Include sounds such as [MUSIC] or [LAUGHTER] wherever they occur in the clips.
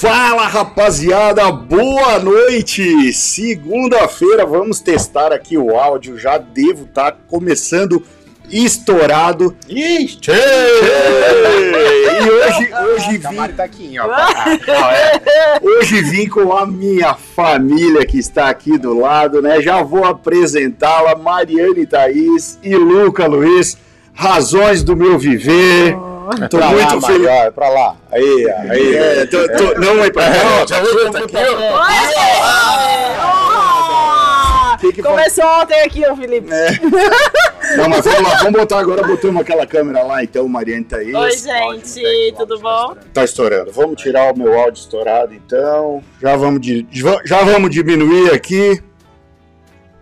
Fala rapaziada, boa noite! Segunda-feira vamos testar aqui o áudio, já devo estar tá começando estourado. Ixi! E hoje, hoje vim. Tá aqui, [LAUGHS] ó. é. Hoje vim com a minha família que está aqui do lado, né? Já vou apresentá-la, Mariane Thaís e Luca Luiz, razões do meu viver. Tô pra muito lá, feliz. Maior, pra lá. Aí, aí. É, tô, tô, não é pra cá. Já vou aqui, ó. Começou ontem aqui, ó, Felipe. É. Não, mas vamos lá, vamos botar agora, botamos aquela câmera lá, então, Mariane Thaís. Oi, gente, tudo bom? Tá estourando. Vamos tirar o meu áudio estourado, então. Já vamos, de, já vamos diminuir aqui.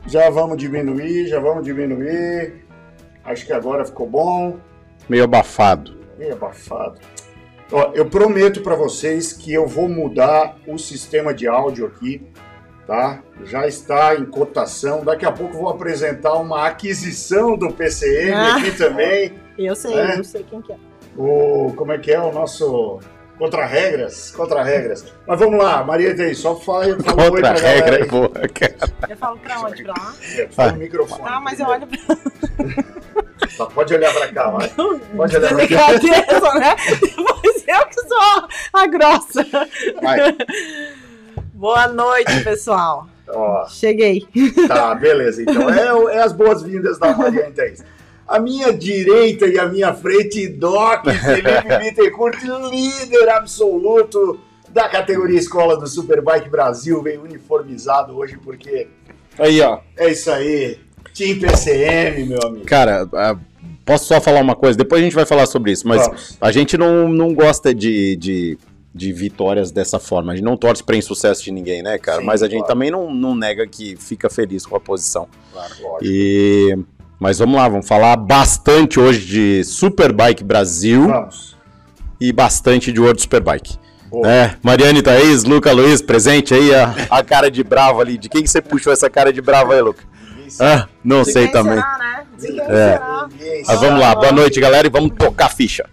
Já vamos diminuir, já vamos diminuir. Acho que agora ficou bom. Meio abafado. Meio abafado. Ó, eu prometo para vocês que eu vou mudar o sistema de áudio aqui tá? Já está em cotação. Daqui a pouco vou apresentar uma aquisição do PCM ah, aqui também. [LAUGHS] Eu sei, né? eu sei quem que é. O, como é que é o nosso Contra regras, contra regras. Mas vamos lá, Maria tem só fala, fala contra oi pra regra é boa, cara. Eu falo pra onde? Pra lá? É, fala no microfone. Ah, mas eu olho pra... [LAUGHS] Tá, pode olhar pra cá, vai. Pode olhar pra cá. né? Depois eu que sou a grossa. Vai. Boa noite, pessoal. Ó, Cheguei. Tá, beleza. Então é, é as boas-vindas da Maria. A minha direita e a minha frente, Doc [LAUGHS] Felipe Bittencourt, líder absoluto da categoria Escola do Superbike Brasil, veio uniformizado hoje porque. Aí, ó. É isso aí. Team PCM, meu amigo. Cara, posso só falar uma coisa? Depois a gente vai falar sobre isso, mas Vamos. a gente não, não gosta de, de de vitórias dessa forma. A gente não torce para insucesso de ninguém, né, cara? Sim, Mas a gente claro. também não, não nega que fica feliz com a posição. Claro, lógico. E... Mas vamos lá, vamos falar bastante hoje de Superbike Brasil. Vamos. E bastante de World Superbike. É, Mariane Thaís, Luca Luiz, presente aí, a, a cara de bravo ali. De quem que você puxou essa cara de bravo aí, Luca? Ah, não de sei também. Será, né? é. Mas vamos lá, boa noite, galera, e vamos tocar a ficha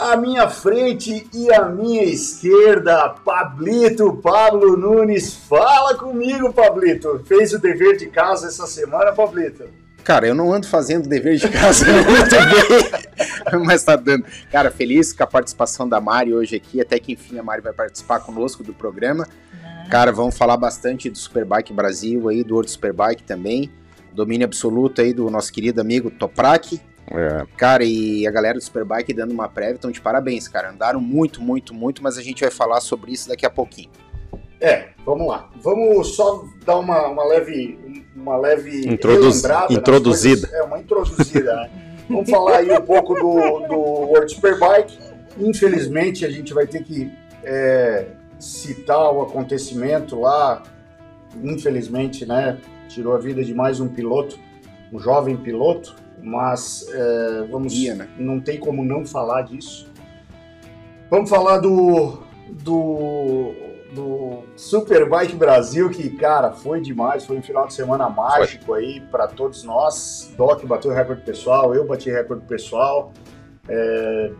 à minha frente e à minha esquerda, Pablito, Pablo Nunes. Fala comigo, Pablito. Fez o dever de casa essa semana, Pablito? Cara, eu não ando fazendo dever de casa [LAUGHS] muito bem, mas tá dando. Cara, feliz com a participação da Mari hoje aqui, até que enfim a Mari vai participar conosco do programa. Cara, vamos falar bastante do Superbike Brasil aí, do World Superbike também. Domínio absoluto aí do nosso querido amigo Toprak, é. Cara, e a galera do Superbike dando uma prévia, então de parabéns, cara. Andaram muito, muito, muito, mas a gente vai falar sobre isso daqui a pouquinho. É, vamos lá. Vamos só dar uma, uma leve, uma leve Introduz, introduzida. Coisas, é, uma introduzida, né? Vamos falar aí um pouco do, do World Superbike. Infelizmente, a gente vai ter que é, citar o acontecimento lá. Infelizmente, né? Tirou a vida de mais um piloto, um jovem piloto, mas é, vamos, Ia, né? não tem como não falar disso. Vamos falar do, do, do Superbike Brasil, que, cara, foi demais, foi um final de semana mágico foi. aí para todos nós. Doc bateu recorde pessoal, eu bati recorde pessoal. É,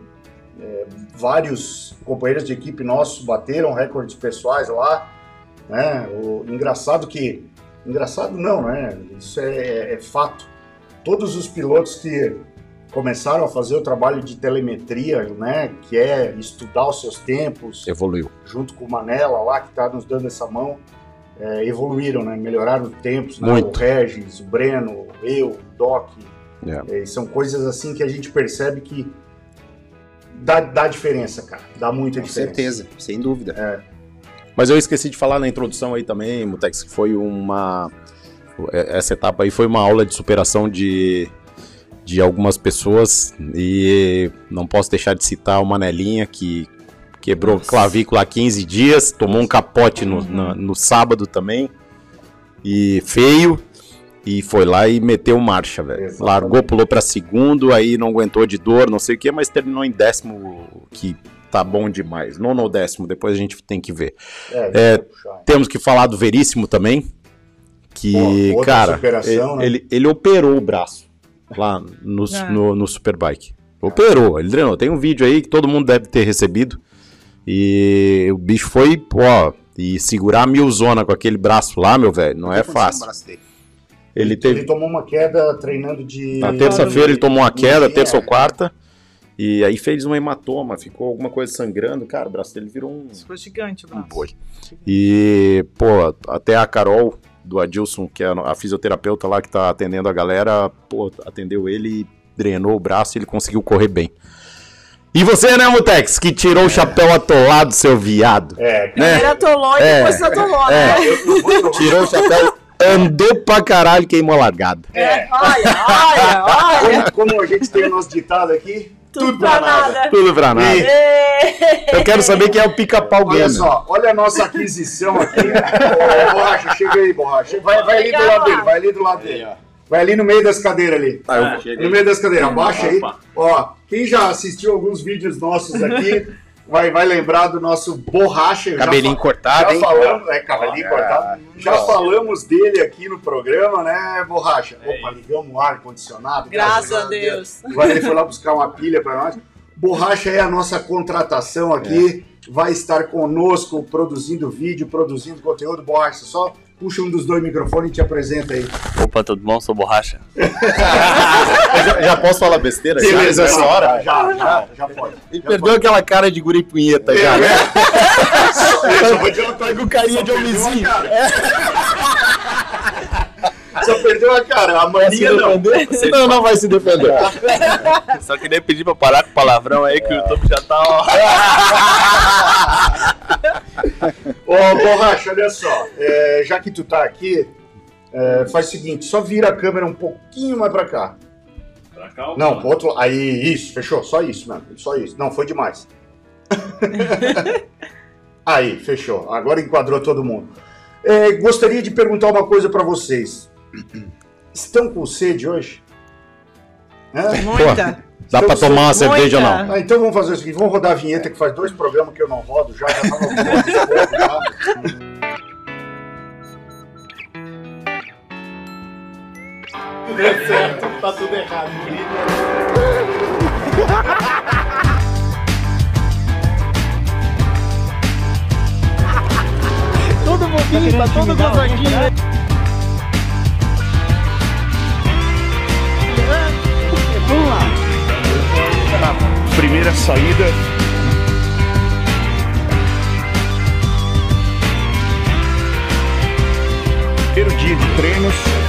é, vários companheiros de equipe nossos bateram recordes pessoais lá. Né? O, engraçado que. Engraçado não, né? Isso é, é fato todos os pilotos que começaram a fazer o trabalho de telemetria, né, que é estudar os seus tempos. Evoluiu. Junto com o Manela lá, que está nos dando essa mão, é, evoluíram, né, melhoraram os tempos. Né, Muito. o Regis, o Breno, eu, o Doc. Yeah. É, são coisas assim que a gente percebe que dá, dá diferença, cara. Dá muita com diferença. Com certeza, sem dúvida. É. Mas eu esqueci de falar na introdução aí também, Mutex, que foi uma é, essa etapa aí foi uma aula de superação de, de algumas pessoas e não posso deixar de citar o Manelinha que quebrou Nossa. clavícula há 15 dias, tomou um capote no, no, no sábado também e feio e foi lá e meteu marcha, velho. Largou, pulou para segundo, aí não aguentou de dor, não sei o que, mas terminou em décimo, que tá bom demais. Nono ou décimo, depois a gente tem que ver. É, é, temos que falar do Veríssimo também, que, Pô, cara, ele, né? ele, ele, operou o braço lá no, é. no, no Superbike. Operou, ele treinou. Tem um vídeo aí que todo mundo deve ter recebido. E o bicho foi, pô, e segurar a milzona com aquele braço lá, meu velho, não é fácil. Ele, teve... ele tomou uma queda treinando de. Na terça-feira ele tomou uma queda, terça ou quarta. E aí fez um hematoma, ficou alguma coisa sangrando. Cara, o braço dele virou um. Ficou gigante o braço. Um boi. E, pô, até a Carol do Adilson, que é a fisioterapeuta lá que tá atendendo a galera, pô, atendeu ele, drenou o braço e ele conseguiu correr bem. E você, né, Mutex, que tirou é. o chapéu atolado, seu viado. É, né? Ele atolou e é. depois atolou, é. né? Tirou o chapéu, andou pra caralho, queimou a largada. É. Olha, olha, olha. Como, como a gente tem o nosso ditado aqui, tudo, tudo pra, nada. nada. Tudo pra nada. Eu quero saber quem é o pica-pau Olha só, olha a nossa aquisição aqui. [LAUGHS] Ô, borracha, chega aí, borracha. Vai, vai ali do lado dele, vai ali do lado dele. Vai ali no meio das cadeiras ali. Ah, no meio das cadeiras. Abaixa aí. Ó, quem já assistiu alguns vídeos nossos aqui [LAUGHS] vai, vai lembrar do nosso borracha. Cabelinho já, cortado, já hein? Falamos, é, cabelinho ah, cortado. Já falamos dele aqui no programa, né, borracha? É. Opa, ligamos o ar-condicionado. Graças a Deus. Agora ele foi lá buscar uma pilha para nós. Borracha é a nossa contratação aqui. É. Vai estar conosco produzindo vídeo, produzindo conteúdo. Borracha, só puxa um dos dois microfones e te apresenta aí. Opa, tudo bom? Sou Borracha. já, [LAUGHS] já, posso falar besteira? Beleza, essa hora? Já, já, já pode. Ele perdeu pode. aquela cara de guri punheta já, né? [LAUGHS] Tá [LAUGHS] com carinha de homenzinho. Só perdeu a cara, a mania não. [LAUGHS] Não, não vai se defender. [LAUGHS] Só queria pedir pra parar com o palavrão aí, que o YouTube já tá. Ó, [LAUGHS] Ô, Borracha, olha só. É, já que tu tá aqui, é, faz o seguinte: só vira a câmera um pouquinho mais pra cá. Pra cá ou Não, pro outro Aí, isso, fechou. Só isso, mano. Só isso. Não, foi demais. aí, fechou. Agora enquadrou todo mundo. É, gostaria de perguntar uma coisa para vocês. Estão com sede hoje? Muita. Dá Estão pra tomar uma cerveja ou não? Ah, então vamos fazer o seguinte: vamos rodar a vinheta que faz dois programas que eu não rodo já, já tá. Tudo é certo, tá tudo errado. todo bobinho, tá todo gozadinho. Vamos lá. primeira saída. Primeiro dia de treinos.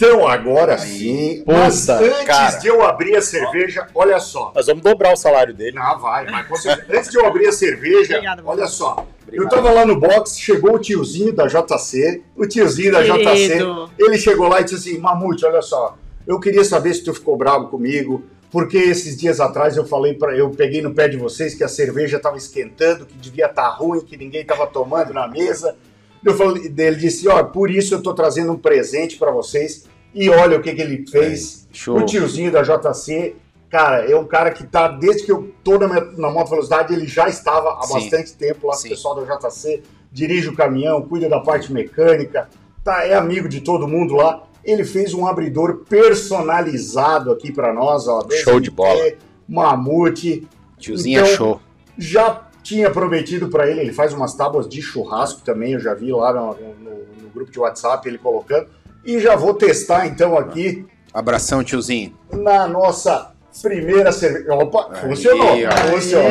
Então, agora sim. Mas antes cara. de eu abrir a cerveja, olha só. Nós vamos dobrar o salário dele. Não, vai, vai. antes de eu abrir a cerveja, Obrigado, olha só. Obrigado. Eu tava lá no box, chegou o tiozinho da JC. O tiozinho da Querido. JC. Ele chegou lá e disse assim: Mamute, olha só. Eu queria saber se tu ficou bravo comigo. Porque esses dias atrás eu falei para eu peguei no pé de vocês que a cerveja estava esquentando, que devia estar tá ruim, que ninguém estava tomando na mesa. Eu falei, ele disse, ó, por isso eu estou trazendo um presente para vocês. E olha o que, que ele fez. É, o tiozinho da JC, cara, é um cara que tá, desde que eu tô na, na moto velocidade, ele já estava há Sim. bastante tempo lá o pessoal da JC, dirige o caminhão, cuida da parte mecânica, tá, é amigo de todo mundo lá. Ele fez um abridor personalizado aqui para nós, ó. Show de bola. Mamute. Tiozinho então, é show. Já tinha prometido para ele, ele faz umas tábuas de churrasco também, eu já vi lá no, no, no grupo de WhatsApp ele colocando. E já vou testar então aqui. Abração, tiozinho. Na nossa Primeira cerveja. Opa, aí, funcionou. Aí, funcionou.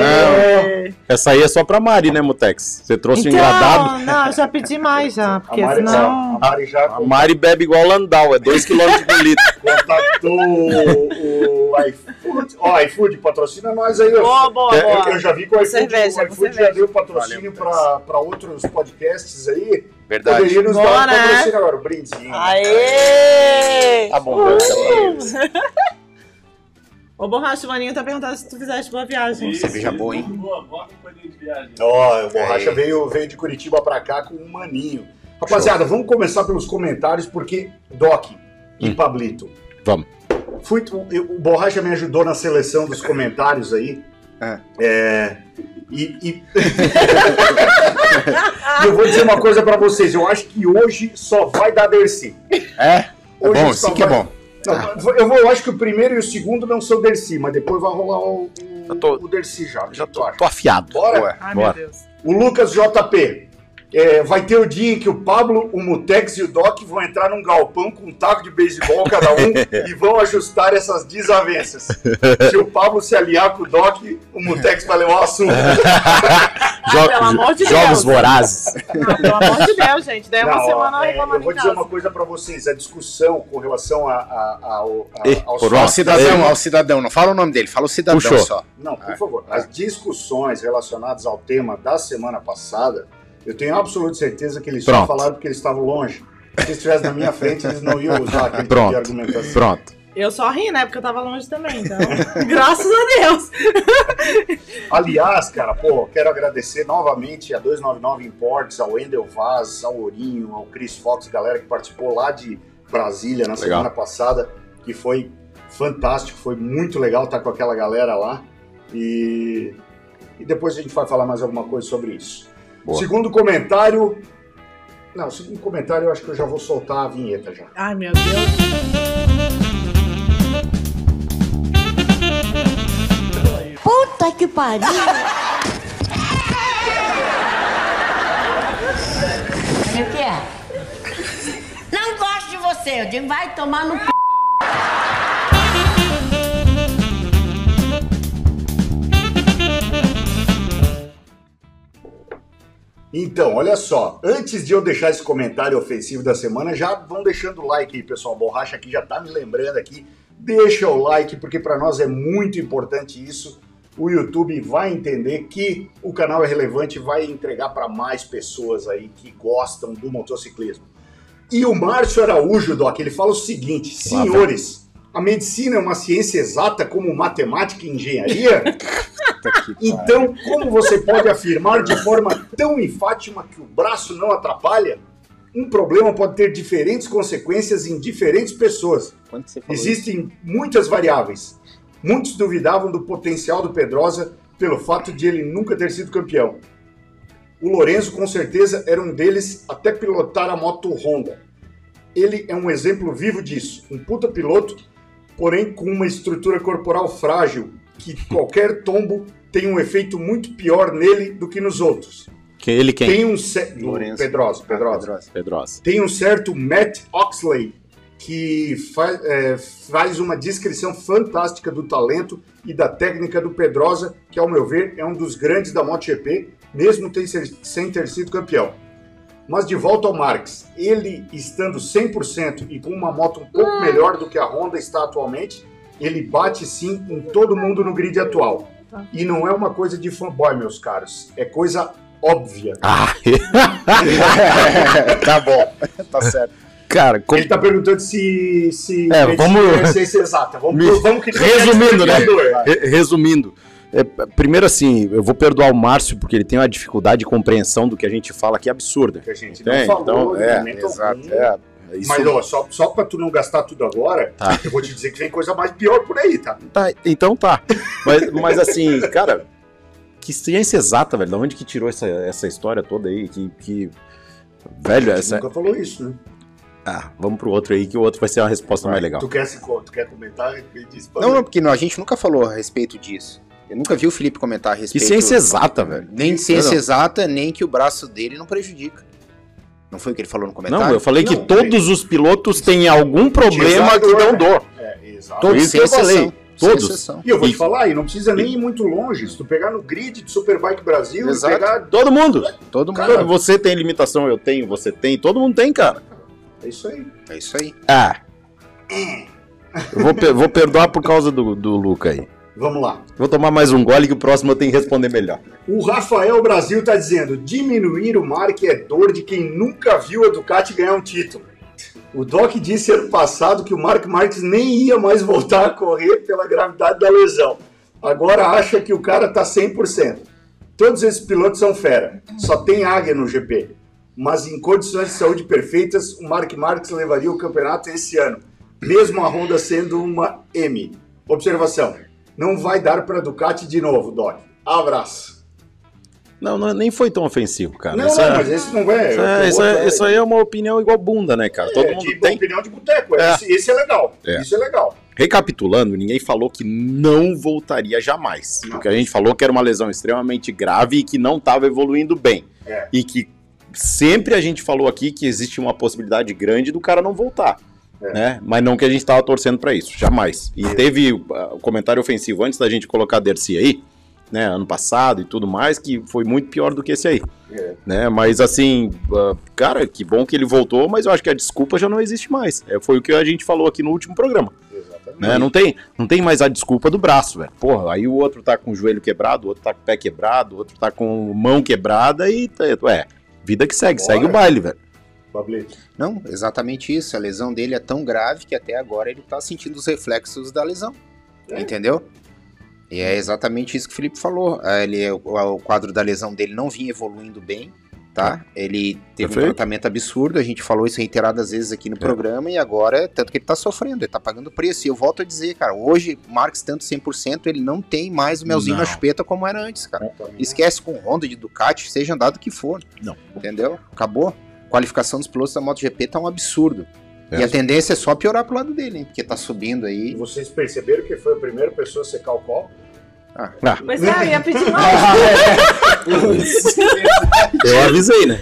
Essa aí é só pra Mari, né, Mutex? Você trouxe então, um engradado. Não, já pedi mais já. [LAUGHS] Porque a Mari, senão. A Mari, já... a Mari bebe igual Landau, é 2km por litro. Contactou o, o iFood. Ó, oh, iFood patrocina nós aí. Boa, boa, é, boa. Eu já vi que o iFood, cerveja, o iFood já deu patrocínio pra, pra outros podcasts aí. Verdade. Poderia nos Bora, dar um patrocínio agora, um brindezinho. Aê! Abundância. Ô, Borracha, o Maninho tá perguntando se tu fizeste boa viagem. Cerveja boa, hein? Boa, boa companhia de viagem. Ó, o Borracha é. veio, veio de Curitiba pra cá com um maninho. Rapaziada, Show. vamos começar pelos comentários, porque Doc e hum. Pablito. Vamos. Fui, o, Borracha me ajudou na seleção dos comentários aí. É. é E, e... [LAUGHS] eu vou dizer uma coisa para vocês. Eu acho que hoje só vai dar Dercy. É? é hoje é bom, sim que é bom. Não, eu, vou, eu acho que o primeiro e o segundo não são Dercy, mas depois vai rolar o, o, tô, o Dercy já. Já tô, tô afiado. Bora? Ai, Bora. meu Deus. O Lucas JP. É, vai ter o dia em que o Pablo, o Mutex e o Doc vão entrar num galpão com um taco de beisebol cada um [LAUGHS] e vão ajustar essas desavenças. Se o Pablo se aliar com o Doc, o Mutex vai levar o assunto. ah, de Jogos vorazes. Não, pelo amor de Deus, gente. Daí é uma semana é, Eu vou dizer uma coisa para vocês: a discussão com relação a, a, a, ao, ao, cidadão, ao cidadão. Não fala o nome dele, fala o cidadão Puxou. só. Não, por favor. As discussões relacionadas ao tema da semana passada eu tenho absoluta certeza que eles Pronto. só falaram porque eles estavam longe. Se eles estivessem na minha frente, eles não iam usar aquele Pronto. tipo de argumentação. Pronto. Eu só ri, né? Porque eu tava longe também, então. [LAUGHS] graças a Deus. [LAUGHS] Aliás, cara, pô, quero agradecer novamente a 299 Imports, ao Wendel Vaz, ao Ourinho, ao Chris Fox, galera que participou lá de Brasília na legal. semana passada, que foi fantástico, foi muito legal estar com aquela galera lá. E, e depois a gente vai falar mais alguma coisa sobre isso. Boa. Segundo comentário. Não, segundo comentário eu acho que eu já vou soltar a vinheta já. Ai, meu Deus. Puta que pariu! o que é? Não gosto de você, eu digo, vai tomar no c... Então, olha só, antes de eu deixar esse comentário ofensivo da semana, já vão deixando o like aí, pessoal. Borracha aqui já tá me lembrando aqui. Deixa o like, porque para nós é muito importante isso. O YouTube vai entender que o canal é relevante e vai entregar para mais pessoas aí que gostam do motociclismo. E o Márcio Araújo, Doc, ele fala o seguinte: senhores, a medicina é uma ciência exata como matemática e engenharia? [LAUGHS] então, como você pode afirmar de forma tão enfática que o braço não atrapalha? Um problema pode ter diferentes consequências em diferentes pessoas. Existem isso? muitas variáveis. Muitos duvidavam do potencial do Pedrosa pelo fato de ele nunca ter sido campeão. O Lorenzo, com certeza, era um deles até pilotar a moto Honda. Ele é um exemplo vivo disso. Um puta piloto porém com uma estrutura corporal frágil, que qualquer tombo tem um efeito muito pior nele do que nos outros. Que ele quem? Tem um certo Pedrosa, Pedrosa. Ah, Pedrosa. Tem um certo Matt Oxley que faz, é, faz uma descrição fantástica do talento e da técnica do Pedrosa, que ao meu ver é um dos grandes da MotoGP, mesmo sem ter sido campeão. Mas de volta ao Marx, ele estando 100% e com uma moto um pouco melhor do que a Honda está atualmente, ele bate sim em todo mundo no grid atual. Tá. E não é uma coisa de fanboy, meus caros, é coisa óbvia. Ah. [LAUGHS] tá bom, tá certo. Cara, como... Ele tá perguntando se, se é, vamos... é exata. Vamos, vamos Resumindo, né? Resumindo. É, primeiro, assim, eu vou perdoar o Márcio porque ele tem uma dificuldade de compreensão do que a gente fala que é absurda. Que a gente não falou, então, é, exato. É, isso... Mas ó, só, só pra tu não gastar tudo agora, tá. eu vou te dizer que vem coisa mais pior por aí, tá? Tá, então tá. mas, mas assim, cara, que ciência exata, velho. Da onde que tirou essa, essa história toda aí? Que, que velho, essa. nunca falou isso, né? Ah, vamos pro outro aí, que o outro vai ser uma resposta vai. mais legal. Tu quer, se, tu quer comentar? Não, não, porque não, a gente nunca falou a respeito disso. Eu nunca vi o Felipe comentar a respeito. Que ciência exata, velho. Nem ciência exata, nem que o braço dele não prejudica. Não foi o que ele falou no comentário? Não, eu falei não, que todos os pilotos têm algum problema que dão dor. É, exato. Todos, sem exceção. Todos. E eu vou te falar, e não precisa nem ir muito longe. Se tu pegar no grid de Superbike Brasil Exato. e pegar. Todo mundo. Todo mundo. Cara, você tem limitação, eu tenho, você tem. Todo mundo tem, cara. É isso aí. É isso aí. Ah. Eu vou, vou perdoar por causa do, do Luca aí. Vamos lá. Vou tomar mais um gole que o próximo eu tenho que responder melhor. O Rafael Brasil está dizendo: diminuir o Mark é dor de quem nunca viu a Ducati ganhar um título. O Doc disse ano passado que o Mark Marques nem ia mais voltar a correr pela gravidade da lesão. Agora acha que o cara tá 100%. Todos esses pilotos são fera. Só tem águia no GP. Mas em condições de saúde perfeitas, o Mark Marques levaria o campeonato esse ano, mesmo a Honda sendo uma M. Observação: não vai dar para Ducati de novo, Doc. Abraço. Não, não, nem foi tão ofensivo, cara. Não, isso não, é... mas esse não é. Isso, é, isso, é, isso aí é uma opinião igual bunda, né, cara? Todo mundo tipo, tem. opinião de boteco. Esse, esse, é legal. Isso é legal. Recapitulando, ninguém falou que não voltaria jamais. Não. Porque a gente falou que era uma lesão extremamente grave e que não estava evoluindo bem. E que sempre a gente falou aqui que existe uma possibilidade grande do cara não voltar. É. Né? Mas não que a gente estava torcendo para isso, jamais. E teve uh, o comentário ofensivo antes da gente colocar a Dercy aí, né, ano passado e tudo mais, que foi muito pior do que esse aí. É. Né? Mas assim, uh, cara, que bom que ele voltou, mas eu acho que a desculpa já não existe mais. É, foi o que a gente falou aqui no último programa. Né? Não, tem, não tem mais a desculpa do braço, velho. Porra, aí o outro tá com o joelho quebrado, o outro tá com o pé quebrado, o outro tá com mão quebrada e, é, vida que segue, Bora. segue o baile, velho. Não, exatamente isso. A lesão dele é tão grave que até agora ele tá sentindo os reflexos da lesão. É. Entendeu? E é exatamente isso que o Felipe falou. É, ele, o, o quadro da lesão dele não vinha evoluindo bem, tá? Ele teve Perfeito. um tratamento absurdo, a gente falou isso reiteradas vezes aqui no é. programa, e agora, tanto que ele tá sofrendo, ele tá pagando preço. E eu volto a dizer, cara, hoje, Marx tanto 100%, ele não tem mais o melzinho não. na chupeta como era antes, cara. Esquece com Honda de Ducati, seja andado que for. Não. Entendeu? Acabou qualificação dos pilotos da MotoGP tá um absurdo. É. E a tendência é só piorar pro lado dele, hein? Porque tá subindo aí. E vocês perceberam que foi a primeira pessoa a secar o copo? Ah. ah. Mas é, eu ia pedir [LAUGHS] mais. eu avisei, né?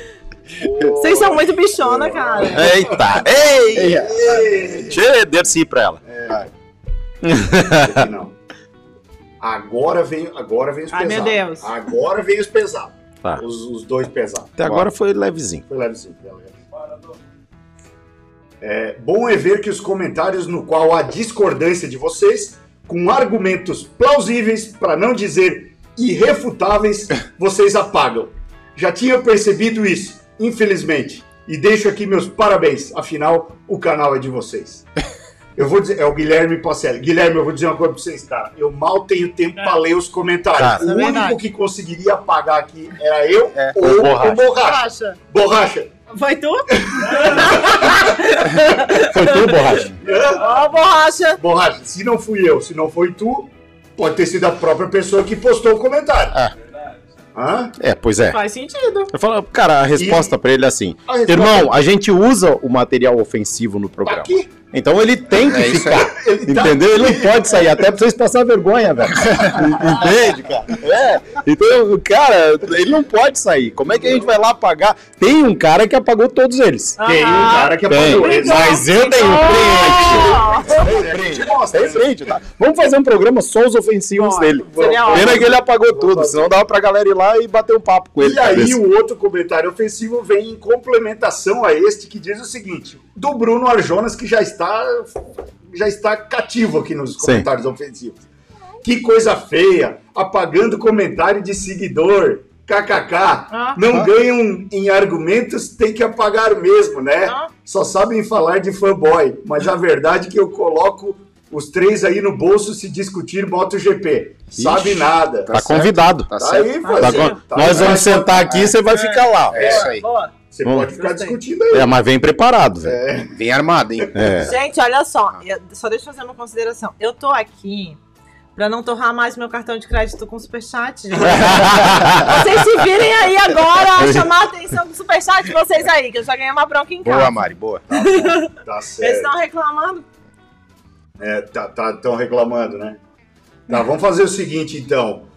Vocês são muito bichona, cara. Eita! Ei! Tchê, desci pra ela. É. Não. Agora vem, agora vem os Ai, pesados. meu Deus. Agora vem os pesados. Tá. Os, os, dois pesados. Até agora foi levezinho. Foi levezinho, É, bom é ver que os comentários no qual há discordância de vocês, com argumentos plausíveis, para não dizer irrefutáveis, [LAUGHS] vocês apagam. Já tinha percebido isso, infelizmente. E deixo aqui meus parabéns, afinal, o canal é de vocês. [LAUGHS] Eu vou dizer, é o Guilherme Pacelli. Guilherme, eu vou dizer uma coisa pra vocês, cara. Eu mal tenho tempo é. pra ler os comentários. o é único verdade. que conseguiria apagar aqui era eu é. ou o Borracha. Borracha. Borracha. Foi tu? [LAUGHS] foi tu, Borracha? Ó, oh, Borracha. Borracha, se não fui eu, se não foi tu, pode ter sido a própria pessoa que postou o comentário. Ah. Hã? É, pois é. Faz sentido. Eu falo, cara, a resposta e... para ele é assim: Irmão, a gente usa o material ofensivo no programa. Aqui? Então ele tem que é ficar. Ele tá entendeu? Ele não pode sair, até pra vocês passar vergonha, velho. [LAUGHS] Entende, cara? É. Então, cara, ele não pode sair. Como é que a gente vai lá apagar? Tem um cara que apagou todos eles. Tem um cara que apagou eles. Mas eu tenho print. Tem print, tá? Vamos fazer um programa só os ofensivos dele. Pena que ele apagou tudo, senão dava pra galera ir lá e bater um papo com ele. E aí o outro comentário ofensivo vem em complementação a este que diz o seguinte: do Bruno Arjonas, que já está está já está cativo aqui nos comentários Sim. ofensivos. Que coisa feia, apagando comentário de seguidor. KKK, ah, não ah. ganham em argumentos, tem que apagar mesmo, né? Ah. Só sabem falar de fanboy, mas a verdade é que eu coloco os três aí no bolso se discutir MotoGP. Ixi, Sabe nada. Tá, tá convidado. Tá, tá aí, tá, tá Nós vamos sentar aqui e você vai ficar lá. É, isso aí. Boa. Você hum. pode ficar discutindo aí. É, mas vem preparado, velho. É. Vem armado, hein? É. Gente, olha só. Só deixa eu fazer uma consideração. Eu tô aqui pra não torrar mais meu cartão de crédito com superchat. [LAUGHS] vocês se virem aí agora a chamar a atenção do superchat de vocês aí, que eu já ganhei uma bronca em casa. Boa, Mari, boa. Tá, tá certo. Eles estão reclamando. É, tá, tá, estão reclamando, né? Tá, vamos fazer o seguinte, então.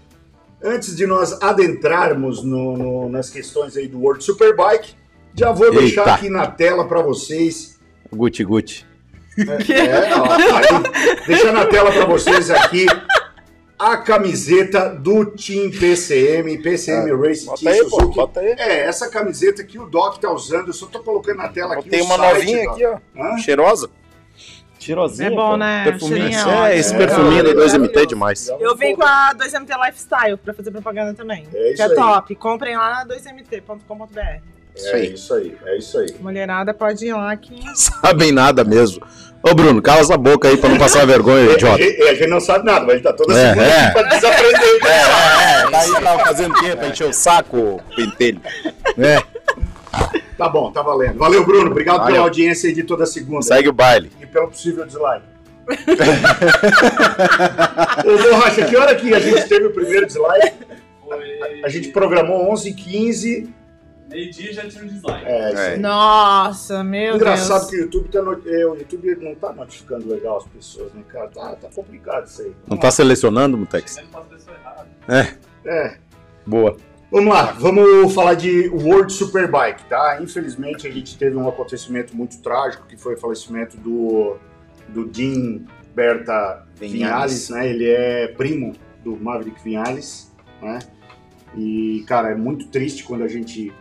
Antes de nós adentrarmos no, no, nas questões aí do World Superbike, já vou Eita. deixar aqui na tela para vocês. Guti Guti. É, é, ó, aí, deixa na tela para vocês aqui a camiseta do Team PCM, PCM é, Race Team aí, Suzuki. Pô, bota aí. É, essa camiseta que o Doc tá usando, eu só tô colocando na tela aqui. Tem uma site, novinha Doc. aqui, ó. Hã? Cheirosa. Cheirosinha. É bom, pô. né? Perfuminho. É, esse é, perfuminho da 2MT é demais. Eu vim com a 2MT Lifestyle pra fazer propaganda também. É isso que é aí. top. Comprem lá na 2mt.com.br. Isso é isso aí, é isso aí. Mulherada pode ir lá que. [LAUGHS] Sabem nada mesmo. Ô Bruno, cala essa boca aí pra não passar vergonha, [LAUGHS] idiota. A gente, a gente não sabe nada, mas a gente tá toda é, segunda é. pra desaprender. [LAUGHS] É, é, é. Tá aí tava fazendo o quê? Pra encher o saco, pentelho. É. Tá bom, tá valendo. Valeu, Bruno. Obrigado Valeu. pela audiência aí de toda segunda. Segue o baile. E pelo possível dislike. Ô, Borracha, que hora que a gente teve o primeiro dislike? Foi. A gente programou 11 h 15 Meio-dia já tinha um dislike. É, É. Nossa, meu Engraçado Deus. que o YouTube, tá no- é, o YouTube não tá notificando legal as pessoas, né, cara? Tá, tá complicado isso aí. Não tá selecionando, Mutex? Pessoas erradas. É. Boa. Vamos lá, vamos falar de World Superbike, tá? Infelizmente a gente teve um acontecimento muito trágico, que foi o falecimento do, do Dean Berta Vinhales. Né? Ele é primo do Maverick Vinhales, né? E, cara, é muito triste quando a gente é,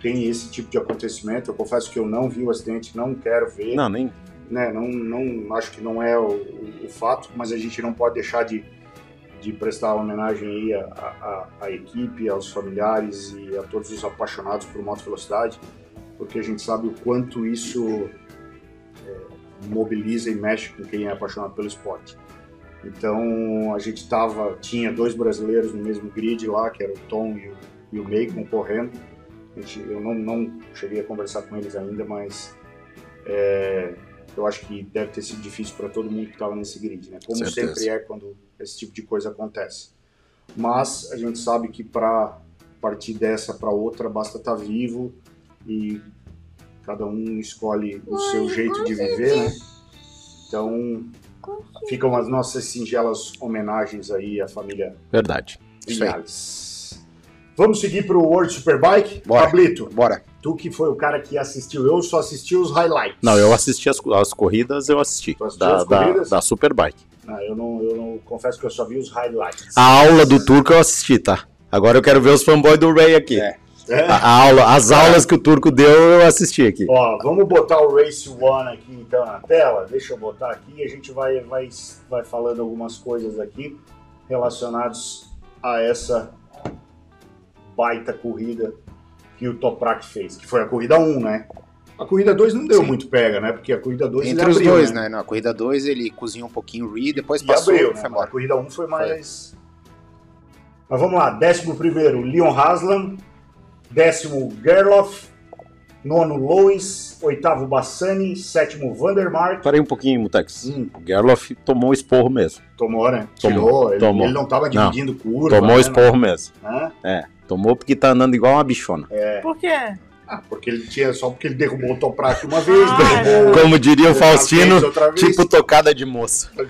tem esse tipo de acontecimento. Eu confesso que eu não vi o acidente, não quero ver. Não, nem. né, não, não acho que não é o, o- o fato, mas a gente não pode deixar de, de prestar homenagem aí à, à- à equipe, aos familiares e a todos os apaixonados por moto velocidade, porque a gente sabe o quanto isso é, mobiliza e mexe com quem é apaixonado pelo esporte. Então a gente tava, tinha dois brasileiros no mesmo grid lá, que era o Tom e o, e o Macon correndo. Gente- eu não, não cheguei a conversar com eles ainda, mas é, eu acho que deve ter sido difícil para todo mundo que estava nesse grid, né? Como Certeza. sempre é quando esse tipo de coisa acontece. Mas a gente sabe que para partir dessa para outra basta estar vivo e cada um escolhe o seu jeito de viver, né? Então ficam as nossas singelas homenagens aí à família Verdade. Isso aí. Vinhales. Vamos seguir para o World Superbike? Bora. Pablito, Bora. tu que foi o cara que assistiu, eu só assisti os highlights. Não, eu assisti as, as corridas, eu assisti. Tu Da, as da, corridas? da Superbike. Ah, eu, não, eu não confesso que eu só vi os highlights. A aula do turco eu assisti, tá? Agora eu quero ver os fanboys do Ray aqui. É. É? A, a aula, as aulas que o turco deu, eu assisti aqui. Ó, vamos botar o Race One aqui então na tela. Deixa eu botar aqui e a gente vai, vai, vai falando algumas coisas aqui relacionadas a essa baita corrida que o Toprak fez, que foi a corrida 1, né? A corrida 2 não deu Sim. muito pega, né? Porque a corrida 2 Entre ele os abriu, dois, né? né? Na corrida 2 ele cozinhou um pouquinho o Reed, depois E passou abriu, e né? foi A corrida 1 foi mais. Mas vamos lá, 11 primeiro, Leon Haslam, décimo Gerloff, nono Lois, oitavo Bassani, sétimo Vandermark. Parei um pouquinho, Mutex. Hum. O Gerloff tomou esporro mesmo. Tomou, né? Tomou, Tirou, ele, tomou. ele não tava dividindo curva. tomou né? esporro mesmo. Né? É. Tomou porque tá andando igual uma bichona. Por quê? Porque ele tinha, só porque ele derrubou o Toprak uma vez, Ah, derrubou Como diria o Faustino, vez, outra vez. tipo tocada de moça. [LAUGHS]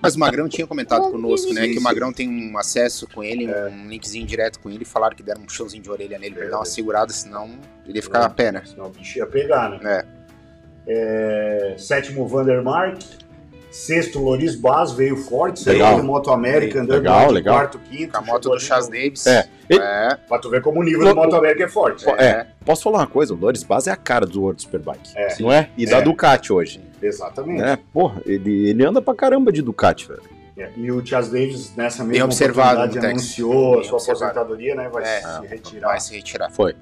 Mas o Magrão tinha comentado conosco, né? Que o Magrão tem um acesso com ele, um linkzinho direto com ele, e falaram que deram um showzinho de orelha nele pra ele dar uma segurada, senão ele ia ficar a pé, né? Senão o bicho ia pegar, né? É. É, sétimo, Vandermark. Sexto, Loris Baz, veio forte. Legal. Saiu do Moto América, andando Legal, de legal. quarto, quinto. Com a moto do Chas Davis. É. É. Pra tu ver como o nível Lo- do Moto América é forte. É. Posso falar uma coisa? O Loris Baz é a cara do World Superbike. É. Não é? E da É. Ducati hoje. Exatamente. É, porra, ele, ele anda pra caramba de Ducati, velho. É, E o Chas Davis, nessa Bem mesma observado, oportunidade, anunciou a sua observado. aposentadoria, né? Vai É. se retirar. Vai se retirar. Foi.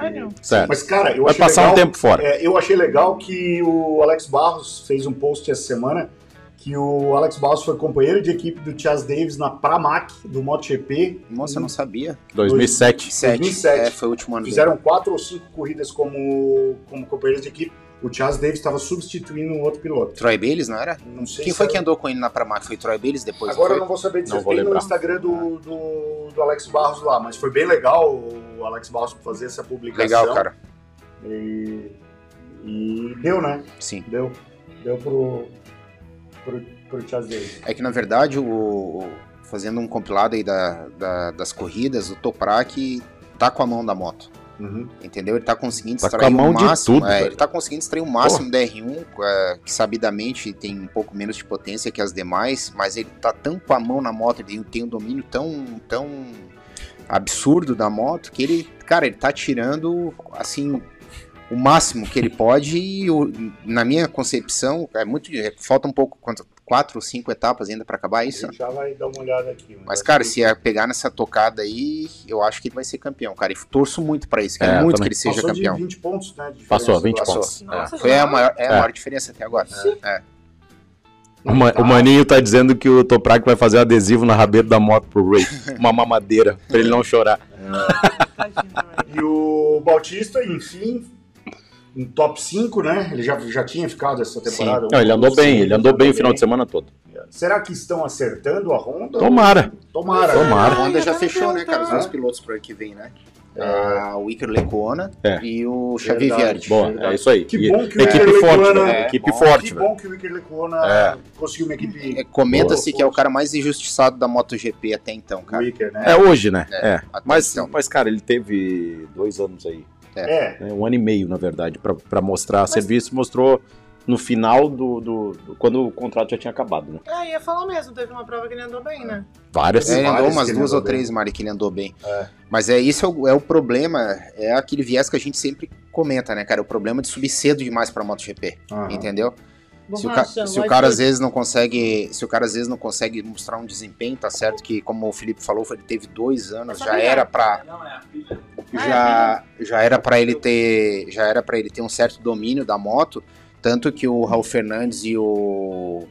Sério? Sério. Mas, cara, eu Vai achei passar legal, um tempo fora. é, eu achei legal que o Alex Barros fez um post essa semana que o Alex Barros foi companheiro de equipe do Chas Davis na Pramac do MotoGP. Nossa, eu não sabia. 2007. 2007. É, foi o último ano dele. Fizeram quatro ou cinco corridas como, como companheiros de equipe. O Chas Davis estava substituindo um outro piloto. Troy Bayless, não era? Não sei Quem se foi era- que andou com ele na Pramac? Foi Troy Bayless depois? Agora eu não vou saber vou tem no. Instagram do, do, do Alex Barros lá, mas foi bem legal o Alex Barros fazer essa publicação. Legal, cara. E, e deu, né? Sim. Deu. Deu pro, pro, pro. É que na verdade, o, fazendo um compilado aí da, da- das corridas, o Toprak tá com a mão da moto. Uhum. Entendeu? Ele tá conseguindo Tá extrair com a mão o de máximo. tudo, é, ele tá conseguindo extrair o máximo da R1, é, que sabidamente tem um pouco menos de potência que as demais, mas ele tá tão com a mão na moto, ele tem um domínio tão, tão absurdo da moto que ele, cara, ele tá tirando assim o máximo que ele pode e o- na minha concepção é muito é, falta um pouco quanto quatro ou cinco etapas ainda pra acabar A isso gente já vai dar uma olhada aqui. mas, cara, que se é pegar nessa tocada aí, eu acho que ele vai ser campeão, cara. E torço muito pra isso, quero É, muito também. que ele seja passou campeão. de 20 pontos, né? de Passou, diferença 20 do- pontos. Nossa, Foi a maior, é a É. maior diferença até agora. É. O, Ma- o Maninho tá dizendo que o Toprak vai fazer um adesivo na rabeira da moto pro Ray. [LAUGHS] Uma mamadeira, pra ele não chorar. E o Bautista, enfim, um top 5, né? Ele já, já tinha ficado essa temporada. Não, ele andou bem, ele andou bem o final de semana todo. Será que estão acertando a Honda? Tomara. Tomara. Tomara. A Honda já fechou, né, cara? Os dois pilotos pro ano que vem, né? Ah, o Iker Lecuona É. e o Xavier Verdade. Vierge. Boa, é isso aí. Que bom que o equipe Iker forte, Lecuona- né? é, Equipe bom, forte, Que velho. bom que o Iker Lecuona É. conseguiu uma equipe. É, Comenta-se que é o cara mais injustiçado da MotoGP até então, O cara. Iker, né? É hoje, né? É, É. Mas, então. mas, cara, ele teve dois anos aí. É. né? Um ano e meio, na verdade, pra, pra mostrar serviço. Mostrou no final do, do, do- Quando o contrato já tinha acabado, né? Ah, ia falar mesmo, teve uma prova que ele andou bem, né? Várias. É, ele andou várias umas duas ou três, Mari, que ele andou bem. É. Mas é isso é o, é o problema, é aquele viés que a gente sempre comenta, né, cara? O problema de subir cedo demais pra MotoGP, Aham. entendeu? Se o, ca- se o cara às vezes não consegue, se o cara às vezes não consegue mostrar um desempenho, tá certo que como o Felipe falou, ele teve dois anos, Essa já filha. era pra já já era para ele ter já era para ele ter um certo domínio da moto, tanto que o Raul Fernandes e o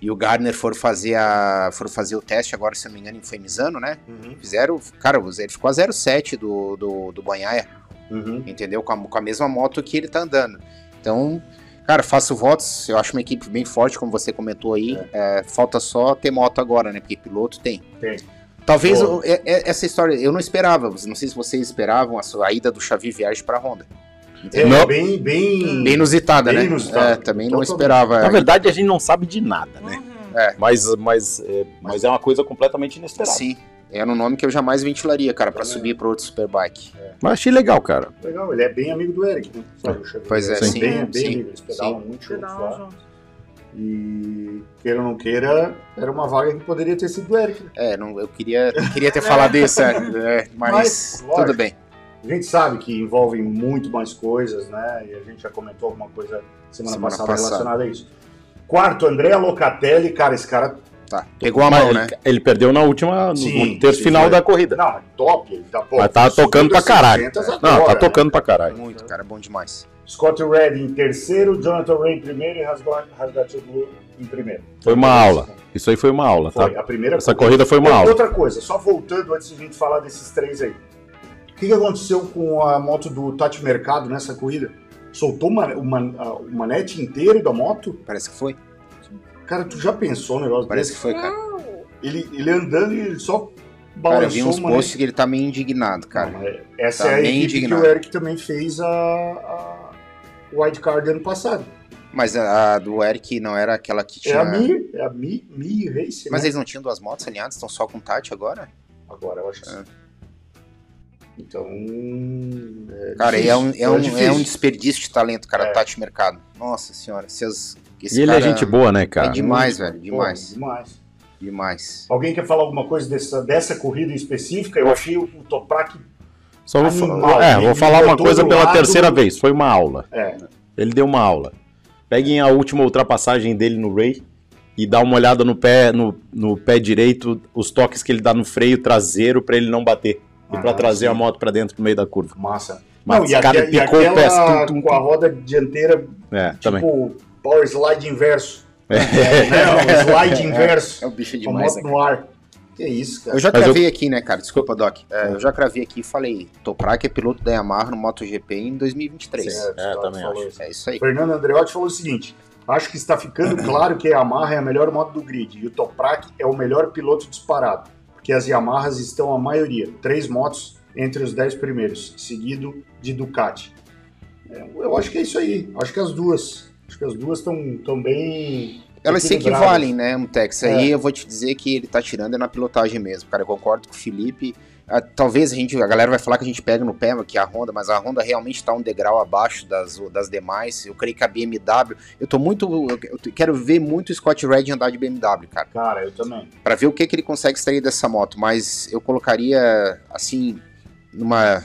e o Gardner foram fazer a foram fazer o teste agora, se eu não me engano, em Femizano, né? Uhum, Fizeram, cara, ele ficou a 0,7 do, do, do Banhaia, uhum. entendeu? Com a, com a mesma moto que ele tá andando. Então, cara, faço votos. Eu acho uma equipe bem forte, como você comentou aí. É, falta só ter moto agora, né? Porque piloto tem. Tem. Talvez o- é- é- essa história eu não esperava. Não sei se vocês esperavam a, sua- a ida do Xavi Viagem pra Honda. É, Entendeu? Não. bem, bem. Bem inusitada, Bem né? inusitada. É, também não esperava. Na verdade, a gente não sabe de nada, né? Uhum. Mas, mas, é, mas é uma coisa completamente inesperada. Sim. Era um nome que eu jamais ventilaria, cara, pra subir pro outro Superbike. Mas achei legal, cara. Legal, ele é bem amigo do Eric, né? Sabe, Xavier? Pois é, Ele sim. Bem, bem Sim. amigo, eles pedalam muito juntos Pedal lá. junto. E queira ou não queira, era uma vaga que poderia ter sido do Eric. né? É, não, eu queria, queria ter falado isso, é, é, mas, Mas, lógico. tudo bem. A gente sabe que envolvem muito mais coisas, né? E a gente já comentou alguma coisa semana, Semana passada, passada. relacionada a isso. Quarto, André Locatelli, cara, esse cara. Tá. Pegou a mão, ele, né? ele perdeu na última, no, Sim, no terço sim, final foi. da corrida. Não, é top. Ele tá, pô, Mas tá tocando pra caralho. 600 Não, agora, tá né? tocando pra caralho. Muito, cara, é bom demais. Scott Red em terceiro, Jonathan Ray em primeiro e Rasgatoglu em primeiro. Foi uma aula. Isso aí foi uma aula, tá? Foi, a primeira Essa corrida foi uma aula. Outra coisa, só voltando antes de a gente falar desses três aí. O que, que aconteceu com a moto do Tati Mercado nessa corrida? Soltou uma, uma, o manete inteiro da moto? Parece que foi. Cara, tu já pensou no negócio Parece que desse? foi, cara. Ele, ele andando e ele só Cara, eu vi balançou uns o manete. posts que ele tá meio indignado, cara. Não, essa Tá é a equipe indignado. que o Eric também fez a, a wildcard ano passado. Mas a, a do Eric não era aquela que É tinha. a Mi, é a Mi, Mi Race, Mas né? eles não tinham duas motos alinhadas, estão só com Tati agora? Agora, eu acho que. É. Então. É Cara, difícil, é um, é, um, é um desperdício de talento, cara, É. Tati Mercado. Nossa senhora, se as, esse E ele cara é gente boa, né, É cara? demais, Muito, velho, pô, demais. demais. Demais. Alguém quer falar alguma coisa dessa, dessa corrida em específica? Eu achei o, o Toprak. Só vou, Animal, é, vou falar uma coisa pela lado- terceira vez. Foi uma aula. É, Ele deu uma aula. Peguem a última ultrapassagem dele no Ray e dá uma olhada no pé, no, no pé direito, os toques que ele dá no freio traseiro pra ele não bater. E pra Ah, trazer sim. a moto pra dentro no meio da curva. massa. Mas Não, esse cara aque- picou o pé, aquela tum, tum, com a roda dianteira, É, também. Power slide inverso. [LAUGHS] É, né? [LAUGHS] O slide inverso. É o bicho demais, moto né, no ar. Que isso, cara. Eu já Mas cravei aqui, né, cara? Desculpa, Doc. É, eu já cravei aqui e falei: Toprak é piloto da Yamaha no MotoGP em 2023. Certo, É, também acho. isso. É isso aí. Fernando Andreotti falou o seguinte: acho que está ficando claro que a Yamaha é a melhor moto do grid e o Toprak é o melhor piloto disparado, porque as Yamahas estão a maioria, três motos entre os dez primeiros, seguido de Ducati. É, eu acho que é isso aí. Acho que as duas, acho que as duas estão tão bem. Elas se equivalem, né, Mutex? É. Aí eu vou te dizer que ele tá tirando é na pilotagem mesmo, cara. Eu concordo com o Felipe. Ah, talvez a gente, a galera vai falar que a gente pega no pé que a Honda, mas a Honda realmente tá um degrau abaixo das, das demais. Eu creio que a BMW, eu tô muito, eu quero ver muito o Scott Red andar de BMW, cara, Cara, eu também. Pra ver o que que ele consegue extrair dessa moto. Mas eu colocaria assim numa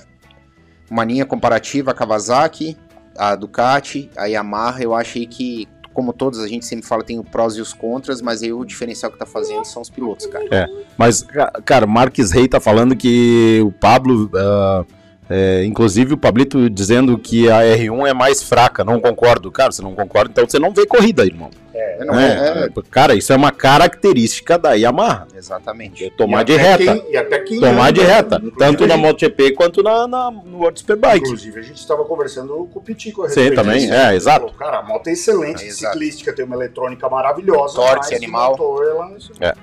uma linha comparativa a Kawasaki, a Ducati, a Yamaha. Eu achei que como todos a gente sempre fala tem o prós e os contras, mas aí o diferencial que tá fazendo são os pilotos, cara. Mas, ca- cara, Marques Rey tá falando que o Pablo ah, É, inclusive o Pablito dizendo que a R1 é mais fraca, não concordo. Cara, você não concorda, então você não vê corrida, irmão. É, não, É, é, Cara, isso é uma característica da Yamaha. exatamente. É tomar de reta. quem- e até quem Tomar de anda, reta. inclusive Tanto na MotoGP quanto na, na, no World Superbike. Inclusive, a gente estava conversando com o Pitico. Sim, também, disso. é, exato. Falou, Cara, a moto é excelente, É, ciclística, tem uma eletrônica maravilhosa. Torque animal. motor, ela se- É.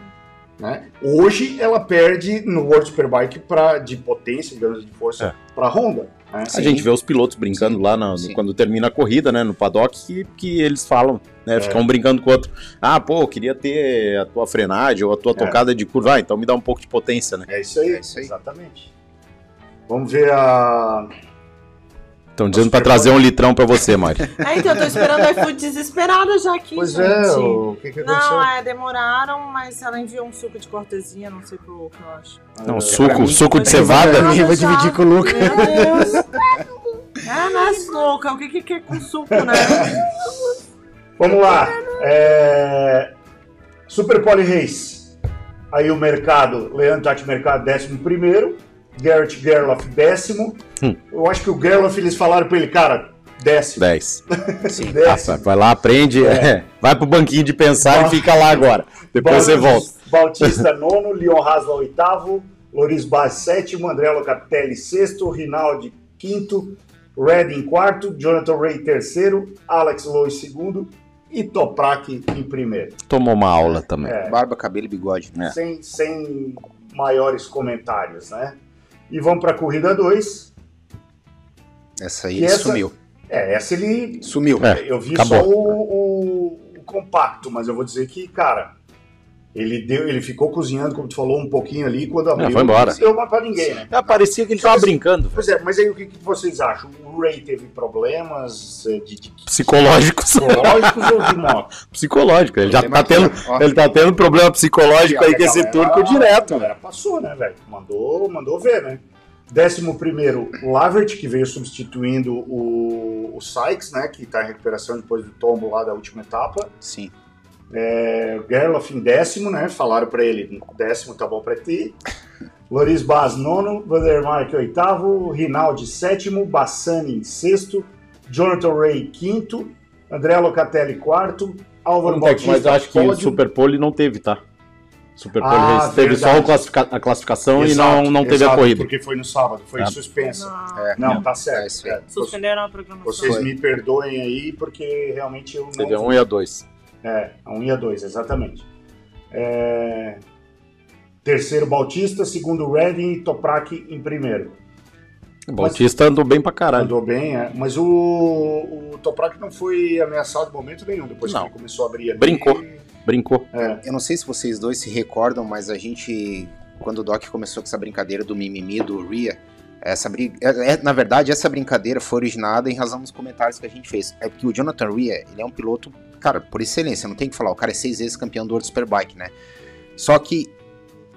né? Hoje ela perde no World Superbike pra, de potência, digamos, de força, para Honda. né? A gente vê os pilotos brincando Sim, lá na- no- quando termina a corrida, né, no paddock, que, que eles falam, É. né, ficam brincando com o outro. Ah, pô, eu queria ter a tua frenagem ou a tua É. tocada de curva, ah, então me dá um pouco de potência, né. É isso aí, É isso aí. exatamente. Vamos ver a. Estão dizendo pra trazer um litrão pra você, Mari. [LAUGHS] É, então eu tô esperando o iFood desesperada já aqui, Pois gente. é, o que, que aconteceu? Não, é, demoraram, mas ela enviou um suco de cortesia, não sei pro que eu acho. Não, É, suco, mim, suco de cevada. Eu vou dividir com o Luca. Meu Deus. É, né, suco? O que que é com suco, né? Vamos lá. É... Super Poly Race. Aí o mercado, Leandro Tati Mercado, décimo primeiro. Garrett Gerloff, décimo. Hum. Eu acho que o Gerloff, eles falaram pra ele, cara, décimo. 10. [LAUGHS] Sim. décimo. Vai lá, aprende, é, vai pro banquinho de pensar Ba- e fica lá agora. Depois você volta. Bautista, [LAUGHS] nono. Leon Hasla, oitavo. Loris Baz, sétimo. André Locatelli, sexto. Rinaldi, quinto. Red em quarto. Jonathan Ray, terceiro. Alex Lois, segundo. E Toprak em primeiro. Tomou uma aula também. É. Barba, cabelo e bigode. É. sem, sem maiores comentários, né? E vamos para a corrida 2. Essa aí ele essa- sumiu. É, essa ele. Sumiu. É. Eu vi acabou. só o, o- o compacto, mas eu vou dizer que, cara, ele deu, ele ficou cozinhando, como tu falou, um pouquinho ali quando abriu. foi embora. Não deu mais pra ninguém, né? É, parecia que ele tava brincando. Pois é, mas aí o que, que vocês acham? O Ray teve problemas eh, de, de Psicológicos. psicológicos ou de moto? [LAUGHS] Psicológico. Ele já tá tendo, ó. ele tá tendo problema psicológico aí com esse turco A direto. galera passou, né, velho? Mandou, mandou ver, né? Décimo primeiro, Lavert, que veio substituindo o, o Sykes, né? Que tá em recuperação depois do tombo lá da última etapa. Sim. É, Gerloff em décimo, né? Falaram pra ele, décimo tá bom pra ti. Loris Baz, nono. Vandermark, oitavo. Rinaldi, sétimo. Bassani, em sexto. Jonathan Ray, quinto. André Locatelli, quarto. Álvaro Bautista, Mas eu acho que o pódio. Super Pole não teve, tá? Super Pole Ah, teve só verdade. o classifica- a classificação e Exato, não, não teve a exato, corrida. Porque foi no sábado, foi Ah. suspensa. Não. É. Não, tá É certo. aí. é. Suspenderam a programação. Vocês Foi. me perdoem aí, porque realmente eu não. Teve a 1 e a 2. É, a 1 e a 2, exatamente. É, Terceiro, Bautista. Segundo, Redding e Toprak em primeiro. O Bautista andou bem pra caralho. Andou bem, é. Mas o, o Toprak não foi ameaçado em momento nenhum. Depois Não. que ele começou a abrir ali. Brincou. Brincou. Eu não sei se vocês dois se recordam, mas a gente, quando o Doc começou com essa brincadeira do mimimi do Ria, essa é- é- na verdade, essa brincadeira foi originada em razão dos comentários que a gente fez. É que o Jonathan Ria, ele é um piloto, cara, por excelência, não tem o que falar. O cara é seis vezes campeão do World Superbike, né? Só que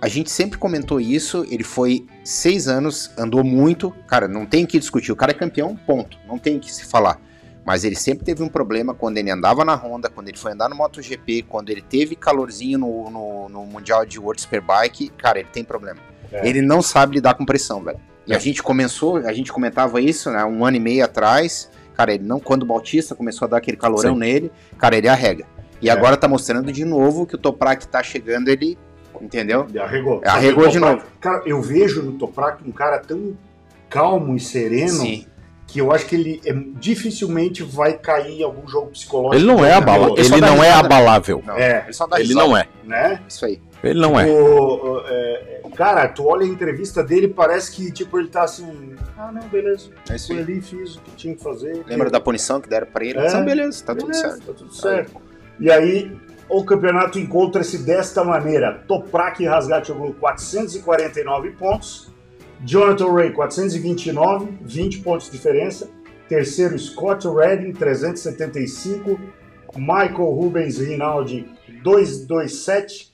a gente sempre comentou isso, ele foi seis anos, andou muito, cara, não tem que discutir, o cara é campeão, ponto, não tem que se falar. Mas ele sempre teve um problema quando ele andava na Honda, quando ele foi andar no MotoGP, quando ele teve calorzinho no, no, no Mundial de World Superbike, cara, ele tem problema. É. Ele não sabe lidar com pressão, velho. E É. a gente começou, a gente comentava isso, né, um ano e meio atrás, cara, ele não, quando o Bautista começou a dar aquele calorão Sim. nele, cara, ele arrega. E É. agora tá mostrando de novo que o Toprak tá chegando, ele, entendeu? Arregou. Arregou O de Toprak- novo. Cara, eu vejo no Toprak um cara tão calmo e sereno Sim. que eu acho que ele é- dificilmente vai cair em algum jogo psicológico. Ele não é abalável. Ele só Ele não é risada. abalável. Não, É, ele só dá Ele risada. não é. Né? Isso aí. Ele não é. O- o- é, é, cara, tu olha a entrevista dele, parece que tipo ele tá assim, ah não, beleza, É isso aí. ali, fiz o que tinha que fazer. Lembra da punição que deram pra ele? É. Ah, beleza, tá tudo Beleza, certo. Tá tudo certo. E aí, o campeonato encontra-se desta maneira: Toprak e Rasgatoglu 449 pontos, Jonathan Ray 429, 20 pontos de diferença. Terceiro, Scott Redding 375, Michael Rubens Rinaldi 227.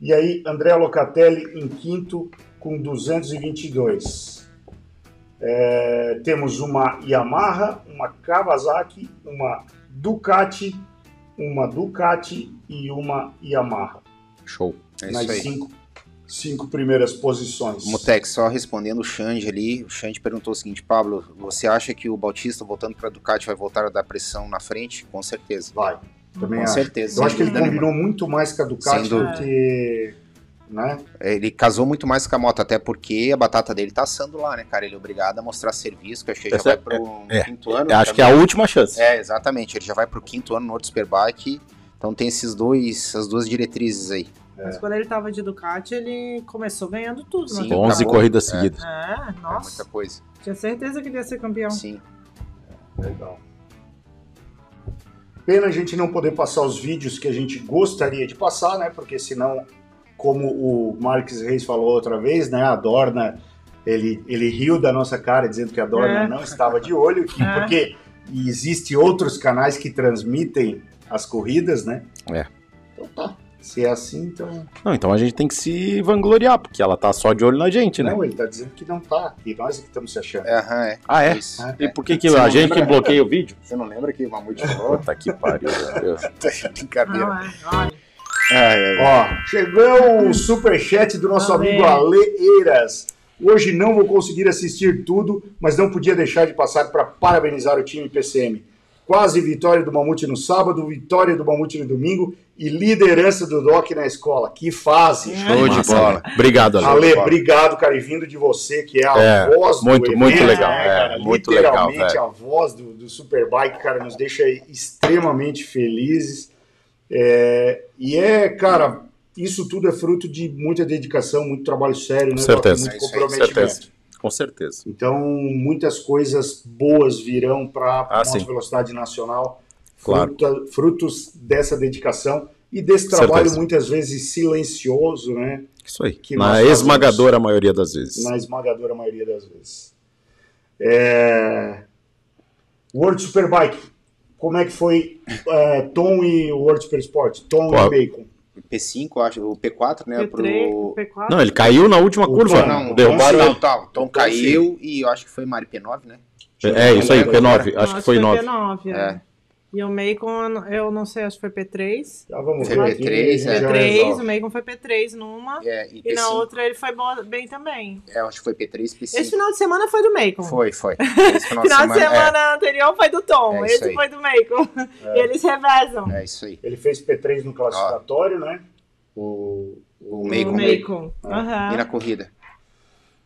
E aí, André Locatelli em quinto com 222. É, temos uma Yamaha, uma Kawasaki, uma Ducati, uma Ducati e uma Yamaha. Show. É nas isso aí. cinco cinco primeiras posições. Mutex, só respondendo o Xande ali, o Xande perguntou o seguinte, Pablo, você acha que o Bautista voltando para Ducati vai voltar a dar pressão na frente? Com certeza. Vai. Também Com acho. certeza. Eu acho que ele combinou muito mais com a Ducati do que. Né? Ele casou muito mais com a moto, até porque a batata dele tá assando lá, né, cara? Ele é obrigado a mostrar serviço, que eu acho que ele já vai é- pro é, quinto ano. Eu acho que é a última chance. É, exatamente. Ele já vai pro quinto ano no World Superbike. Então tem esses dois, essas duas diretrizes aí. Mas quando ele tava de Ducati, ele começou ganhando tudo. Sim. Né? 11 acabou. corridas É. seguidas. É, É muita nossa. coisa. Tinha certeza que ele ia ser campeão. Sim. Legal. Pena a gente não poder passar os vídeos que a gente gostaria de passar, né? Porque senão, como o Marques Reis falou outra vez, né? A Dorna, ele, ele riu da nossa cara dizendo que a Dorna É. não estava de olho, que, É. porque existem outros canais que transmitem as corridas, né? É. Se é assim, então. Não, então a gente tem que se vangloriar, porque ela tá só de olho na gente, né? Não, ele tá dizendo que não tá. E nós é que estamos se achando. É, aham, é. Ah, é? Isso. E por que, que Você a gente que bloqueia o vídeo? Você não lembra que o Mamute falou? Puta [LAUGHS] que pariu. meu Deus. [LAUGHS] Brincadeira. Não, é. Olha. Ai, ai, ai. Ó, chegou o superchat do nosso Ale. amigo Ale Eiras. Hoje não vou conseguir assistir tudo, mas não podia deixar de passar para parabenizar o time PCM. Quase vitória do Mamute no sábado, vitória do Mamute no domingo e liderança do Doc na escola. Que fase! Show de bola. Obrigado, Ale. Ale, obrigado, cara, e vindo de você, que é a É, voz do muito, evento, muito né, legal, cara? é, muito legal, Literalmente a voz do, do Superbike, cara, nos deixa extremamente felizes. É, e é, cara, isso tudo é fruto de muita dedicação, muito trabalho sério, né? Certeza. Muito É comprometimento. certeza. Com certeza. Então, muitas coisas boas virão para a Ah, sim. velocidade nacional, Claro. fruta- frutos dessa dedicação e desse trabalho Certeza. muitas vezes silencioso, né? Isso aí. Que Na esmagadora maioria das vezes. na esmagadora maioria das vezes. É... World Superbike, como é que foi é, Tom e World Super Sport? Tom Qual? e Bacon. P5, eu acho, o P4, né? P3, pro... P4. Não, ele caiu na última curva. Tom Não, Derrubaram não, ele. tá, Tom Tom caiu e eu acho que foi Mari P9, né? É isso aí, P9. Não, Acho que foi 9. P9, é. É. E o Macon, eu não- eu não sei, acho que foi P3. Já vamos Foi ver P3, aqui, a gente é. já P3, resolve. o Macon foi P3 numa. É, e E na P5, outra ele foi bem também. é, eu acho que foi P3 e P5. Esse final de semana foi do Macon. Foi, foi. [LAUGHS] Esse final, Final de é, semana anterior foi do Tom, É esse aí. foi do Macon. Eles revezam. é isso aí. Ele fez P3 no classificatório, né? O, O O Macon. Macon. Ah. Aham. E na corrida?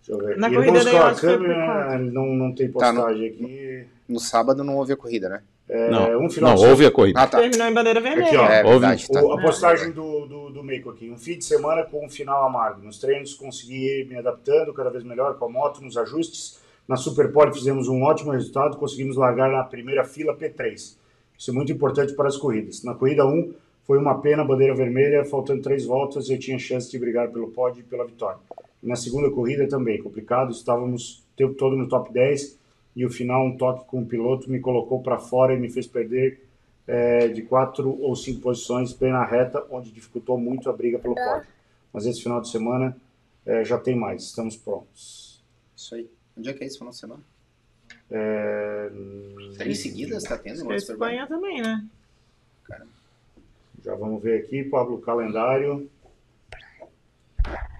Deixa eu ver. Na aqui. corrida daí P4. não, não tem Tá, no- postagem aqui. No sábado não houve a corrida, né? É, Não, um final não de houve a corrida. Ah, tá. Terminou em bandeira vermelha. Aqui, ó. É Houve. verdade, tá. O- a postagem do, do, do Meiko aqui. Um fim de semana com um final amargo. Nos treinos consegui ir me adaptando cada vez melhor com a moto, nos ajustes. Na Superpole fizemos um ótimo resultado, conseguimos largar na primeira fila P3. Isso é muito importante para as corridas. Na corrida 1 foi uma pena, bandeira vermelha, faltando três voltas eu tinha chance de brigar pelo pódio e pela vitória. E na segunda corrida também, complicado, estávamos o tempo todo no top 10 e o final um toque com o piloto me colocou para fora e me fez perder é, de quatro ou cinco posições bem na reta, onde dificultou muito a briga pelo pódio. Mas esse final de semana é, já tem mais, estamos prontos. Isso aí. Onde é que é esse final de semana? É, Três seguidas tá tendo no A World Superbike? Espanha também, né? já vamos ver aqui, Pablo, o calendário.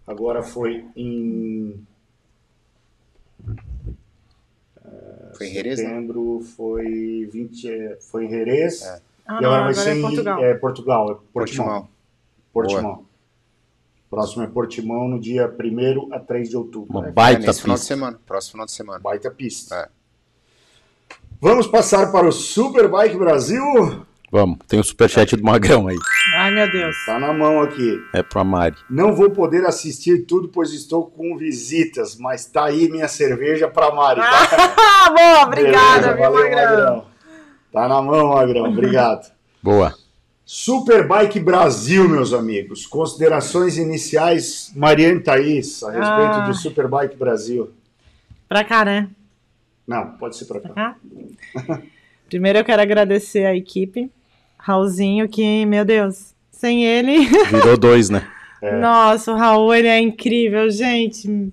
Agora foi em Foi em Jerez, né? setembro, foi 20, é, foi em Jerez. É. Ah, e não, agora vai agora ser é em Portugal. é, Portugal, é Portimão. Portimão. Portimão. Próximo é Portimão no dia 1 a 3 de outubro. Uma É, baita nesse final de pista. semana. Próximo final de semana. Baita pista. É. Vamos passar para o Superbike Brasil. Vamos, tem o superchat do Magrão aí. Ai, meu Deus. Tá na mão aqui. É pra Mari. Não vou poder assistir tudo, pois estou com visitas, mas tá aí minha cerveja para Mari. Tá? Ah, [LAUGHS] boa, obrigada, viu, valeu, Magrão? Tá na mão, Magrão. Obrigado. Boa. Superbike Brasil, meus amigos. Considerações iniciais, Mariane Thaís, a respeito Ah. do Superbike Brasil. Pra cá, né? Não, pode ser para Pra cá. cá? Primeiro eu quero agradecer a equipe. Raulzinho, que, meu Deus, sem ele. [LAUGHS] Virou dois, né? Nossa, o Raul, ele é incrível, gente.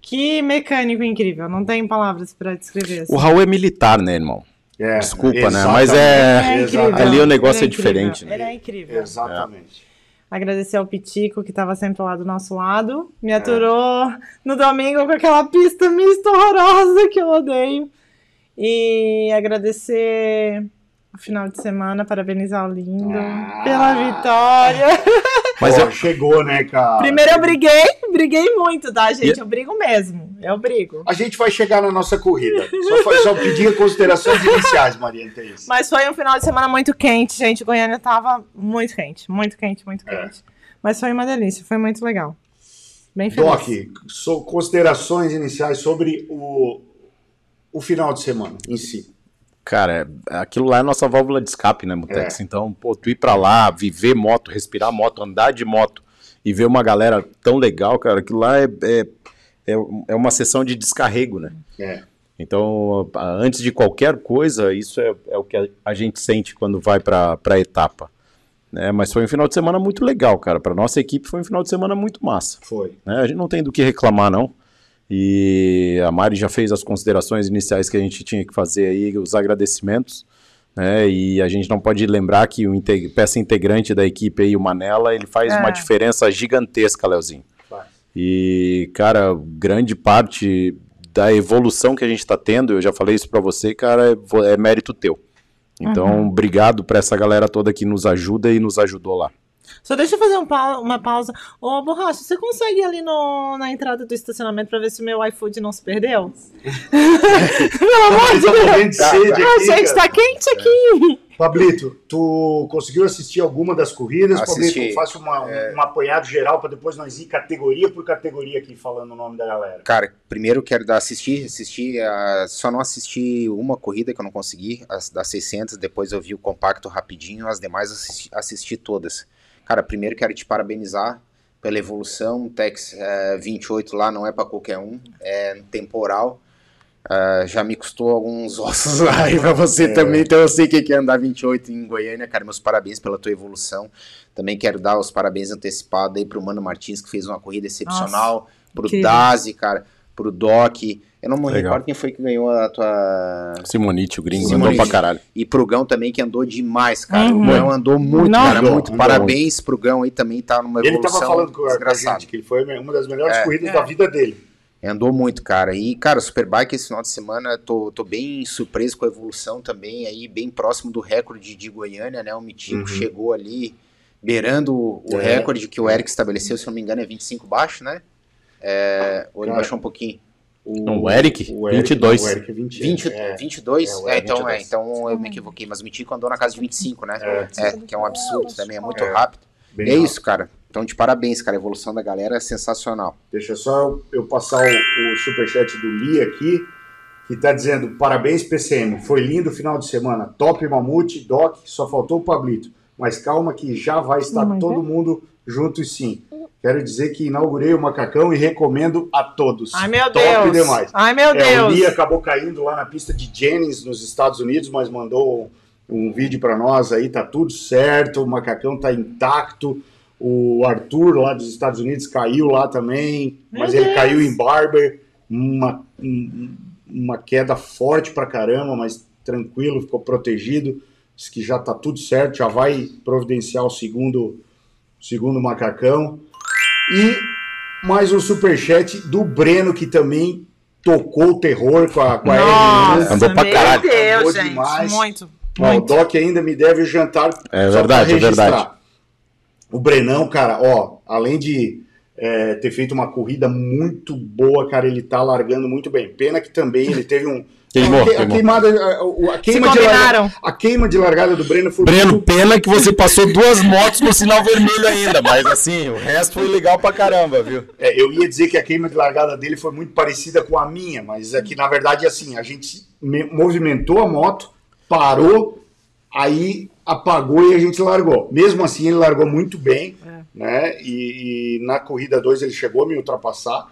Que mecânico incrível. Não tem palavras pra descrever. assim. O Raul é militar, né, irmão? É, Desculpa, né? exatamente. Mas é- Ele é incrível. Ali o negócio Ele é diferente, né? Ele é incrível. Exatamente. Agradecer ao Pitico, que estava sempre lá do nosso lado. Me aturou no domingo com aquela pista mista horrorosa que eu odeio. E agradecer o final de semana, parabenizar o Lindo Ah. pela vitória. [LAUGHS] Mas Pô, eu- chegou, né, cara? Primeiro eu briguei, briguei muito, tá, gente? Eu brigo mesmo. Eu brigo. A gente vai chegar na nossa corrida. Só, fa- só pedir considerações iniciais, Maria Antênis. Mas foi um final de semana muito quente, gente. Goiânia tava muito quente, muito quente, muito É. quente. Mas foi uma delícia, foi muito legal. Bem feliz. Doc, so- considerações iniciais sobre o, o final de semana em si. Cara, aquilo lá é a nossa válvula de escape, né, Mutex? É. Então, pô, tu ir pra lá, viver moto, respirar moto, andar de moto e ver uma galera tão legal, cara, aquilo lá é, é, é, é uma sessão de descarrego, né? É. Então, a- antes de qualquer coisa, isso é, é o que a, a gente sente quando vai pra, pra etapa. Né? Mas foi um final de semana muito legal, cara. Pra nossa equipe foi um final de semana muito massa. Foi. né? A gente não tem do que reclamar, não. E a Mari já fez as considerações iniciais que a gente tinha que fazer aí, os agradecimentos. Né? E a gente não pode lembrar que o inte- peça integrante da equipe aí, o Manela, ele faz É. uma diferença gigantesca, Leozinho. Faz. E, cara, grande parte da evolução que a gente está tendo, eu já falei isso para você, cara, é é mérito teu. Então, obrigado para essa galera toda que nos ajuda e nos ajudou lá. Só deixa eu fazer um pau- uma pausa. Ô, Borracha, você consegue ir ali no, na entrada do estacionamento pra ver se o meu iFood não se perdeu? [LAUGHS] Pelo amor de Tá Deus! sede Ah, aqui, gente, cara. tá quente aqui! Pablito, tu conseguiu assistir alguma das corridas? Assisti. Pablito, faça uma, um apanhado geral para depois nós ir categoria por categoria aqui falando o nome da galera. Cara, primeiro quero dar assistir, assistir, ah, só não assisti uma corrida que eu não consegui, as das 600, depois eu vi o compacto rapidinho, as demais assisti, assisti todas. Cara, primeiro quero te parabenizar pela evolução, o Tex eh, 28 lá não é para qualquer um, é temporal. Ah, já me custou alguns [LAUGHS] ossos lá e pra você também, então eu sei o que que é andar 28 em Goiânia, cara, meus parabéns pela tua evolução. Também quero dar os parabéns antecipados aí pro Mano Martins, que fez uma corrida excepcional, pro incrível. Dazi, cara, pro Doc. Eu não me Legal. recordo quem foi que ganhou a tua. Simonite, o gringo, Simonite. andou pra caralho. E pro Gão também, que andou demais, cara. Uhum. O Gão andou muito, Não. cara, Andou, muito. andou Parabéns pro Gão aí também, tá numa Ele evolução tava falando com a, gente que ele foi uma das melhores É. corridas É. da vida dele. Andou muito, cara. E, cara, Superbike esse final de semana, tô, tô bem surpreso com a evolução também, aí bem próximo do recorde de Goiânia, né? O Mitico Uhum. chegou ali beirando o o É. recorde que o Eric estabeleceu, se não me engano, é 25 baixo, né? É, ou ele Cara, baixou um pouquinho. Não, o Eric, o Eric, 22. não, o Eric é 20, 20, é. 22? É, o É, então, 22. é, então eu me equivoquei, mas o Mitico andou na casa de 25, né? É. É, que é um absurdo também, é muito É. rápido. E é rápido. isso, cara. Então, de parabéns, cara. A evolução da galera é sensacional. Deixa só eu, passar o, o superchat do Lee aqui, que tá dizendo: parabéns, PCM. Foi lindo o final de semana. Top Mamute, Doc, só faltou o Pablito. Mas calma que já vai estar Não, todo é? mundo junto e sim. Quero dizer que inaugurei o macacão e recomendo a todos. Ai, meu Top Deus! demais. Ai, meu É, o Deus! Lee acabou caindo lá na pista de Jennings, nos Estados Unidos, mas mandou um vídeo para nós aí, tá tudo certo, o macacão tá intacto. O Arthur lá dos Estados Unidos caiu lá também, Meu mas ele Deus. caiu em Barber, uma, um- uma queda forte pra caramba, mas tranquilo, ficou protegido. Diz que já tá tudo certo, já vai providenciar o segundo, segundo macacão. E mais um superchat do Breno, que também tocou o terror com a, com a Nossa, R1. Andou pra meu caralho. Deus, Andou gente. demais. Muito, Ó, o muito. Doc ainda me deve o jantar. É verdade, é verdade. registrar. O Brenão, cara, ó, além de é, ter feito uma corrida muito boa, cara, ele tá largando muito bem. Pena que também ele teve um. Queimou, a, que- a queimou. queimada, a, a Se queima de largada, a queima de largada do Breno foi Breno, muito- pena que você passou duas motos com sinal vermelho ainda, mas assim, o resto foi legal pra caramba, viu? É, eu ia dizer que a queima de largada dele foi muito parecida com a minha, mas é que na verdade assim, a gente me- movimentou a moto, parou, aí apagou e a gente largou. Mesmo assim, ele largou muito bem, né? E, e na corrida 2 ele chegou a me ultrapassar.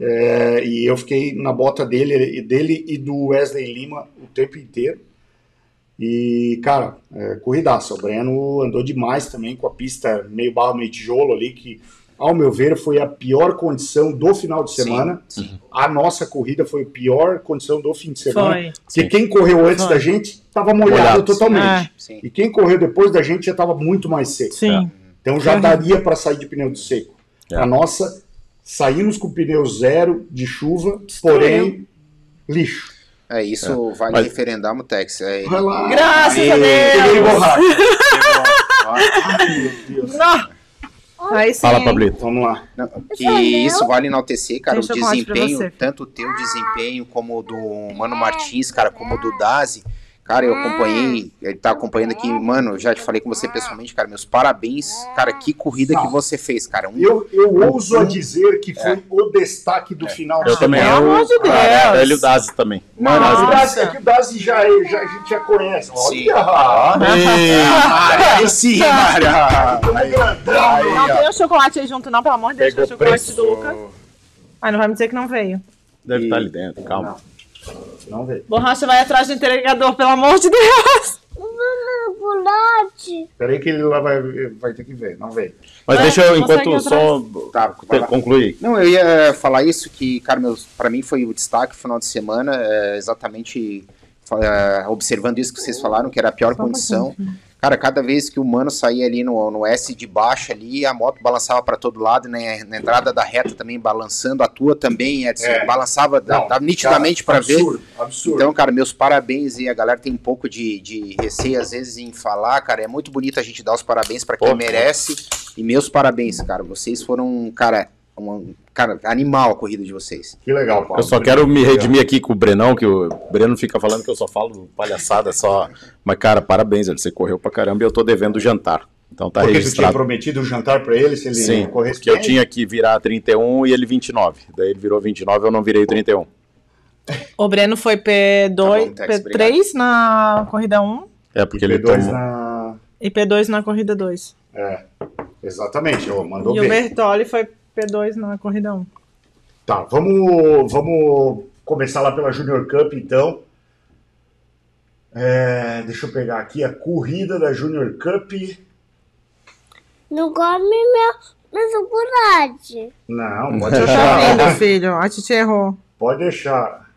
É, e eu fiquei na bota dele, dele e do Wesley Lima o tempo inteiro. E, cara, é, corridaça. O Breno andou demais também com a pista meio barro, meio tijolo ali, que, ao meu ver, foi a pior condição do final de Sim, semana. sim. A nossa corrida foi a pior condição do fim de semana. Foi. Porque quem correu antes Foi. da gente estava molhado, Molhado, totalmente. É. Sim. E quem correu depois da gente já estava muito mais seco. Sim. Então já daria para sair de pneu seco. É. A nossa, saímos com pneu zero de chuva, porém lixo. É, isso vale Mas- referendar, Mutex. É, Vai lá. Graças a Peguei Deus! borracha. Ai, sim. Fala, Pablito. Vamos lá. Não, que isso vale enaltecer, cara, Tem o desempenho, tanto o teu desempenho como o do Mano Martins, cara, como o do Dazi. Cara, eu acompanhei, ele tá acompanhando aqui, mano, eu já te falei com você pessoalmente, cara, meus parabéns, cara, que corrida que você fez, cara. Um, Eu, eu ouso a dizer que foi o destaque do final Eu de também. Pelo eu- amor de Deus. Ah, Ele e o Dazi também. Mano, O. Dazi, é que o Dazi já, é- já, a gente já conhece. Sim. Olha, [LAUGHS] aí sim, aí, Não tem o chocolate aí junto, não, pelo amor de Deus. O chocolate preço. do Lucas. Ai, não vai me dizer que não veio. Deve estar ali dentro, calma. não vê. Borracha vai atrás do entregador, pelo amor de Deus. Chocolate. Peraí que ele lá vai, vai ter que ver. Não vê. Mas deixa eu, enquanto só Tá, concluir. Não, eu ia falar isso que, cara, meus, pra mim foi o destaque final de semana, é, exatamente é, observando isso que vocês falaram, que era a pior Só um condição. Cara, cada vez que o mano saía ali no, no S de baixo ali, a moto balançava pra todo lado, né? Na entrada da reta também balançando, a tua também, Edson, É. balançava dá- Não, dá nitidamente pra ver. absurdo, Absurdo. Então, cara, meus parabéns e a galera tem um pouco de, de receio às vezes em falar, cara. É muito bonito a gente dar os parabéns pra quem Pô. merece. E meus parabéns, cara. Vocês foram, cara, um, cara, animal a corrida de vocês. que legal, Paulo. Eu só quero me redimir aqui com o Brenão, que o Breno fica falando que eu só falo palhaçada só. Mas, cara, parabéns, ele você correu pra caramba e eu tô devendo o jantar. Então tá Porque tu tinha registrado. prometido um jantar pra ele, se ele Sim, corresse porque eu tinha que virar 31 e ele 29. Daí ele virou 29 eu não virei 31. O Breno foi Tá P2, bom, Tex, P3 na corrida 1 É porque ele P2 tomou. na... e P2 na corrida 2. É, exatamente, mandou E o bem. Bertoli foi P2 na corrida 1. Tá, vamos, vamos começar lá pela Junior Cup, então. É, deixa eu pegar aqui a corrida da Junior Cup. Não come meu, meu chocolate. Não, [LAUGHS] pode Tá deixar. vindo, filho. A Titi errou. Pode deixar.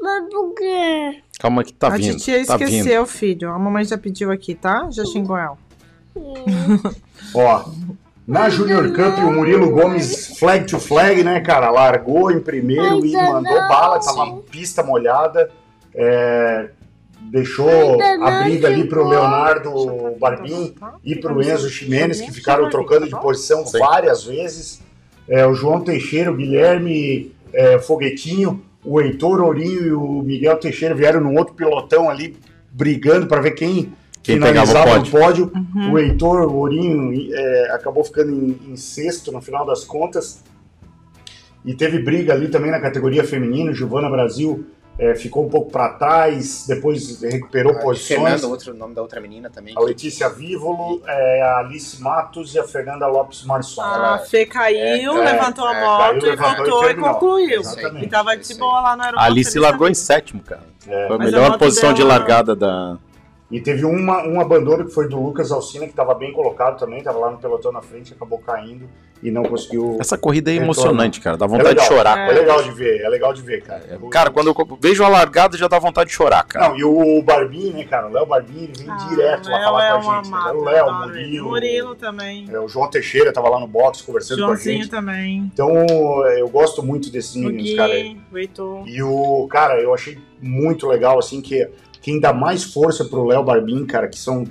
Mas por quê? Calma que tá a vindo. titia tá vindo. esqueceu, filho. A mamãe já pediu aqui, tá? Já xingou ela. Ó, na Junior Cup, o Murilo Gomes, flag to flag, né, cara? Largou em primeiro e mandou não, bala, tava sim. pista molhada. é, deixou a briga ali pro. Leonardo Barbim e pro Enzo Ximenes, que ficaram trocando de posição várias vezes. É, o João Teixeira, o Guilherme é, Foguetinho, o Heitor Ourinho e o Miguel Teixeira vieram num outro pilotão ali, brigando para ver quem, Quem pegava o pódio. pódio. O Heitor Ourinho é, acabou ficando em, em sexto no final das contas. E teve briga ali também na categoria feminina. Giovana Brasil é, ficou um pouco para trás, depois recuperou posições. Fernanda, outro nome da outra menina também. A Letícia Vívolo, é, a Alice Matos e a Fernanda Lopes Marçom. A Fê caiu, É, levantou a é, moto caiu, e levantou e voltou e, concluiu. Exatamente. E tava de boa lá no A aeroporto. Alice feliz largou em sétimo, cara. É. Foi a a melhor moto posição de largada da. E teve uma, um abandono que foi do Lucas Alcina, que estava bem colocado também, estava lá no pelotão na frente, acabou caindo e não conseguiu. Essa corrida é Retorno. emocionante, cara. Dá É vontade legal, de chorar. É legal de ver, é legal de ver, cara. Cara, quando eu vejo a largada já dá vontade de chorar, cara. Não, e o Barbie, né, cara? O Léo Barbie, ele vem Ah, direto lá falar é com a gente. né? O Léo, o. Murilo. Murilo também. é, o João Teixeira tava lá no box conversando com a Joãozinho gente. também. Então, eu gosto muito desses O meninos, Gui, cara. o Heitor. E o, cara, eu achei muito legal, assim, que quem dá mais força pro Léo Barbim, cara, que são,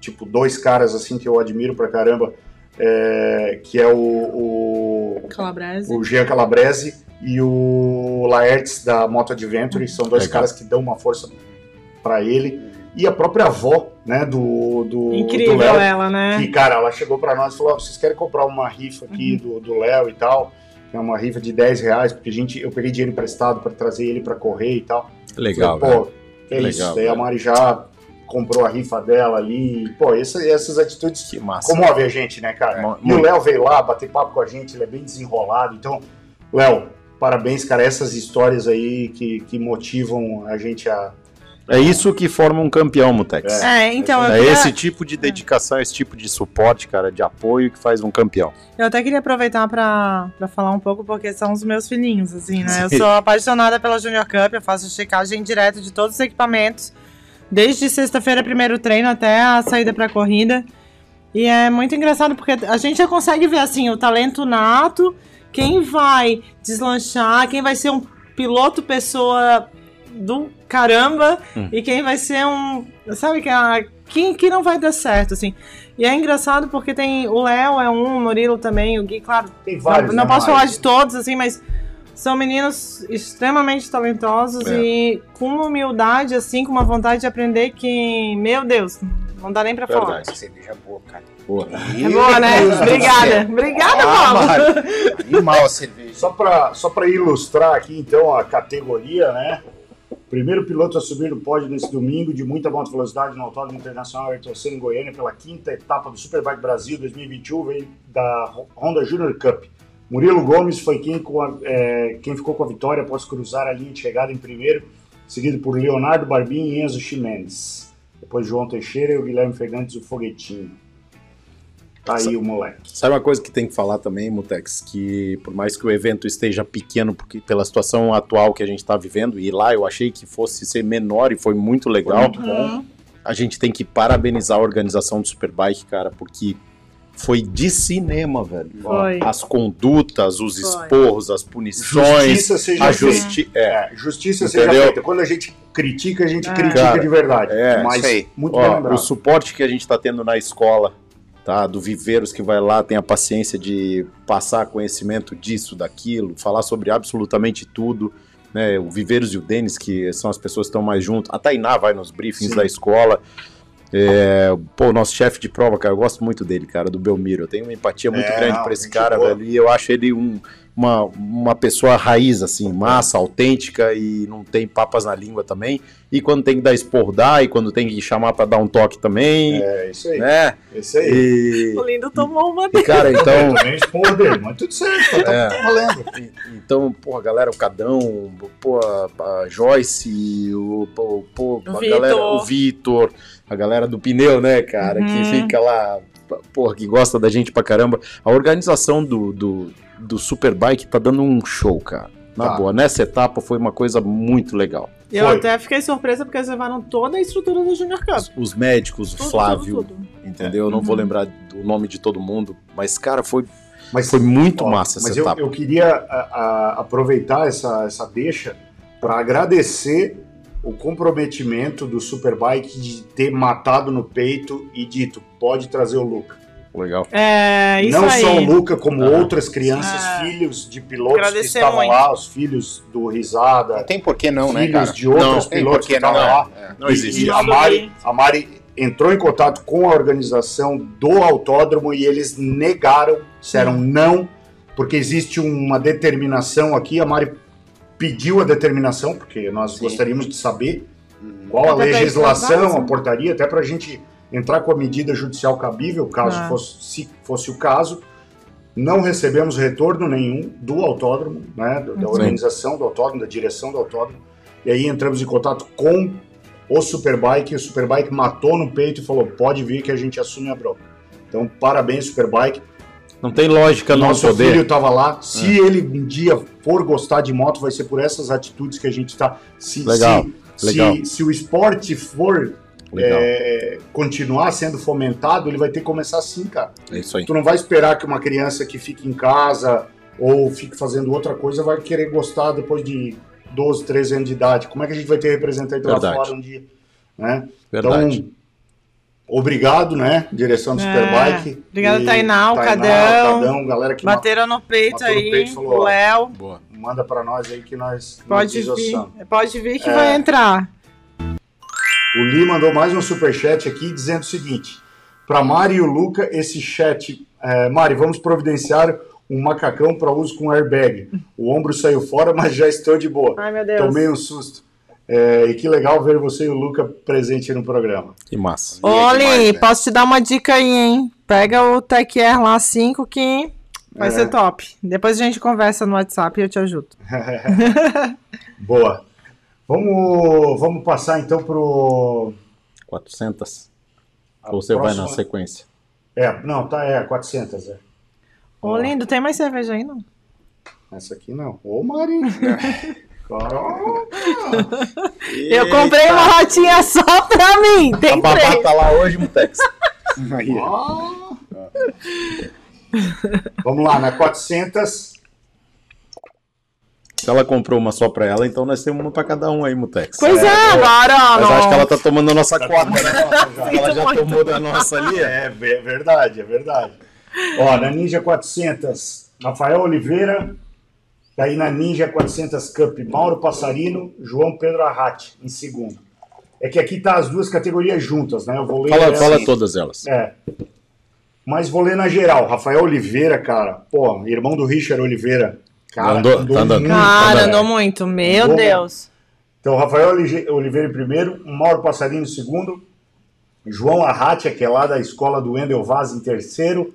tipo, dois caras, assim, que eu admiro pra caramba, é, que é o, o, Calabrese. o Jean Calabrese e o Laertes da Moto Adventure, são dois Legal. caras que dão uma força pra ele. E a própria avó, né, do, do, Incrível do Léo, ela, né? que, cara, ela chegou pra nós e falou: "Ó, vocês querem comprar uma rifa aqui Uhum. do do Léo e tal? É uma rifa de 10 reais, porque a gente, eu peguei dinheiro emprestado pra trazer ele pra correr e tal. Legal, Falei. Pô, é Legal, isso. Daí a. Mari já comprou a rifa dela ali. Pô, essa- essas atitudes Que massa. comove a gente, né, cara? Mo- E o. Léo veio lá bater papo com a gente, ele é bem desenrolado. Então, Léo, parabéns, cara. Essas histórias aí que, que motivam a gente a. É isso que forma um campeão, Mutex. É, então eu, É queria- esse tipo de dedicação, esse tipo de suporte, cara, de apoio que faz um campeão. eu até queria aproveitar pra, pra falar um pouco, porque são os meus filhinhos, assim, né? Eu sou apaixonada pela Junior Cup, eu faço checagem direto de todos os equipamentos, desde sexta-feira, primeiro treino, até a saída pra corrida. E é muito engraçado porque a gente já consegue ver assim o talento nato, quem vai deslanchar, quem vai ser um piloto pessoa do caramba Hum. e quem vai ser um, sabe que a quem que não vai dar certo assim. E é engraçado porque tem o Léo é um, o Murilo também, o Gui, claro, Tem vários. não, não né, posso falar de todos, assim, mas são meninos extremamente talentosos É. e com uma humildade, assim, com uma vontade de aprender que, meu Deus, não dá nem pra falar. Verdade. Essa cerveja é boa, cara. Boa. É boa, né? Obrigada. Obrigada, Ah, Paulo. [LAUGHS] Animal a cerveja. Só para só pra ilustrar aqui, então, a categoria, né? Primeiro piloto a subir no pódio nesse domingo, de muita alta velocidade no Autódromo Internacional Ayrton Senna em Goiânia, pela quinta etapa do Superbike Brasil 2021, veio da Honda Junior Cup. Murilo Gomes foi quem, a- é, quem ficou com a vitória após cruzar a linha de chegada em primeiro, seguido por Leonardo Barbim e Enzo Ximenes. Depois João Teixeira e o Guilherme Fernandes, o foguetinho. Tá aí o moleque. Sabe uma coisa que tem que falar também, Mutex? Que por mais que o evento esteja pequeno, porque pela situação atual que a gente está vivendo, e lá eu achei que fosse ser menor e foi muito legal, Muito bom. a gente tem que parabenizar a organização do Superbike, cara, porque foi de cinema, velho. Foi. As condutas, os Foi. esporros, as punições, Justiça seja a feita. justi é, É, justiça seja Entendeu? feita. Quando a gente critica, a gente É. critica Cara, de verdade. é, mas isso aí. muito bem Ó, lembrado. o suporte que a gente está tendo na escola, tá? Do Viveiros que vai lá, tem a paciência de passar conhecimento disso, daquilo, falar sobre absolutamente tudo. Né? O Viveiros e o Denis, que são as pessoas que estão mais junto. A Tainá vai nos briefings Sim. da escola. É, pô, nosso chefe de prova, cara, eu gosto muito dele, cara, do Belmiro. Eu tenho uma empatia muito É, grande por esse cara, boa. velho. E eu acho ele um, uma, uma pessoa raiz, assim, massa, autêntica e não tem papas na língua também. E quando tem que dar esporro, dá. E quando tem que chamar pra dar um toque também, É isso aí. né? É isso aí. E, O lindo tomou uma e, cara, então... também expor dele, mas tudo certo, tá, É. tá valendo. Então, porra, galera, o Cadão, pô, a, Joyce, o, pô, a Vitor. galera, o Vitor, a galera do pneu, né, cara, que Uhum. fica lá, porra, que gosta da gente pra caramba. A organização do, do, do Superbike tá dando um show, cara. Na Tá. boa, nessa etapa foi uma coisa muito legal. Eu Foi. até fiquei surpresa porque eles levaram toda a estrutura do Junior Cup. Os, os médicos, o Tudo, Flávio, tudo, tudo. entendeu? Eu não vou lembrar do nome de todo mundo, mas, cara, foi, Mas, foi muito ó, massa essa mas eu, etapa. eu queria a- a- aproveitar essa, essa deixa para agradecer o comprometimento do Superbike de ter matado no peito e dito, pode trazer o Luca. Legal. É, isso Não aí. só o Luca, como Aham. outras crianças, É. filhos de pilotos que estavam muito. lá, os filhos do Risada, Não tem por que não, né, filhos cara? de outros Não, pilotos que que não, estavam lá. é. Não existe. E a Mari, a Mari entrou em contato com a organização do autódromo e eles negaram, disseram não, porque existe uma determinação aqui. A Mari pediu a determinação, porque nós Sim. gostaríamos de saber Uhum. qual a legislação, a portaria, até para a gente entrar com a medida judicial cabível, caso Ah. fosse, se fosse o caso. Não recebemos retorno nenhum do autódromo, né, da, Sim. organização do autódromo, da direção do autódromo. E aí entramos em contato com o Superbike, e o Superbike matou no peito e falou: pode vir que a gente assume a bronca. Então, parabéns, Superbike. Não tem lógica não Nosso poder. filho estava lá. Se ele um dia for gostar de moto, vai ser por essas atitudes que a gente está. Se, Legal, se, legal. Se, se o esporte for. É, continuar sendo fomentado, ele vai ter que começar assim, cara. É isso aí. Tu não vai esperar que uma criança que fique em casa ou fique fazendo outra coisa vai querer gostar depois de 12, 13 anos de idade. Como é que a gente vai ter representante lá fora um dia? Né? Verdade. Então, obrigado, né? Direção do É, Superbike. obrigado, E Tainá, o Tainá, Cadão. Cadão, galera que Bateram no peito no aí, peito falou, o ó. Léo. Manda pra nós aí que nós, nós Pode vir, desossamos. pode vir que É. vai entrar. O Li mandou mais um superchat aqui dizendo o seguinte: para Mari e o Luca, esse chat. é, Mari, vamos providenciar um macacão para uso com airbag. O ombro saiu fora, mas já estou de boa. Ai, meu Deus. Tomei um susto. É, e que legal ver você e o Luca presente no programa. Que massa. Ô, é Li, né? posso te dar uma dica aí, hein? Pega o Tech Air lá 5 que vai É. ser top. Depois a gente conversa no WhatsApp e eu te ajudo. [LAUGHS] [LAUGHS] Boa. Vamos, vamos passar então pro. 400. a Ou você vai próxima- na sequência? É, não, tá, é 400. É. Ô, lindo, tem mais cerveja aí, não? Essa aqui não. Ô, Mari. [LAUGHS] Caramba. Eu comprei uma latinha só pra mim. A Tem babá três. tá lá hoje, Mutex. Vamos lá, na 400. Se ela comprou uma só pra ela, então nós temos uma pra cada um aí, Mutex. Pois é, agora, Mas não. acho que ela tá tomando a nossa cota, né? já. [LAUGHS] Ela já muito. tomou da nossa ali. é. É ve- verdade, é verdade. Ó, na Ninja 400, Rafael Oliveira. Daí na Ninja 400 Cup, Mauro Passarino, João Pedro Arratti, em segundo. É que aqui tá as duas categorias juntas, né? Eu vou ler Fala, fala todas elas. É. Mas vou ler na geral. Rafael Oliveira, cara, pô, irmão do Richard Oliveira. Cara, Andou- tá andando. muito, Cara, andou muito. Meu Andou Deus. Então, Rafael Oli- Oliveira em primeiro, Mauro Passarinho em segundo, João Arratia, que é lá da escola do Wendel Vaz, em terceiro,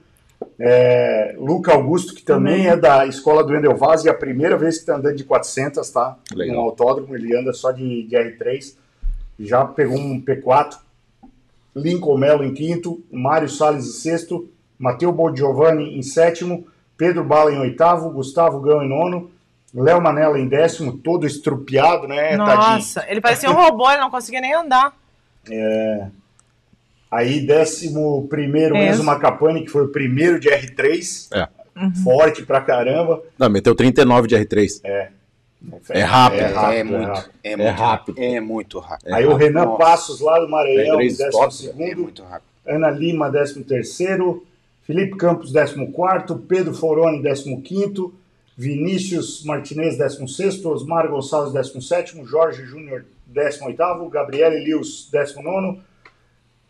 é, Luca Augusto, que também é da escola do Wendel Vaz, e é a primeira vez que está andando de 400, tá? Legal. No autódromo, ele anda só de, de R3, já pegou um P4, Lincoln Melo em quinto, Mário Salles em sexto, Matheus Bolgiovanni em sétimo, Pedro Bala em oitavo, Gustavo Gão em nono, Léo Manella em décimo, todo estrupiado, né, tadinho? Nossa, ele parecia um robô, ele não conseguia nem andar. Aí, décimo primeiro, É. Enzo Macapane, que foi o primeiro de R3. É. Forte pra caramba. Não, meteu 39 de R3. É rápido. É É, rápido, é muito, rápido. é muito rápido. É muito rápido. Aí o Renan Nossa. Passos, lá do Maranhão, R3 décimo top, É segundo. muito rápido. Ana Lima, décimo terceiro. Felipe Campos, décimo quarto. Pedro Foroni, décimo quinto. Vinícius Martinez, décimo sexto. Osmar Gonçalves, décimo sétimo. Jorge Júnior, décimo oitavo. Gabriele Lius, décimo nono.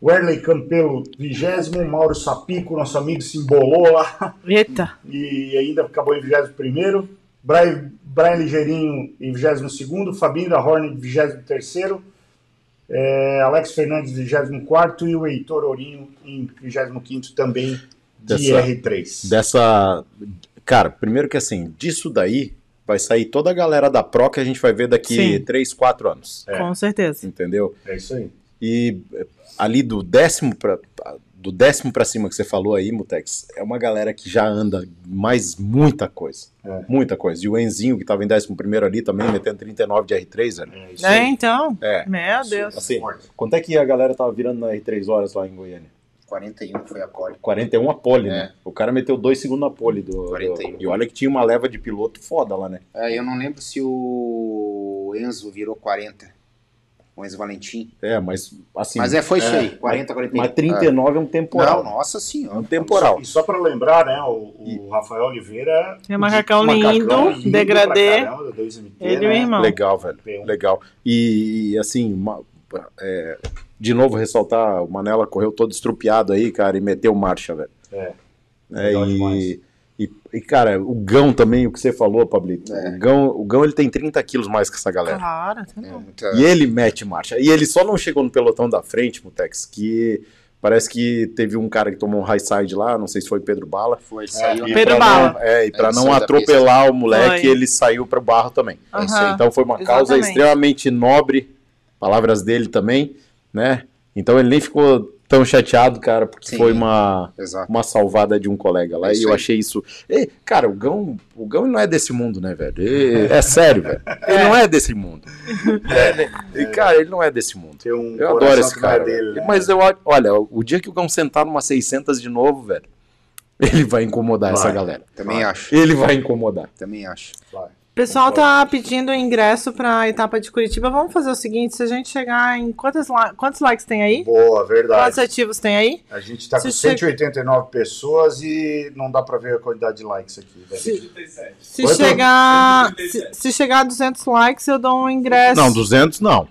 Werley Campelo, vigésimo. Mauro Sapico, nosso amigo, se embolou lá. Eita. e ainda acabou em 21º. Brian, Brian Ligeirinho em 22º, Fabinho da Horn em 23º, é, Alex Fernandes em 24º e o Heitor Ourinho em 25º também de Dessa- R3. Dessa. Cara, primeiro que assim, disso daí vai sair toda a galera da Pro que a gente vai ver daqui Sim. 3, 4 anos. É. Com certeza. Entendeu? É isso aí. E eh, ali do décimo pra, do décimo pra cima que você falou aí, Mutex, é uma galera que já anda mais muita coisa. É. Muita coisa. E o Enzinho, que tava em décimo primeiro ali também, metendo 39 de R3, velho. É isso É, então. É. Meu Deus. Assim, quanto é que a galera tava virando na R3 horas lá em Goiânia? 41 foi a pole. 41 a pole, É. né? O cara meteu dois segundos na pole do, do- 41. E olha que tinha uma leva de piloto foda lá, né? É, eu não lembro se o Enzo virou 40. O Enzo Valentim. É, mas assim. Mas é, foi isso é, aí, 40, 41. Mas 39 é um É. temporal. Não, nossa É senhora. um temporal. E só para lembrar, né, o, o Rafael Oliveira... Tem um macacão lindo, pra degradê. caramba, 2MT, Ele e o né? irmão. Legal, velho. P1. Legal. E, e, assim, uma- é, de novo ressaltar, o Manela correu todo estrupiado aí, cara, e meteu marcha, velho. É. É, e, e, e, cara, o Gão também, o que você falou, Pablito. É. O, Gão, o Gão ele tem 30 quilos mais que essa galera. Claro, tá É, bom. muita- E ele mete marcha. E ele só não chegou no pelotão da frente, Mutex, que parece que teve um cara que tomou um high side lá, não sei se foi Pedro Bala. Foi, ele saiu. E Pedro pra Bala. Não, é, e pra Ele não atropelar o moleque, Foi. ele saiu pro barro também. É. Aham. Então foi uma causa Exatamente. extremamente nobre, palavras dele também, né? Então ele nem ficou tão chateado, cara, porque Sim. foi uma, Exato. uma salvada de um colega lá. É e isso eu aí. achei isso. E, cara, o Gão, o Gão não é desse mundo, né, velho? E- é sério, velho. Ele não é desse mundo. É, e, cara, ele não é desse mundo. Tem um Eu adoro esse é cara. dele, né? Mas eu, olha, o dia que o Gão sentar numa 600 de novo, velho, ele vai incomodar essa Vai. galera. Também Vai. acho. Ele vai incomodar. Também acho. Vai. O pessoal tá pedindo ingresso pra etapa de Curitiba. Vamos fazer o seguinte: se a gente chegar em. Quantos, li- quantos likes tem aí? Boa, verdade. Quantos ativos tem aí? A gente tá com Se che- 189 pessoas e não dá pra ver a quantidade de likes aqui. velho. Se, se chegar. Se, se chegar a 200 likes, eu dou um ingresso. Não, 200 não.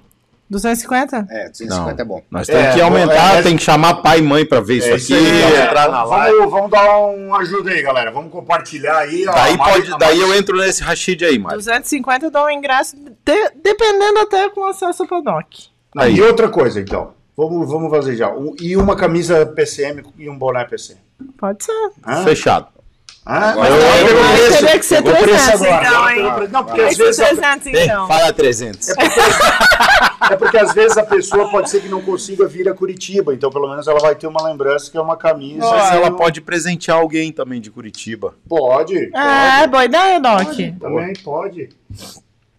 250? É, 250 é bom. Nós temos É, que aumentar, é- tem que chamar pai e mãe pra ver isso É aqui, isso aí, na live. Vamos, vamos dar uma ajuda aí, galera. Vamos compartilhar aí. ó, Daí, pode, a daí Mari- eu entro nesse rachid aí, Mário. 250 eu dou um ingresso, de- dependendo até com acesso ao paddock. Não, E outra coisa, então. Vamos, vamos fazer já. Um- e uma camisa PCM e um boné PCM. Pode ser. Hã? Fechado. Agora Mas eu- aí pegou Mas preço. teria que ser Pegou preço 300 agora. então, hein? Não, porque às vezes... ser a- 300 então. Fala 300. É porque [LAUGHS] às vezes a pessoa pode ser que não consiga vir a Curitiba, então pelo menos ela vai ter uma lembrança que é uma camisa. Mas e ela um- pode presentear alguém também de Curitiba. Pode. É, boa ideia, Doc. Também pode.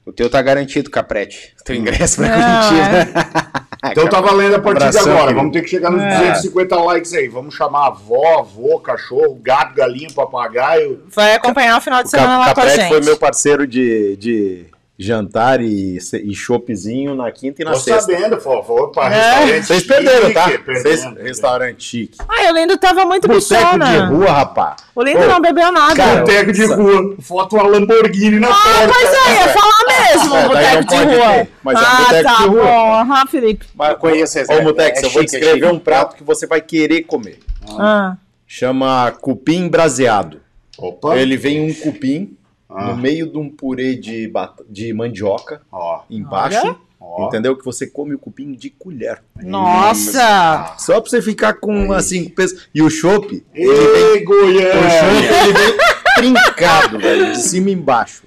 O teu tá garantido, Caprete. O teu ingresso pra Não, Curitiba. [LAUGHS] Então tá valendo a partir de Abração, agora. querido. Vamos ter que chegar nos É. 250 likes aí. Vamos chamar avó, avô, cachorro, gato, galinha, papagaio. Vai acompanhar o final de O semana Cap lá com a Caprete gente. foi meu parceiro de, de jantar e, e choppzinho na quinta e na Tô sexta. sabendo, por favor, para É. restaurante Vocês perderam, tá? Vocês, restaurante chique. Ai, o Lindo tava muito Boteco de bichona. rua, rapaz. O Lindo Ô, não bebeu nada. cara, Boteco de rua, foto uma Lamborghini na Ah, porta. pois é, ia falar mesmo, É, boteco não de pode rua. ter, mas é um ah, boteco tá de rua. bom. Aham, Felipe. Mas, Eu conheço esse, Ô, é- Mutex, é eu vou chique, é descrever chique. um prato que você vai querer comer. Ah. Chama cupim braseado. Opa. Ele vem um cupim Ah. no meio de um purê de, bata- de mandioca Ó, embaixo. Olha. ó. Entendeu? Que você come o cupim de colher. Nossa! Só pra você ficar com assim, peso. E o chopp, ele vem Ei, O Goiânia! chopp, ele vem trincado, velho, de cima e embaixo.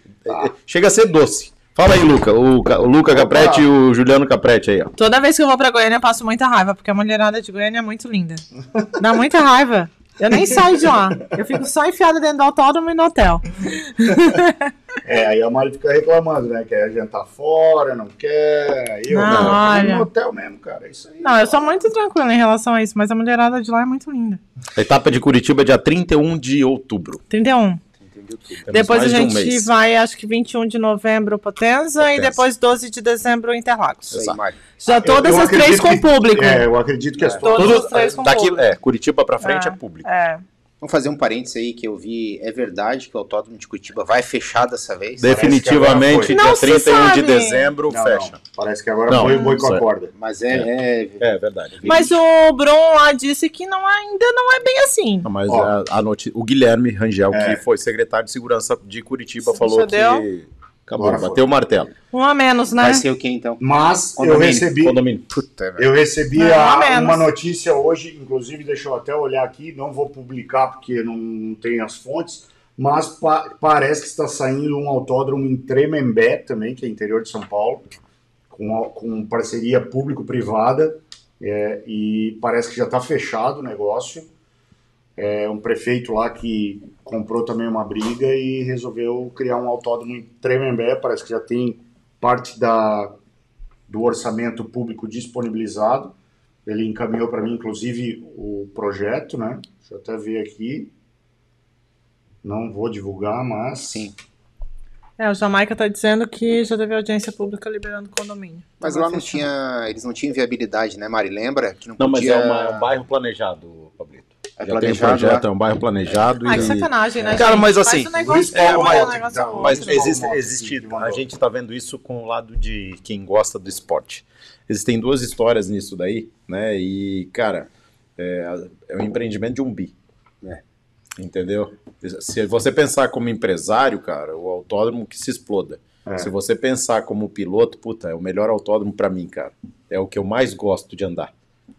Chega a ser doce. Fala aí, Luca. O, o Luca Capretti e o Juliano Capretti aí, ó. Toda vez que eu vou pra Goiânia, eu passo muita raiva, porque a mulherada de Goiânia é muito linda. Dá muita raiva. Eu nem saio de lá. Eu fico só enfiada dentro do autódromo e no hotel. É, aí a Mari fica reclamando, né? Quer jantar fora, não quer. Aí eu Não, não, eu olha. fico no hotel mesmo, cara. É isso aí. Não, eu sou muito tranquila em relação a isso, mas a mulherada de lá é muito linda. A etapa de Curitiba é dia 31 de outubro. 31. Temos depois a de um gente mês. vai, acho que 21 de novembro, Potenza, e Potenza. depois 12 de dezembro, Interlagos. Exato. Mário. Já todas Eu as três acredito com que- público. É, eu acredito que as Todas Tudo, as três com daqui, público. é, Curitiba pra frente é, É. público. É. Vamos fazer um parênteses aí que eu vi. É verdade que o Autódromo de Curitiba vai fechar dessa vez? Definitivamente, dia agora foi. 31 Não se de dezembro, Não, fecha. não. Parece que agora Não, foi boi com a é. corda. Mas é. é- É verdade. Mas o Bron lá disse que não, ainda não é bem assim. Não, Mas Ó. a, a noti- o Guilherme Rangel, É. que foi secretário de segurança de Curitiba, Sim, falou que acabou, foi. bateu o martelo. Um a menos, né? Vai ser o que então? Mas eu Condomínio. recebi, Condomínio. Puta, eu recebi Não, a- uma notícia hoje, inclusive, deixa eu até olhar aqui, não vou publicar porque não, tem as fontes, mas pa- parece que está saindo um autódromo em Tremembé também, que é interior de São Paulo, com, com parceria público-privada, é, e parece que já está fechado o negócio. É um prefeito lá que comprou também uma briga e resolveu criar um autódromo em Tremembé, parece que já tem parte da, do orçamento público disponibilizado. Ele encaminhou para mim, inclusive, o projeto, né? Deixa eu até ver aqui. Não vou divulgar, mas. Sim. É, o Jamaica tá dizendo que já teve audiência pública liberando condomínio. Mas lá não tinha. Eles não tinham viabilidade, né, Mari? Lembra? Que não, Não, mas podia... é uma- um bairro planejado. É Já tem um projeto, lá? é um bairro planejado. Que e... sacanagem, né, Cara, gente? mas assim, negócio é, bom, mas- é um então. Mas existe, existe que a gente tá vendo isso com o lado de quem gosta do esporte. Existem duas histórias nisso daí, né? E, cara, é, é um empreendimento de um bi. É. Entendeu? Se você pensar como empresário, cara, o autódromo que se exploda. É. Se você pensar como piloto, puta, é o melhor autódromo pra mim, cara. É o que eu mais gosto de andar.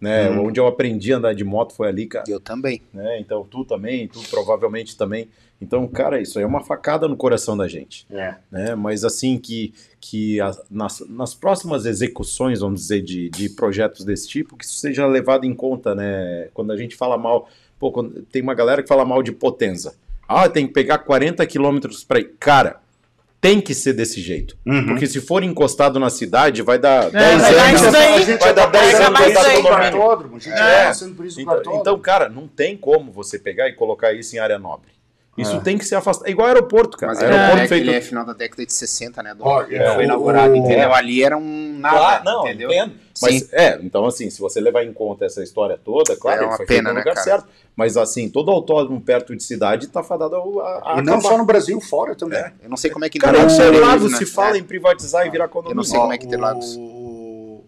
Né? Uhum. Onde eu aprendi a andar de moto foi ali, cara Eu também. né? Então tu também, tu provavelmente também. Então, cara, isso aí é uma facada no coração da gente, É. né? Mas assim que, que a- nas, nas próximas execuções, vamos dizer, de, de projetos desse tipo, que isso seja levado em conta, né? Quando a gente fala mal, pô, quando- tem uma galera que fala mal de Potenza. Ah, tem que pegar 40 quilômetros para ir. Cara, tem que ser desse jeito. Uhum. Porque se for encostado na cidade, vai dar 10 vai dar anos. gente Vai dar já tá 10 passando anos, vai por dar condomínio. cartódromo, A gente É. tá passando por isso no Então, cartódromo. então, cara, não tem como você pegar e colocar isso em área nobre. Isso É. tem que ser afastado. É igual aeroporto, cara. Mas ele, aeroporto é, feito. ele é final da década de 60, né? Do, Ó, que é, foi inaugurado, o- entendeu? Ali era um nada, Claro, não, entendeu? entendo. Mas, é, então assim, se você levar em conta essa história toda, claro, É ele uma foi pena, feito no né, lugar cara? certo. Mas assim, todo autódromo perto de cidade tá fadado a, a E não acabar. só no Brasil, fora também. É. Eu não sei como é que Cara, não Interlagos né? se fala É. em privatizar e virar condomínio. Eu não sei como é que Interlagos. O, o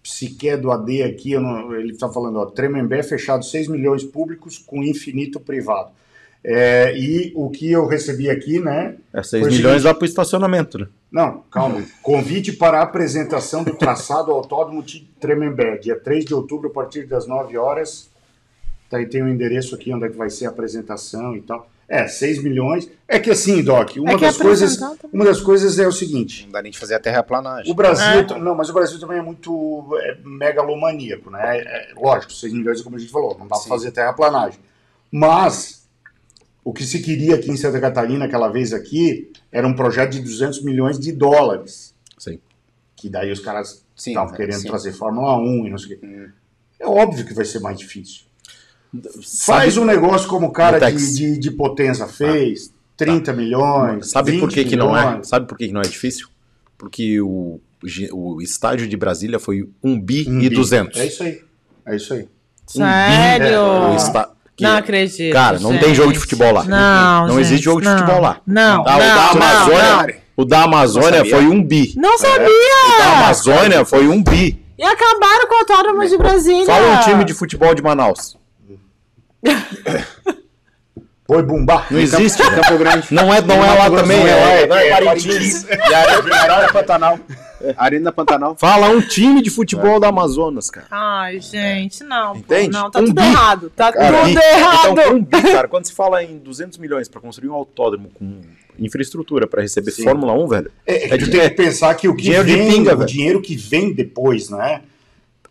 psique do AD aqui, eu não- ele está falando, ó, Tremembé fechado 6 milhões públicos com infinito privado. É, e o que eu recebi aqui, né? É 6 Foi o milhões seguinte- dá pro estacionamento, né? Não, calma. Convite para a apresentação do traçado Autódromo de Tremembé, dia 3 de outubro, a partir das 9 horas. Tá, aí tem o endereço aqui onde é que vai ser a apresentação e tal. É, 6 milhões. É que assim, Doc, uma, É das, coisas, apresentar também. uma das coisas é o seguinte. Não dá nem de fazer a terraplanagem. O Brasil, É. não, mas o Brasil também é muito é, megalomaníaco, né? É, lógico, 6 milhões, como a gente falou, não dá para fazer terraplanagem. Mas o que se queria aqui em Santa Catarina, aquela vez aqui, era um projeto de 200 milhões de dólares, Sim. que daí os caras estavam é, querendo sim. trazer Fórmula 1 e não sei o quê. Hum. É óbvio que vai ser mais difícil. Sabe- Faz um negócio como o cara de, de, de Potenza fez, 30 milhões. Sabe por 20 que, que não é? milhões. Sabe por que, que não é difícil? Porque o, o estádio de Brasília foi 1 bi Um e bi. 200. É isso aí. É isso aí. Sério? O esta- que- Não acredito. Cara, não gente. tem jogo de futebol lá. Não, Não gente, existe jogo de não. futebol lá. Não, Tá, o não, da não, Amazônia, não. o da Amazônia foi 1 bi. Não sabia! O da Amazônia foi 1 bi. E acabaram com o autódromo de Brasília. Fala um time de futebol de Manaus. [LAUGHS] Foi Bumbá. Não existe. Campo Grande. Não é, não é lá também, não é, é, não é é Parintins. E a Arena, a Arena Pantanal. Arena Pantanal. Fala um time de futebol da Amazonas, cara. Ai, gente, não. pô, Entende? Não, tá Um tudo bi. errado. Tá Cara, tudo e- errado. Então, um bi, cara, [LAUGHS] quando se fala em 200 milhões pra construir um autódromo com infraestrutura pra receber Sim. Fórmula 1, velho. É, é É tu de- tem que pensar que o que dinheiro vem, pinga, o velho. dinheiro que vem depois, né?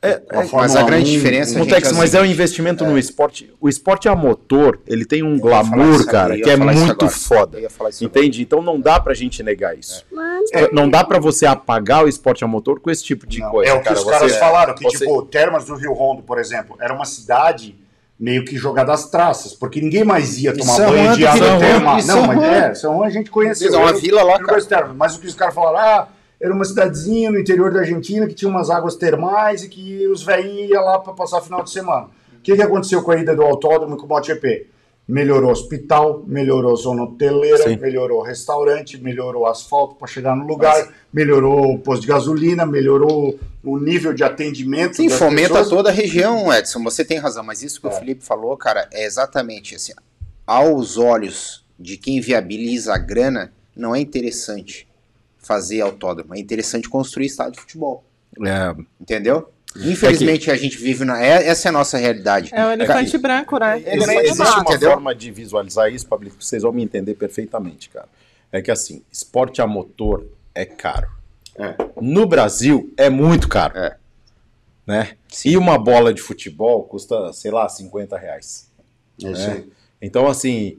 É, é, Fórmula mas a grande 1, diferença, um- gente, Mutex, assim, mas é um investimento no esporte. O esporte a motor, ele tem um falar glamour, cara, eu que é muito agora. foda. Eu isso agora. Entende? Então não dá pra gente negar isso. Mas É, Não dá pra você apagar o esporte a motor com esse tipo de Não, coisa. é o que cara. os Você- caras falaram, que você- tipo, Termas do Rio Rondo, por exemplo, era uma cidade meio que jogada às traças, porque ninguém mais ia tomar São banho Juan de água termal. Não, mas é, São Juan a gente conheceu. É uma Eu- vila lá, eu cara. mas o que os caras falaram, ah, era uma cidadezinha no interior da Argentina que tinha umas águas termais e que os velhinhos iam lá para passar final de semana. O que, que aconteceu com a ida do autódromo e com o MotoGP? Melhorou hospital, melhorou zona hoteleira, Sim. melhorou restaurante, melhorou asfalto para chegar no lugar, melhorou o posto de gasolina, melhorou o nível de atendimento. Sim, fomenta pessoas. toda a região, Edson. Você tem razão, mas isso que o Felipe falou, cara, é exatamente assim. Aos olhos de quem viabiliza a grana, não é interessante fazer autódromo, é interessante construir estádio de futebol. É, Entendeu? Infelizmente a gente vive na. é- essa é a nossa realidade. É o elefante branco, né? Ele existe, não existe existe, uma entendeu? forma de visualizar isso, Pablo, que vocês vão me entender perfeitamente, cara. É que assim, esporte a motor é caro. É. No Brasil é muito caro. É. Né? E uma bola de futebol custa, sei lá, 50 reais. É isso aí. Então, assim,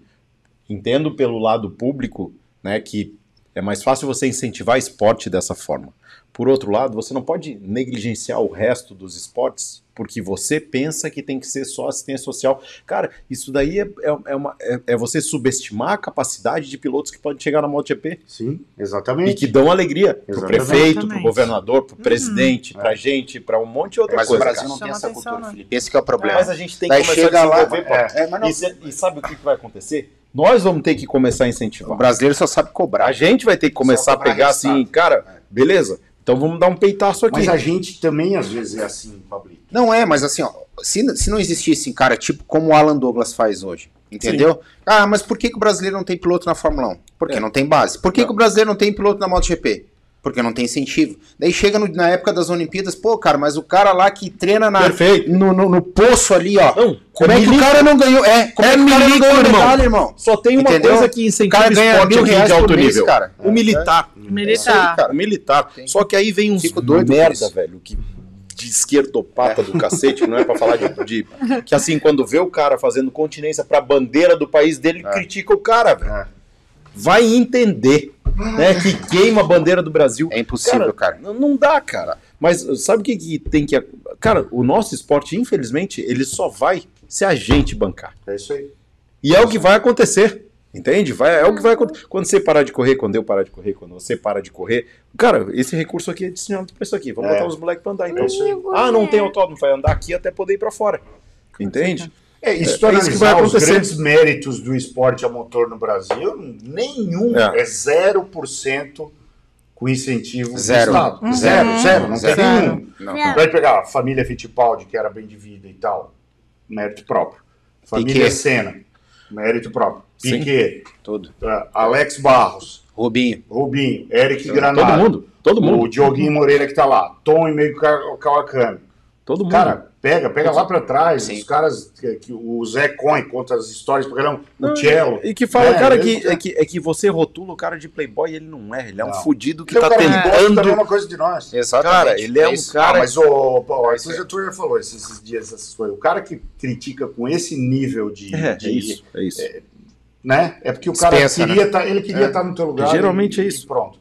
entendo pelo lado público, né, que é mais fácil você incentivar esporte dessa forma. Por outro lado, você não pode negligenciar o resto dos esportes porque você pensa que tem que ser só assistência social. Cara, isso daí é, é, é uma- é- é você subestimar a capacidade de pilotos que podem chegar na MotoGP Sim, e exatamente. que dão alegria pro Exatamente. prefeito, pro Exatamente. governador, pro presidente, pra gente, pra um monte de outra Mas o coisa. Brasil cara. não tem essa atenção, cultura, né? Felipe. Esse que é o problema. Mas a gente tem Daí que começar a lá, desenvolver. é, Paulo. é, mas não- E e sabe o que que vai acontecer? Nós vamos ter que começar a O incentivar. brasileiro só sabe cobrar. A gente vai ter que começar a pegar resultado. assim, cara, beleza? Então vamos dar um peitaço aqui. Mas a gente também às vezes é assim, Pablito. Não é, mas assim, ó, se, se não existisse, cara, tipo como o Alan Douglas faz hoje, entendeu? Ah, mas por que, que o brasileiro não tem piloto na Fórmula 1? Porque É. não tem base. Por que, que o brasileiro não tem piloto na MotoGP? Porque não tem incentivo. Daí chega no- na época das Olimpíadas, pô, cara, mas o cara lá que treina na, no, no- no poço ali, ó. Não, como é é que o milico. cara não ganhou? É, como é, É que o cara não milico, ganhou irmão. medalha, irmão? Só tem uma Entendeu? coisa que O incentiva cara o ganha esporte mil reais de alto por mês, nível. cara. O militar. Militar. cara. O militar. Só que aí vem uns Fico doido merda, velho, que de esquerdopata do cacete, que não é pra falar de, de- [LAUGHS] Que assim, quando vê o cara fazendo continência pra bandeira do país dele, É. critica o cara, velho. É. Vai entender, né, que queima a bandeira do Brasil. É impossível, cara. Não, não dá, cara. Mas sabe o que, que tem que. Cara, o nosso esporte, infelizmente, ele só vai se a gente bancar. É isso aí. E é o que vai acontecer. Entende? Vai, é o que vai acontecer. Quando você parar de correr, quando eu parar de correr, quando você parar de correr. Cara, esse recurso aqui é destinado pra isso aqui. Vamos É. botar os moleques pra andar. Então. É isso aí. Ah, não tem autódromo, vai andar aqui até poder ir pra fora. Entende? É, e se É, é isso que vai os grandes méritos do esporte a motor no Brasil, nenhum É. é, 0% com incentivo Zero. do Estado. Uhum. Zero, zero, não Zero. tem nenhum. Não. Zero. Vai pegar a família Fittipaldi, que era bem de vida e tal, mérito próprio. Família Piquet. Senna, mérito próprio. Sim. Piquet, Tudo. uh, Alex Barros, Rubinho. Rubinho, Eric Todo Granado, mundo. Todo mundo. o Dioguinho Moreira que tá lá, Tom e meio Ka- Kawakami. Todo mundo. Cara, pega, pega lá pra trás. Sim. Os caras, que, que o Zé Coin conta as histórias pra caramba, o Cello. E que fala, É, cara, que, é, que, é que você rotula o cara de playboy, ele não é. Ele é um fudido que tá cara que gosta da tentando. mesma coisa de nós. Exatamente. Cara, ele é um isso. cara- Ah, mas o, pô, a Isso coisa é. tu já falou esses, esses dias, essas coisas. O cara que critica com esse nível de. É, de- é isso. É isso. Né? É porque o cara Dispensa, queria tá, ele queria É. estar no teu lugar. Geralmente e- é e isso. pronto.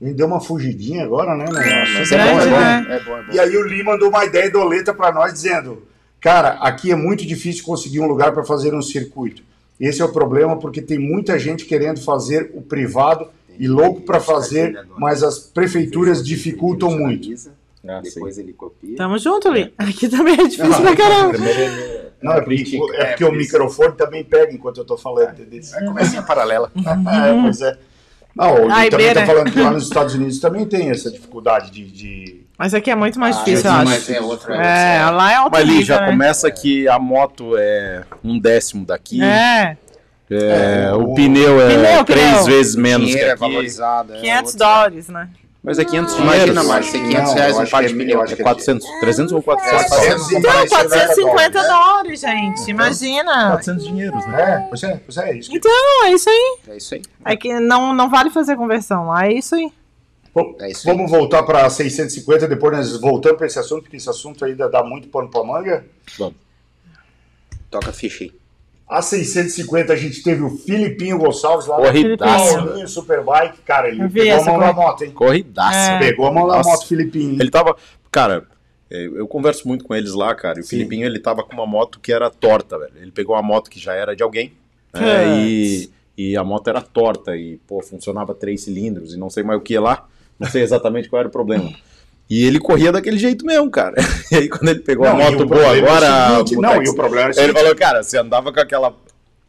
Gente deu uma fugidinha agora, né? né? Mas é Grande, bom, é bom, né? é bom, é bom. E aí o Lee mandou uma ideia doleta para nós dizendo: "Cara, aqui é muito difícil conseguir um lugar para fazer um circuito. Esse é o problema porque tem muita gente querendo fazer o privado e louco para fazer, mas as prefeituras dificultam muito. Ah, sim. Depois ele copia. Tamo junto, Li. Aqui também é difícil pra caramba. Não, é porque, é porque o microfone também pega enquanto eu tô falando. É conversinha paralela. [LAUGHS] É, pois é. Não, o Lee Ai, também beira. tá falando que lá nos Estados Unidos também tem essa dificuldade de. de- Mas aqui é muito mais Ah, difícil, eu acho. mas é outra- É, lá é outro Mas ali já né? começa que a moto é um décimo daqui. É, É, É, o o- pneu é Pneu, três pneu. vezes menos que é aqui. valorizado. é 500 outra- dólares, né? Mas é 500 Imagina, dinheiros. Márcio, tem 500 Não, reais eu um par de é- acho É que 400, 300 ou 400? 400 e Então, mais 450 né? dólares, gente. Imagina. 400 dinheiros, né? É, pois é, pois é, é isso. Então, é isso aí. É isso aí. É que não, não vale fazer conversão lá, é isso aí. Bom, É isso aí. Vamos voltar para 650, depois nós voltamos para esse assunto, porque esse assunto ainda dá muito pano para manga. Toca a ficha aí. A 650 a gente teve o Filipinho Gonçalves lá Corridaço. no Paulinho Superbike. Cara, ele pegou a mão na corrida. moto, hein? Corridaça. É. Pegou a mão na Nossa. moto, Filipinho. hein? Ele tava. Cara, é, eu converso muito com eles lá, cara. E o Sim. Filipinho, ele tava com uma moto que era torta, velho. Ele pegou uma moto que já era de alguém. né, Putz. e, e a moto era torta. E, pô, funcionava três cilindros e não sei mais o que lá. Não sei exatamente qual era o problema. E ele corria daquele jeito mesmo, cara. [LAUGHS] E aí, quando ele pegou Não, a moto boa é agora. seguinte- não, e o problema é Ele falou, cara, você andava com aquela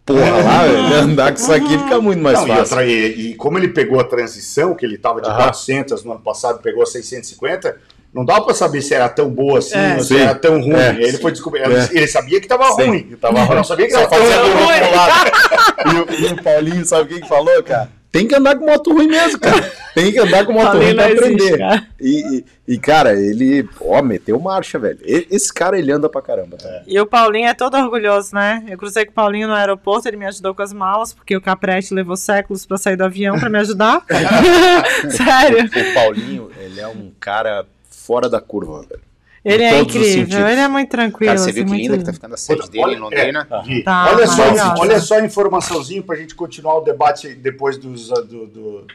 porra lá, velho, [LAUGHS] andar com isso aqui fica muito mais Não, e, fácil. outra- e- e como ele pegou a transição, que ele estava de Aham. 400 no ano passado, pegou a 650, não dava para saber se era tão boa assim, É. ou se Sim. era tão ruim. É. Ele foi descobrir. É. Ele sabia que estava Sim, ruim. que tava ruim. Não sabia que estava fazia tão do ruim. [LAUGHS] E o, e o Paulinho, sabe o que que falou, cara? Tem que andar com moto ruim mesmo, cara. Tem que andar com moto ruim pra existe, aprender. cara. E, e, e, cara, ele, ó, meteu marcha, velho. E- Esse cara, ele anda pra caramba. tá? E o Paulinho é todo orgulhoso, né? Eu cruzei com o Paulinho no aeroporto, ele me ajudou com as malas, porque o Caprete levou séculos pra sair do avião pra me ajudar. [LAUGHS] [LAUGHS] Sério. O Paulinho, ele é um cara fora da curva, velho. Ele é incrível, ele é muito tranquilo. Cara, você assim, viu que muito... linda que tá ficando a sede dele em Londrina? É, Tá, olha, só, olha só a informaçãozinha para a gente continuar o debate depois dos, uh, do, do-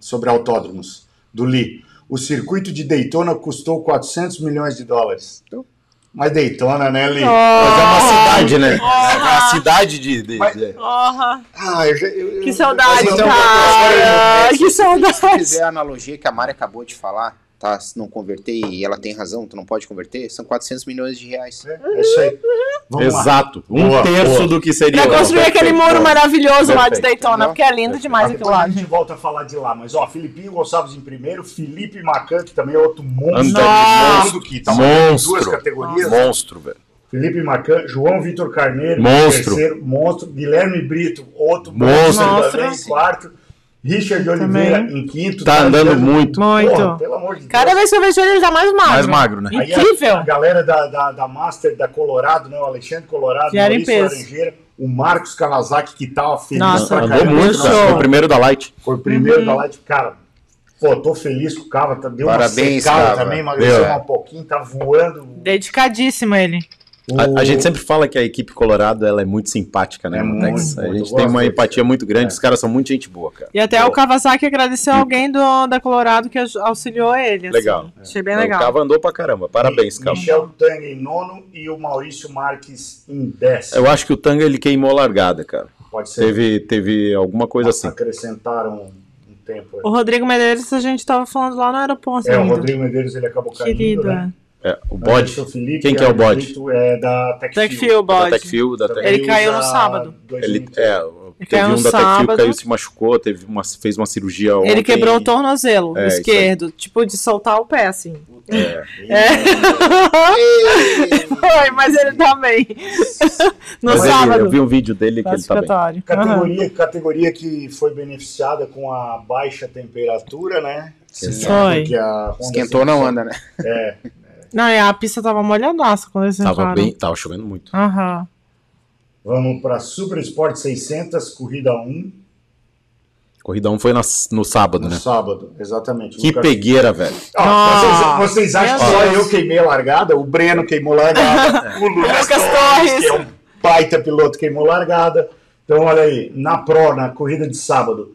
sobre autódromos, do Lee. O circuito de Daytona custou 400 milhões de dólares. Mas Daytona, né, Lee? Mas é uma cidade, né? É Porra. uma cidade de. de- Mas- de- Porra, Ah, eu já- eu- que eu- saudade, eu- eu- cara! Que Se saudade! fizer a analogia que a Mari acabou de falar, tá? Se não converter e ela tem razão, tu não pode converter, são 400 milhões de reais. É isso aí. Vamos lá. Exato. Um Boa, terço boa. do que seria. Pra construir Perfeito. aquele muro maravilhoso lá de Perfeito. Daytona, Não. porque é lindo demais Mas aquilo lá, a gente volta a falar de lá. Mas, ó, Filipinho Gonçalves em primeiro, Felipe Macan, que também é outro monstro. Mundo que tá em duas Monstro. categorias. Monstro, velho. Felipe Macan, João Vitor Carneiro, Monstro. terceiro, monstro, Guilherme Brito, outro Monstro. também, Monstro. quarto, Richard Oliveira Também. em quinto. Tá andando muito. Muito. Porra, pelo amor de Deus. Cada vez que eu vejo ele, ele tá mais magro. Mais magro, né? Aí a- Incrível. A, galera da, da, da Master, da Colorado, né, o Alexandre Colorado, Maurício peso. Laranjeira, o Marcos Kawasaki, que tava feliz Nossa, pra Andou caramba. muito, cara. Foi o primeiro da Light. Foi o primeiro Uhum. da Light, cara. Pô, tô feliz com o Cava, tá, deu Parabéns, uma secada Cava. também, emagreceu um pouquinho, tá voando. Dedicadíssimo ele. A, a O- gente sempre fala que a equipe Colorado ela é muito simpática, né, É muito, A gente tem uma empatia muito grande, É. os caras são muito gente boa, cara. E até o Kawasaki agradeceu alguém do, da Colorado que auxiliou ele. assim. Legal. Achei bem O legal. Cava andou pra caramba. Parabéns, Cava. Michel Tang em nono e o Maurício Marques em décimo. Eu acho que o Tanga ele queimou a largada, cara. Pode ser. Teve, teve alguma coisa assim. Acrescentaram um tempo. aí. O Rodrigo Medeiros a gente tava falando lá no aeroporto É, o ainda. Rodrigo Medeiros ele acabou caindo, Querido, né? É, o bode. é Felipe, Quem que é o bode? Brito É da TechFuel. Techfeel, Da bode. Techfield, da Tech... Ele caiu no sábado. Ele, 2013. é, teve caiu um no da Techfield, caiu, se machucou, teve uma, fez uma cirurgia ontem. Ele quebrou o tornozelo É, esquerdo, tipo de soltar o pé, assim. É. [LAUGHS] Foi, mas ele tá bem. no Mas ele- sábado. eu vi um vídeo dele que ele tá bem. classificatório. Aham. Categoria, categoria que foi beneficiada com a baixa temperatura, né? Foi. A Honda Esquentou, não anda, né? É, [LAUGHS] Não, e a pista tava molhadaça quando eles Tava entraram. bem, tava chovendo muito. Aham. vamos para Super Sport 600, corrida 1, Corridão foi na- no sábado, no né? sábado, exatamente. Que Lucas- pegueira, velho. Ah, Ah, vocês, vocês acham que só eu queimei a largada? O Breno queimou a largada. [LAUGHS] o Lucas, Lucas Torres, Torres. que é um baita piloto, queimou a largada. Então, olha aí, na Pro, na corrida de sábado,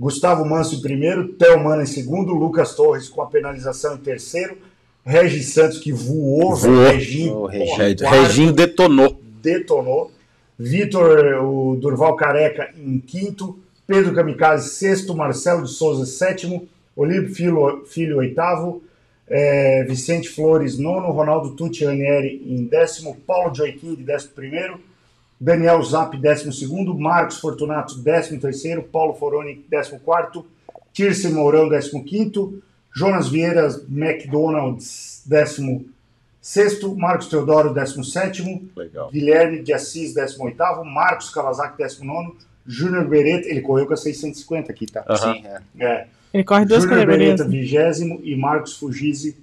Gustavo Manso em primeiro, Theo Mana em segundo, Lucas Torres com a penalização em terceiro, Regis Santos que voou, Voou. Reginho, Reginho. porra, quarto, Reginho detonou. detonou, Vitor, o Durval Careca em quinto, Pedro Kamikaze sexto, Marcelo de Souza sétimo, Olímpio Filho, Filho oitavo, eh, Vicente Flores nono, Ronaldo Tucci Ranieri em décimo, Paulo Joaquim de décimo primeiro, Daniel Zap, 12 Marcos Fortunato, 13 Paulo Foroni, 14 Tirce Mourão, 15 Jonas Vieira McDonald's, 16 Marcos Teodoro, 17 Legal. Guilherme de Assis, 18 Marcos Kawasaki, 19 Júnior Beretta, ele correu com a 650 aqui, tá? Sim, é. É. Ele corre duas Júnior. Beretta, 20 e Marcos Fugise,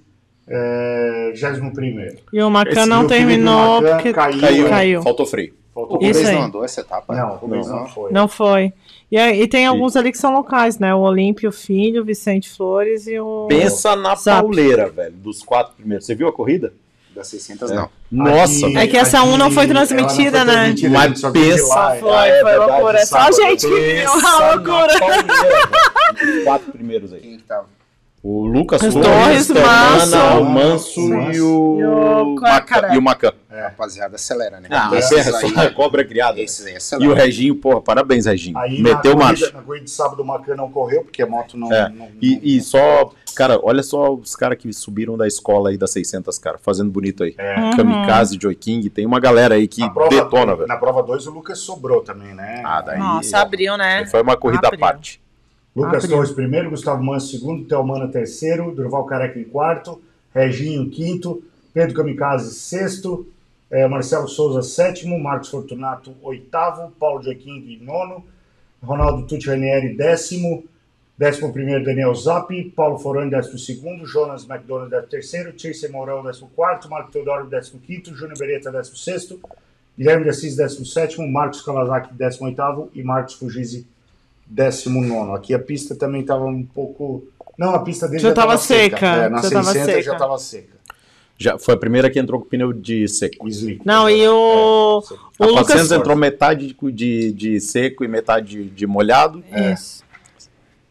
é, 21 E o Macan não e terminou Macan porque caiu. caiu. Caiu. Faltou freio. Faltou O Isso Rubens aí. não andou essa etapa? Não, o Rubens não, Não. foi. Não foi. E, e tem alguns ali que são locais, né? O Olímpio Filho, o Vicente Flores e o. Pensa na Zap. pauleira, velho, dos quatro primeiros. Você viu a corrida? Das 600 não. Nossa, Aqui- É que essa um não foi transmitida, não foi né? transmitida, Mas a gente só viu de pensa- lá, Foi, é. é foi verdade, loucura. É só a gente que viu Pensa a na loucura. pauleira, velho. Quatro primeiros aí. Quem que tava? O Lucas Os Torres, Torres, Manso. o Manso Manso. e o, E o Macan. Macan. Rapaziada, acelera, né? Ah, é só aí- cobra criada. Esses aí E o acelera. Reginho, porra, parabéns, Reginho. Aí Meteu na corrida, marcha. Na corrida de sábado o Macan não correu, porque a moto não. É. não- não- E, e só, cara, olha só os caras que subiram da escola aí das 600, cara, fazendo bonito aí. É. Uhum. Kamikaze, Joy King, tem uma galera aí que prova, detona, velho. Na prova 2 o Lucas sobrou também, né? Ah, daí. Nossa, abriu, né? Foi uma corrida à parte. Lucas. Torres primeiro, Gustavo Manso segundo, Thelmana terceiro, Durval Careca em quarto, Reginho quinto, Pedro Kamikaze sexto, eh, Marcelo Souza sétimo, Marcos Fortunato oitavo, Paulo Joaquim em nono, Ronaldo Tucci Ranieri décimo, décimo primeiro Daniel Zappi, Paulo Forani décimo segundo, Jonas McDonald décimo terceiro, Tirce Mourão décimo quarto, Marco Teodoro décimo quinto, Júnior Beretta décimo sexto, Guilherme de Assis décimo sétimo, Marcos Kawasaki décimo oitavo e Marcos Fugise 19. Aqui a pista também estava um pouco. Não, a pista dele Já já, tava estava seca. seca, É, na já tava 600 já seca. estava seca. Já foi a primeira que entrou com pneu de seco. Slick. Não, e o. A O Lucas. 400 entrou metade de, de, seco e metade de, de molhado. Isso.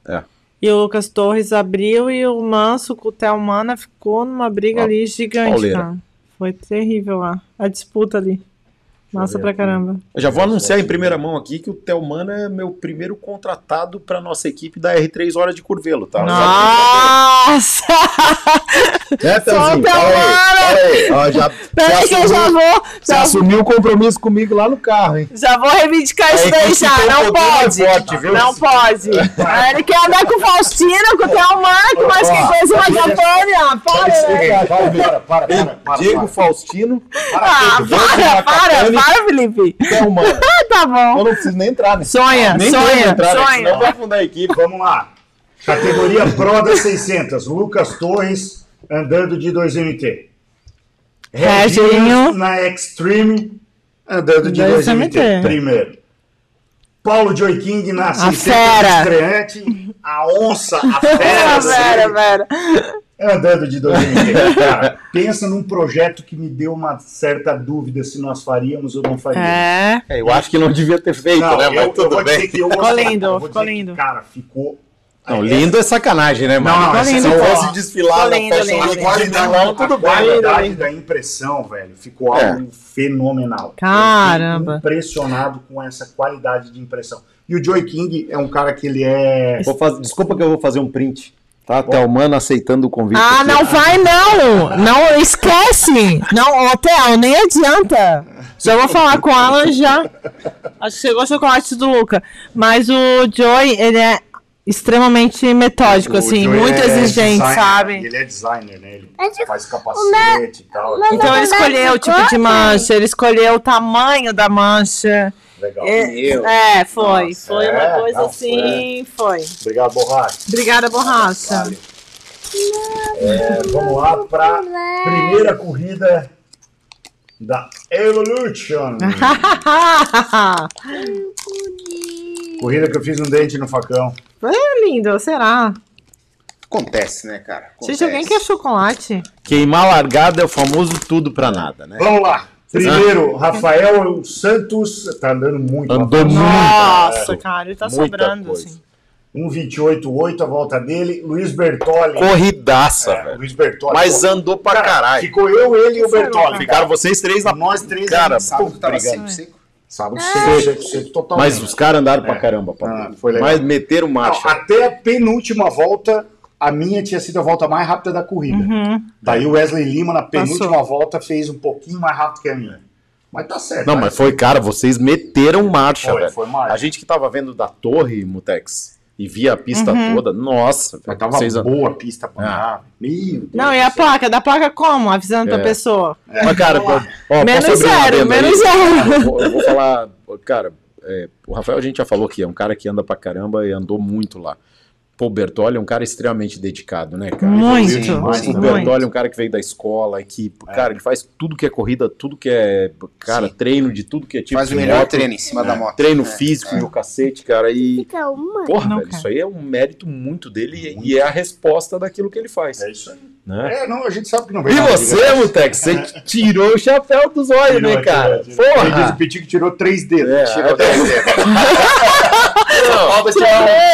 É. E o Lucas Torres abriu e o Manso com o Thelmana ficou numa briga Ó, ali gigante. Foi terrível lá. A disputa ali. Massa ver pra caramba. Eu já vou anunciar em primeira mão aqui que o Telmano é meu primeiro contratado para nossa equipe da R3 Hora de Curvelo, tá? Nossa! [LAUGHS] Né, fala aí. Ó, já, Peraí que eu já vou. você Já, assumiu o compromisso comigo lá no carro, hein? já vou reivindicar isso A daí já. Não problema pode. forte, viu? Não pode. [LAUGHS] Ele quer andar com o Faustino, com o Thelmano, mas que coisa mais Antônia. Para, né? Para, para. Diego Faustino, Ah, para, para, para, Felipe. Telmano. Ah, [LAUGHS] tá bom. Eu não preciso nem entrar nesse. Sonha, sonha, né? Senão vai afundar a equipe. Vamos lá. Categoria Pro das 600. Lucas Torres andando de 2MT. Reginho. Reginho na Extreme andando de 2MT. 2MT. Primeiro. Paulo Joy King na 600 fera. estreante. A onça, a [LAUGHS] fera. Vera, do vera, Grêmio. vera. Andando de 2020. Cara, pensa num projeto que me deu uma certa dúvida se nós faríamos ou não faríamos. É. É, eu acho que não devia ter feito, Não, né? eu, Mas eu tudo vou bem. dizer que eu Ficou lindo, Eu vou ficou dizer que, lindo. cara, ficou. Não, lindo é sacanagem, né, mano? Não, não, ó, pô. fosse desfilar na lindo, lindo. Qualidade, Milão, tudo a bem. qualidade lindo. da impressão, velho, ficou É. algo fenomenal. Caramba. Impressionado com essa qualidade de impressão. E o Joy King é um cara que ele é. Vou faz- Desculpa que eu vou fazer um print. Tá? Telmano aceitando o convite. Ah, aqui. não vai não! Não, esquece! Não, hotel, nem adianta. Já vou falar com ela já. Acho que chegou o chocolate do Luca. Mas o Joy, ele é extremamente metódico, o assim, muito é exigente, designer, sabe? Ele é designer, né? Ele Mas faz capacete e tal. Então ele escolheu o tipo de mancha, ele escolheu o tamanho da mancha. Legal. É, é, foi. Nossa, foi é? uma coisa Não, assim, foi. Obrigado, Borracha. Obrigada, borracha. Vale. É, vamos lá para primeira corrida da Evolution. [LAUGHS] corrida que eu fiz um dente no facão. é lindo, será? Acontece, né, cara? Gente, alguém quer chocolate? Queimar largada é o famoso tudo pra nada, né? Vamos lá. Primeiro, Rafael Santos. Tá andando muito. Andou muito. Nossa, cara, ele tá Muita sobrando, coisa. assim. 1,28,8 a volta dele. Luiz Bertoli. Corridaça, É, velho. Luiz Bertoli. Mas andou pra cara, caralho. Ficou eu, ele e o Bertoli. Ficaram vocês três na. Nós três Cara, ali, Sábado tava brigando. Sábado seco, seco, seco, totalmente. Mas os caras andaram pra É. caramba, pô. Ah, foi legal. Mas meteram Não, marcha. até a penúltima volta, a minha tinha sido a volta mais rápida da corrida. Uhum. Daí o Wesley Lima, na penúltima volta, fez um pouquinho mais rápido que a minha. Mas tá certo. Não, mas foi, cara, vocês meteram marcha, Foi, velho. foi marcha. A gente que tava vendo da torre, Mutex, e via a pista Uhum. toda, nossa, Mas tava vocês boa a pista pra Ah. andar. Meu Deus Não, e a placa? Da placa como? Avisando pra É. pessoa. Mas, cara, ó, ó, Menos zero, menos zero. Eu vou, eu vou falar, cara, é, o Rafael a gente já falou que é um cara que anda pra caramba e andou muito lá. Pô, o Bertoli é um cara extremamente dedicado, né, cara? Muito, sim. o muito. Bertoli é um cara que veio da escola, e que, cara, ele faz tudo que é corrida, tudo que é, cara, Sim. treino de tudo que é tipo Faz o melhor moto, treino em cima da moto. treino É, físico é. e o cacete, cara, e Fica uma. porra, Não, velho, cara. isso aí é um mérito muito dele e, e é a resposta daquilo que ele faz, É isso aí. né? É, não, a gente sabe que não vem E você, graça. Mutex, você tirou o chapéu dos olhos, Tirou, né, cara? tirou, tirou. Ele diz Porra! o Petit que tirou três dedos. É, tirou é. três dedos. [LAUGHS]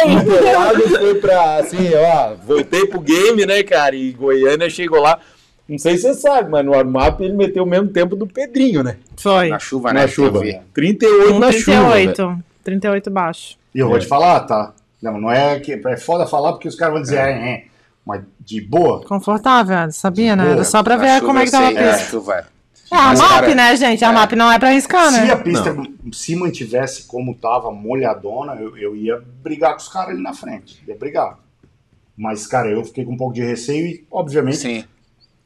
Interlagos foi pra, assim, ó, voltei pro game, né, cara, e Goiânia chegou lá, não sei se você sabe, mas no warm-up ele meteu o mesmo tempo do Pedrinho, né? Foi. Na chuva, né? Na chuva. Tem que ver. 38 Um na chuva, velho. 38. 38 baixo. E eu vou É. te falar, tá? Não, não é que é foda falar porque os caras vão dizer, é, é. Mas de boa, Confortável, sabia, né? Boa. Era só pra ver como é que tava a na pista. chuva. É, a Mas, MAP, cara, né, gente? A é. MAP não é pra arriscar, se né? a pista se mantivesse como tava, molhadona, eu, eu ia brigar com os caras ali na frente. Ia brigar. Mas, cara, eu fiquei com um pouco de receio e, obviamente, Sim.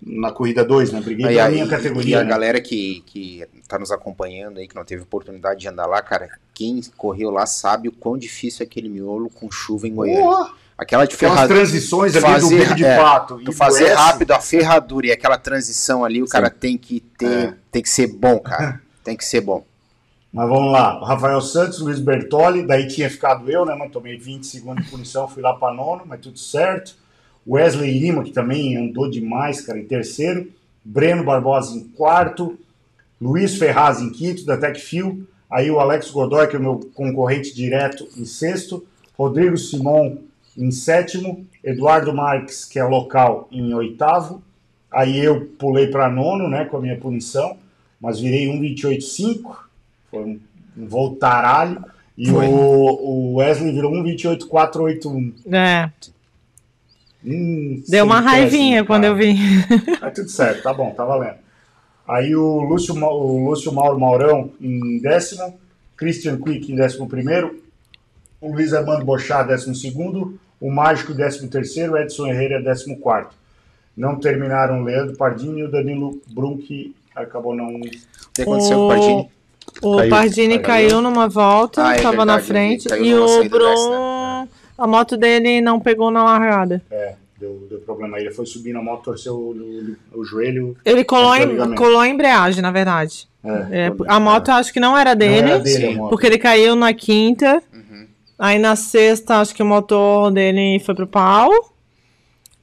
na corrida 2, né? Briguei Aí, aí, minha e categoria. a né? galera que, que tá nos acompanhando aí, que não teve oportunidade de andar lá, cara, quem correu lá sabe o quão difícil é aquele miolo com chuva em Goiânia. Porra! Aquela de ferradura. transições ali do fazer- bico de é, pato. e Tu do fazer S. rápido a ferradura e aquela transição ali, o cara tem que ter. É. Tem que ser bom, cara. [LAUGHS] Tem que ser bom. Mas vamos lá. Rafael Santos, Luiz Bertoli, daí tinha ficado eu, né? Mas tomei 20 segundos de punição, fui lá para nono, mas tudo certo. Wesley Lima, que também andou demais, cara, em terceiro. Breno Barbosa em quarto. Luiz Ferraz em quinto, da Tecfil. Aí o Alex Godoy, que é o meu concorrente direto, em sexto. Rodrigo Simon em sétimo. Eduardo Marques, que é local, em oitavo. Aí eu pulei para nono, né, com a minha punição, mas virei 1,28,5. Foi um, um voltaralho. E o, o Wesley virou 1,28,481. É. Hum, Deu uma raivinha cara. quando eu vi. [LAUGHS] Mas tudo certo, tá bom, tá valendo. Aí o Lúcio, o Lúcio Mauro Maurão em décimo, Christian Quick em décimo primeiro, o Luiz Armando Bochá décimo segundo, o Mágico décimo terceiro, Edson Herrera décimo quarto. Não terminaram o Leandro Pardini e o Danilo Brum, que acabou não... O que aconteceu com o Pardini? O Caiu. Pardini Caiu. caiu numa volta, Ah, é tava na frente, e o Brum, a moto dele não pegou na largada. É, deu, deu problema. Ele foi subir na moto, torceu o, o- o joelho. Ele colou, o em, colou a embreagem, na verdade. É, É, a moto acho que não era dele, Não era dele, porque ele caiu na quinta. Aí na sexta, acho que o motor dele foi pro pau.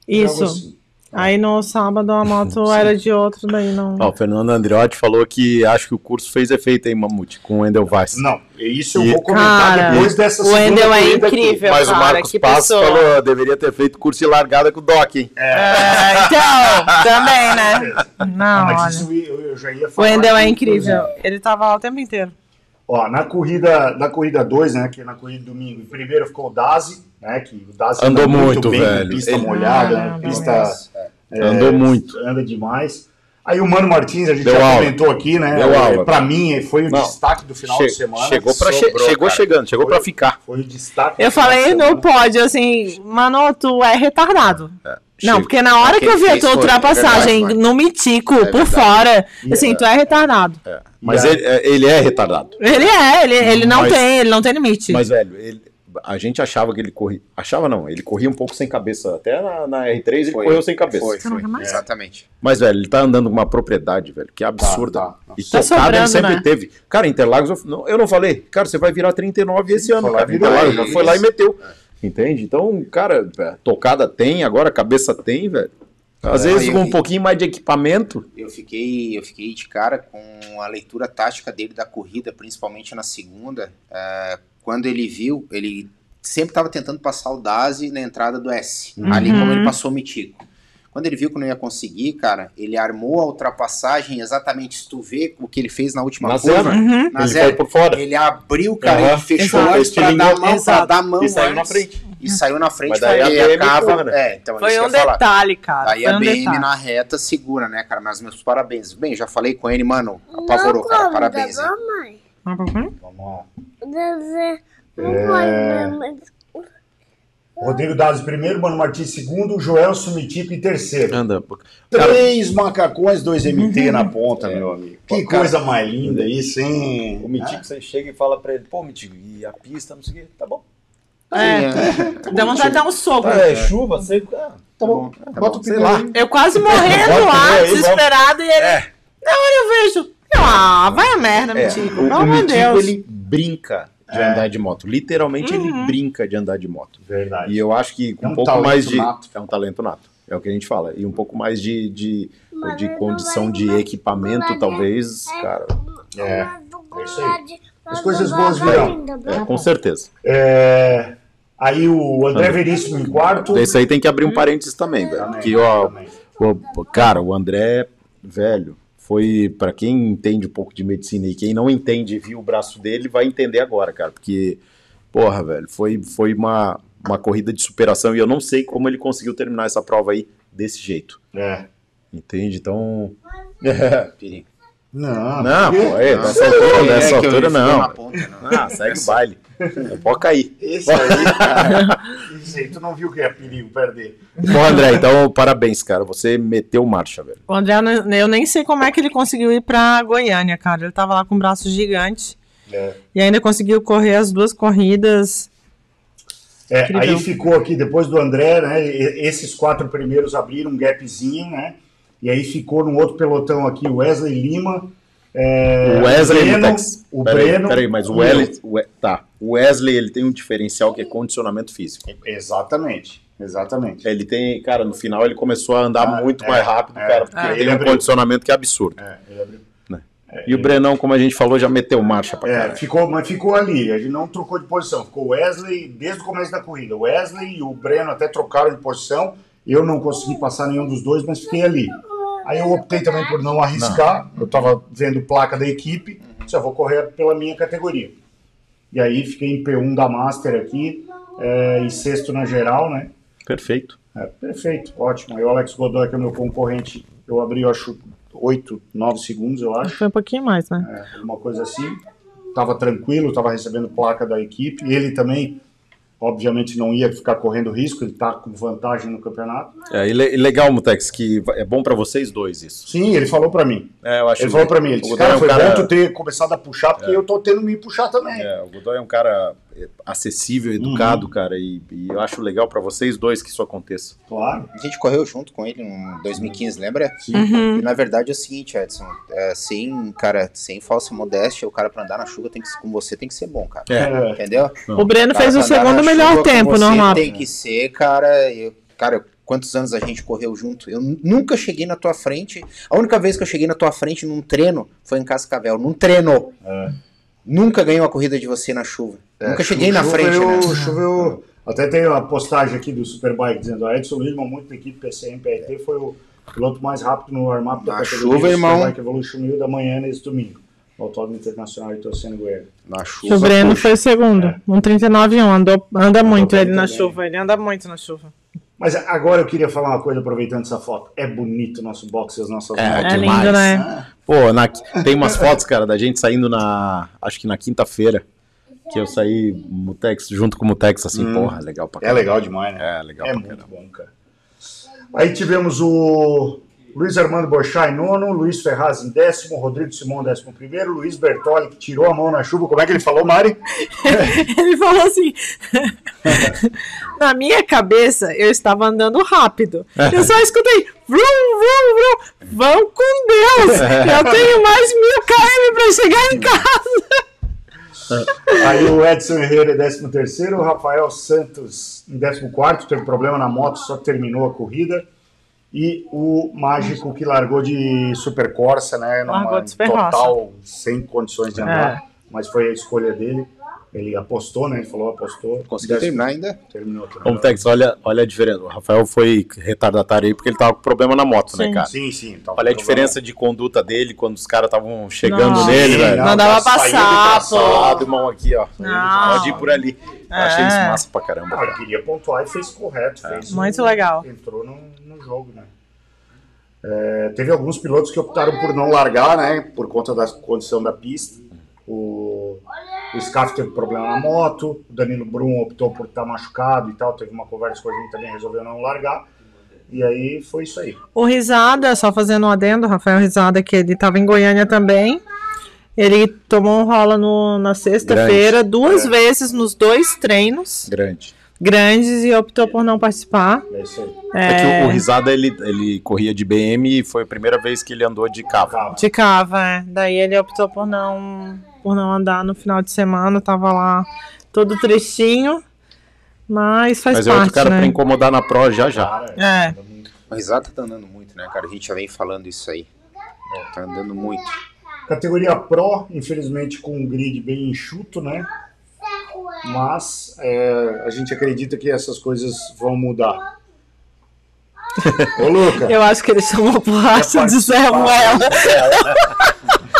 Isso. assim. Aí no sábado a moto [LAUGHS] era de outro, daí não. Ó, o Fernando Andriotti falou que acho que o curso fez efeito aí, Mamute, com o Wendel Weiss. Não, isso eu E- vou comentar Cara, depois dessa o Wendel é corrida aqui. incrível. Mas o cara, Marcos que Passos pessoa. falou, deveria ter feito curso de largada com o Doc, hein? É, então, [LAUGHS] também, né? Ah, Não, mas olha. isso eu, eu já ia O falar. Wendel é aqui, incrível. Ele tava lá o tempo inteiro. Ó, na corrida, na corrida 2, né, que é na corrida de domingo, em primeiro ficou o Dazi, né, que o Dazi Andou anda muito, bem, velho. pista Ele- molhada, Ah, né, pista é, Andou muito. anda demais. Aí o Mano Martins, a gente Deu já aula. comentou aqui, né, é, pra mim foi o Não, destaque do final Che- de semana. chegou pra che- chegou cara. chegando, chegou pra ficar. Foi o destaque. Eu do final de falei semana. pódio, assim, mano, tu é retardado. Não, porque na hora que eu vi a tua ultrapassagem verdade, no Mitico, É por fora, E assim, é- tu é retardado. Mas E aí- ele, é- ele é retardado. Ele é, ele, ele não Mas- tem, ele não tem limite. Mas, velho, ele- a gente achava que ele corria. Achava não, ele corria um pouco sem cabeça. Até na, na R3 ele Foi. correu sem cabeça. Foi, foi. mais? Exatamente. Mas, velho, ele tá andando com uma propriedade, velho, que é absurda. Tá, tá. E Tá tocada ele sempre né? teve. Cara, Interlagos, eu, não, eu não falei, cara, você vai virar 39 esse ano, Foi lá, cara. virou, Interlagos é já foi lá e meteu. Entende? Então, cara, é, tocada tem, agora cabeça tem, velho. Às vezes com um vi. pouquinho mais de equipamento. Eu fiquei, eu fiquei de cara com a leitura tática dele da corrida, principalmente na segunda. É, quando ele viu, ele sempre tava tentando passar o Dazi na entrada do S, Uhum. ali como ele passou o Mitico. Quando ele viu que não ia conseguir, cara, ele armou a ultrapassagem exatamente, se tu vê o que ele fez na última Na curva, zero. Uhum. na Ele zero, foi por fora. ele abriu, cara, Aham. ele fechou Exato. antes pra dar mão, pra dar mão E saiu na frente. E saiu na frente, Mas daí a porque BM acaba... né? É, então, Foi um ia falar. detalhe, cara. Aí Foi a um BM detalhe. na reta segura, né, cara? Mas meus parabéns. Bem, já falei com ele, mano. Apavorou, cara. como, Parabéns. bom, mãe? Vamos lá. Desenho. É. Mamãe, mamãe. Rodrigo Dazzi primeiro, Mano Martins segundo, Joel Sumitico em terceiro. Anda. Cara, Três macacões, dois MT na ponta, meu amigo. Que Cara, coisa mais linda isso, hein? o Mitico, você chega e fala pra ele, pô, Mitico, e a pista, não sei o quê, tá bom. É. [LAUGHS] Deu vontade de dar um soco. É, chuva, você... Ah, Tá bom. Bota o sei pneu lá. Eu quase morrendo lá, desesperado, e ele. É. Na hora eu vejo. Ah, vai a merda, É, Mitico. o, Pelo amor de Mitico, Deus. ele brinca de É. andar de moto. Literalmente, Uhum. ele brinca de andar de moto. Verdade. E eu acho que com É um, um pouco talento mais de. nato. É um talento nato. É o que a gente fala. E um pouco mais de, de, de condição vai- de equipamento, talvez, cara. É, É isso aí. As coisas boas virão. É, com certeza. É, Aí o André Veríssimo em quarto. Esse aí tem que abrir um parênteses também, velho. Porque, ó, também. o- cara, o André, velho, foi. Pra quem entende um pouco de medicina e quem não entende e viu o braço dele, vai entender agora, cara. Porque, porra, velho, foi, foi uma, uma corrida de superação e eu não sei como ele conseguiu terminar essa prova aí desse jeito. É. Entende? Então. [LAUGHS] Perigo. Não, Não, pô, é, Não, nessa é altura, que nessa eu- altura ele ficou não. ponta, não. Ah, segue o baile. Pode cair. Esse aí, [LAUGHS] cara. Esse aí, tu não viu que é perigo perder. Bom, André, então parabéns, cara. Você meteu marcha, velho. O André, eu nem sei como é que ele conseguiu ir pra Goiânia, cara. Ele tava lá com um braço gigante. É. E ainda conseguiu correr as duas corridas. É, aí ficou aqui, depois do André, né? Esses quatro primeiros abriram um gapzinho, né? E aí ficou num outro pelotão aqui, o Wesley Lima. É, o Wesley Breno, Mutex. o Peraí, Breno. peraí, mas o Wesley, o tá. O Wesley, ele tem um diferencial que é condicionamento físico. Exatamente, exatamente. Ele tem, cara, no final ele começou a andar Ah, muito é, mais rápido, é, cara, porque é. ele Ele tem um abriu. condicionamento que é absurdo. É, ele abriu. E o Brenão, como a gente falou, já meteu marcha pra É, caralho. ficou, mas ficou ali, a gente não trocou de posição. Ficou o Wesley desde o começo da corrida. O Wesley e o Breno até trocaram de posição. Eu não consegui passar nenhum dos dois, mas fiquei ali. Aí eu optei também por não arriscar. Eu estava vendo placa da equipe, só vou correr pela minha categoria. E aí fiquei em P1 da Master aqui é, e sexto na geral, né? Perfeito. É, perfeito, ótimo. Aí o Alex Godoy, que é o meu concorrente, eu abri, eu acho, 8, 9 segundos, eu acho. Foi um pouquinho mais, né? É, alguma coisa assim. Tava tranquilo, tava recebendo placa da equipe. Ele também, obviamente, não ia ficar correndo risco, ele tá com vantagem no campeonato. É, e, le- e legal, Mutex, que é bom pra vocês dois isso. Sim, ele falou pra mim. É, eu acho Ele falou pra mim, ele o disse, Godoy cara, é um foi cara- bom tu ter começado a puxar, porque eu tô tendo me puxar também. É, o Godoy é um cara é, acessível, educado, cara, e, e eu acho legal pra vocês dois que isso aconteça. Claro. A gente correu junto com ele em 2015, lembra? Sim. Uhum. E na verdade é o seguinte, Edson, é, sem, cara, sem falsa modéstia, o cara pra andar na chuva tem que, com você tem que ser bom, cara. É. Entendeu? O Breno Cara, fez o andar segundo melhor tempo, normal. Tem que ser, cara. Eu, cara, quantos anos a gente correu junto? Eu nunca cheguei na tua frente. A única vez que eu cheguei na tua frente num treino foi em Cascavel, num treino. É. Nunca ganhei uma corrida de você na chuva. nunca cheguei na frente, choveu, né? Choveu. Até tem uma postagem aqui do Superbike dizendo a Edson Lima, muito da equipe PCM PRT, foi o piloto mais rápido no warm-up da Na categoria chuva, irmão. Superbike Evolution 1000 da manhã nesse domingo. No Autódromo Internacional de Torcendo Goiânia. Na O chuva. Breno puxa. foi o segundo. É. Um 39 1. Andou, anda muito bem ele na também. chuva. Ele anda muito na chuva. Mas agora eu queria falar uma coisa aproveitando essa foto. É bonito o nosso box e as nossas É. É demais. lindo, né? Ah, Pô, na- tem umas fotos, cara, da gente saindo na. Acho que na quinta-feira. Que eu saí Mutex, junto com o Mutex, assim, Hum. porra, legal pra É caralho. legal demais, né? É, legal É pra muito caralho. bom, cara. Aí tivemos o Luiz Armando Bochá em nono, Luiz Ferraz em décimo, Rodrigo Simão em décimo primeiro, Luiz Bertoli, que tirou a mão na chuva. Como é que ele falou, Mari? [LAUGHS] Ele falou assim: [LAUGHS] Na minha cabeça, eu estava andando rápido. Eu só escutei: vrum, vrum, vrum. Vão com Deus! [LAUGHS] Eu tenho mais mil km para chegar em casa. Aí o Edson Herrera em décimo terceiro, o Rafael Santos em décimo quarto, teve problema na moto, só terminou a corrida. E o Mágico que largou de Super Corsa, né? Largou numa- de Super total sem condições de andar, É. mas foi a escolha dele. Ele apostou, né? Ele falou, apostou. Conseguiu Dez- terminar ainda? Terminou. Ô, terminou. Mutex, olha, olha a diferença. O Rafael foi retardatário aí porque ele tava com problema na moto, né, Sim. cara? Sim, sim. tá Olha a diferença de conduta dele quando os caras estavam chegando Não. nele, Sim, velho. não, Não dava saiu passar, pô. Lado, irmão, aqui, ó. Não. Pode ir por ali. Eu Achei isso massa pra caramba. Ah, cara. queria pontuar e fez correto. Fez Muito um- legal. Entrou no, no jogo, né? É, teve alguns pilotos que optaram por não largar, né? Por conta da condição da pista. O, o Scaff teve problema na moto, o Danilo Brum optou por estar machucado e tal. Teve uma conversa com a gente também, resolveu não largar. E aí foi isso aí. O Risada, só fazendo um adendo, Rafael Risada, que ele tava em Goiânia também. Ele tomou um rola no- na sexta-feira, duas vezes nos dois treinos Grande. grandes e optou por não participar. É isso aí. É, que o, o Risada, ele, ele corria de BM e foi a primeira vez que ele andou de. Calma. De cava, é. Daí ele optou por não, por não andar no final de semana, tava lá todo tristinho, mas faz Mas é outro parte, cara né? pra incomodar na Pro já já. É. O Risada tá andando muito, né, cara? A gente já vem falando isso aí. Tá andando muito. Categoria Pro, infelizmente com um grid bem enxuto, né? Mas é, a gente acredita que essas coisas vão mudar. [LAUGHS] Ô, Luca, Eu acho que ele chamou borracha de Zé. Ruela.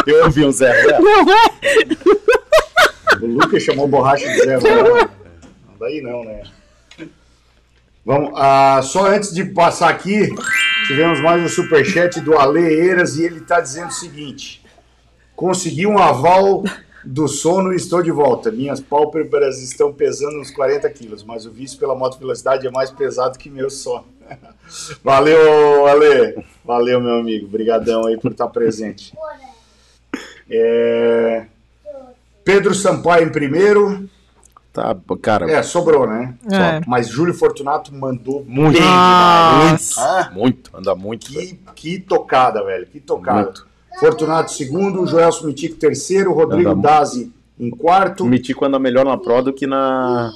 Eu ouvi um Zé. Ruela. Não é? o Luca chamou borracha de Zé Ruela. Não, Daí não, né? Vamos, ah, só antes de passar aqui, tivemos mais um superchat do Ale Eiras e ele está dizendo o seguinte: consegui um aval do sono e estou de volta. Minhas pálpebras estão pesando uns 40 quilos, mas o vício pela moto velocidade é mais pesado que meu sono. [LAUGHS] Valeu, Ale. Valeu, meu amigo. Obrigadão aí por estar presente. É, Pedro Sampaio em primeiro. Tá, cara, É, sobrou, né? É. Mas Júlio Fortunato mandou muito. bem. Nossa. Ah, Muito, anda muito. velho. que, que tocada, velho. Que tocada. Muito. Fortunato segundo, Joelson Mitico terceiro, Rodrigo Anda Dazi em quarto. O Mitico anda melhor na Pro do que na.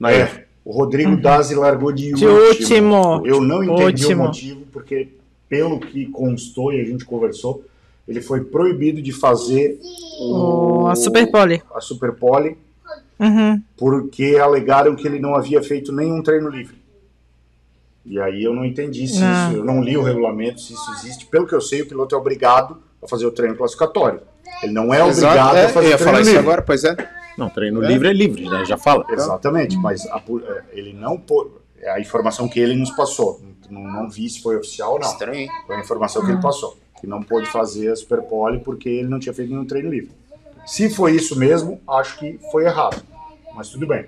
na. É, o Rodrigo Dazi largou de, De último. Eu não entendi Último. o motivo, porque pelo que constou e a gente conversou, ele foi proibido de fazer O, o, a Super Pole. a Super Pole Uhum. porque alegaram que ele não havia feito nenhum treino livre. E aí eu não entendi se Não. isso, eu não li o regulamento, se isso existe. Pelo que eu sei, o piloto é obrigado a fazer o treino classificatório. Ele não é Exato, obrigado é, a fazer eu ia falar isso livre. agora, pois é. Não, treino livre é livre, né? Já fala. Exatamente, mas a é, ele não pô- é a informação que ele nos passou. Não, não vi se foi oficial ou não. Estranho? Foi a informação que ele passou. Que não pôde fazer a Super Pole porque ele não tinha feito nenhum treino livre. Se foi isso mesmo, acho que foi errado. Mas tudo bem.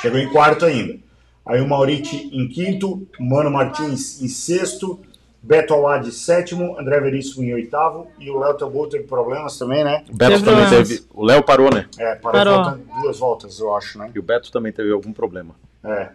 Chegou em quarto ainda. Aí o Mauriti em quinto, Mano Martins em sexto, Beto Awad em sétimo, André Veríssimo em oitavo e o Léo Tambu teve problemas também, né? O Beto Teve também problemas. teve. O Léo parou, né? É, parou, Parou. duas voltas, eu acho, né? E o Beto também teve algum problema. É.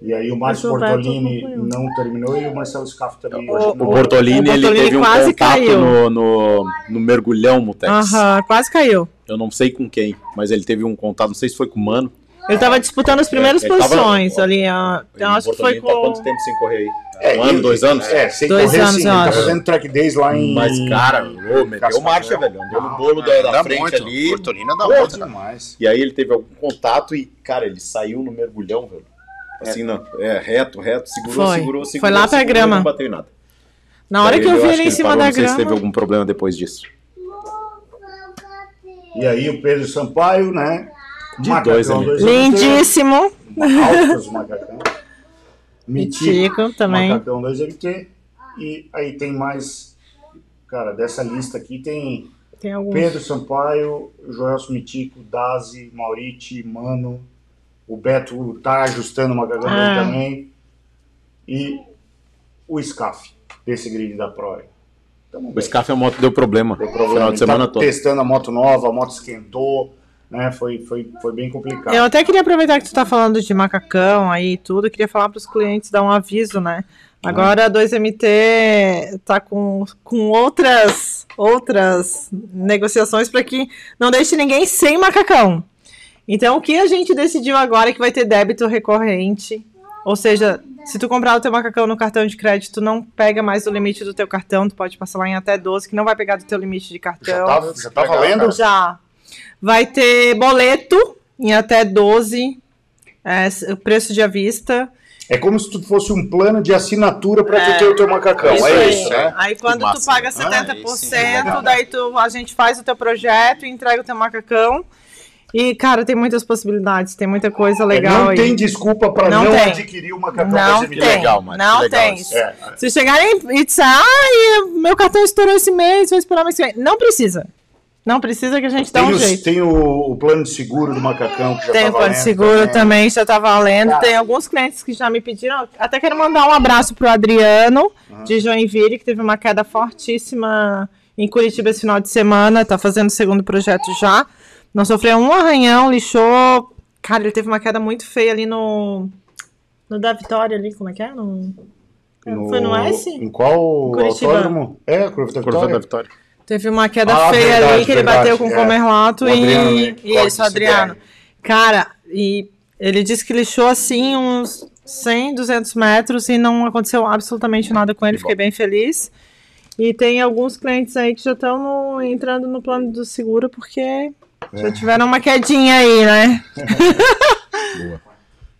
E aí o Márcio Bortolini não terminou e o Marcelo Scaff também. O- O. Bortolini, o ele Bortolini teve um quase contato caiu. no, no, no mergulhão, Mutex. Aham, quase caiu. Eu não sei com quem, mas ele teve um contato, não sei se foi com o Mano. Ele tava disputando as primeiras tava- posições ali. ó. E Eu o acho que foi Bortolini tá com. quanto tempo sem correr aí? É, um ano, dois anos? É, sem Dois correr anos, sim. Ele tá acho. fazendo track days lá em. Mas, cara, ô, meteu marcha, velho. Andou no Ah, bolo da, da Dá frente muito. ali. Bortolina dá Pô, muito. demais. E aí ele teve algum contato e, cara, ele saiu no mergulhão, velho. Assim, não, é, reto, reto, segurou, Foi. segurou, segurou. Foi lá pra segurou, grama. Não bateu em nada. Na hora Daí que eu vi acho ele em cima parou, da não sei se teve grama. algum problema depois disso. E aí o Pedro Sampaio, né? De dois, né? Lindíssimo. Altos macacão. [LAUGHS] Mitico, também. macacão 2MT. E aí tem mais. Cara, dessa lista aqui tem Tem. Pedro Sampaio, Joelson Mitico, Dazi, Mauriti, Mano. O Beto tá ajustando o macacão dele Ah. também. E o Scaff, desse grid da Pro. Tamo O bem. Scaff a moto deu problema. Deu no problema. final de Ele semana tá todo. testando a moto nova, a moto esquentou, né? Foi, foi, foi bem complicado. Eu até queria aproveitar que tu tá falando de macacão aí e tudo, eu queria falar para os clientes dar um aviso, né? Agora a 2MT tá com, com outras outras negociações para que não deixe ninguém sem macacão. Então o que a gente decidiu agora é que vai ter débito recorrente, ou seja, se tu comprar o teu macacão no cartão de crédito, não pega mais o limite do teu cartão, tu pode parcelar em até 12, que não vai pegar do teu limite de Já cartão. tá, já tá valendo? Já. Vai ter boleto em até 12, é, o preço de à vista. É como se tu fosse um plano de assinatura para É. tu ter o teu macacão. Isso é aí. isso, né? Aí quando tu paga Ah, 70%, daí tu, a gente faz o teu projeto e entrega o teu macacão. E, cara, tem muitas possibilidades, tem muita coisa legal É, não aí. tem desculpa para não, Não adquirir o macacão Não da tem, legal, mano, não legal tem. isso. É. Se chegarem e disser, ai, meu cartão estourou esse mês, vou esperar mês que vem. Não precisa. Não precisa que a gente dá Tem, um os- jeito. tem o, o plano de seguro do macacão que já Tem tá o plano de seguro também, já tá valendo. Cara. Tem alguns clientes que já me pediram. Até quero mandar um abraço pro Adriano, de Joinville, que teve uma queda fortíssima em Curitiba esse final de semana. Tá fazendo o segundo projeto já. Não sofreu um arranhão, lixou. Cara, ele teve uma queda muito feia ali no. No da Vitória ali, como é que é? No... Foi no S? Em qual Curitiba. autódromo? É, Curva da Curva Vitória. da Vitória. Teve uma queda Ah, feia verdade, ali que ele verdade, bateu com o é. Comerlato O Adriano, né, e. que corta Isso, Adriano. pé. Cara, e ele disse que lixou assim uns 100, 200 metros e não aconteceu absolutamente nada com ele. Fiquei bem feliz. E tem alguns clientes aí que já estão entrando no plano do seguro porque É. já tiveram uma quedinha aí, né? [LAUGHS]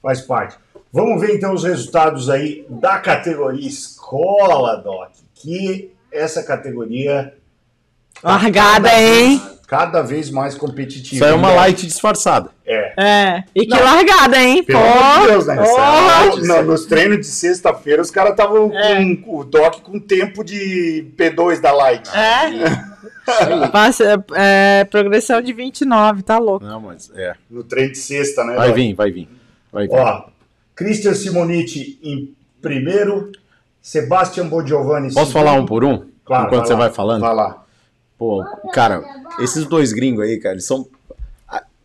Faz parte. Vamos ver então os resultados aí da categoria Escola, Doc. Que essa categoria Largada, hein? cada vez mais competitiva. Isso aí é uma Né? light disfarçada. É. É. E que Não. largada, hein? Pelo Pô, amor de Deus, né? No- no- nos treinos de sexta-feira, os caras estavam É. com o Doc com tempo de P2 da Light. É. [LAUGHS] [LAUGHS] Passa, é, progressão de 29, tá louco. Não, mas é. No treino de sexta, né? Vai vir, vai vir. Vai vir. Ó, Christian Simoniti em primeiro, Sebastian Bodiovani em Posso segundo. falar um por um? Claro, Enquanto você lá. vai falando? Vai lá. Pô, cara, esses dois gringos aí, cara, eles são.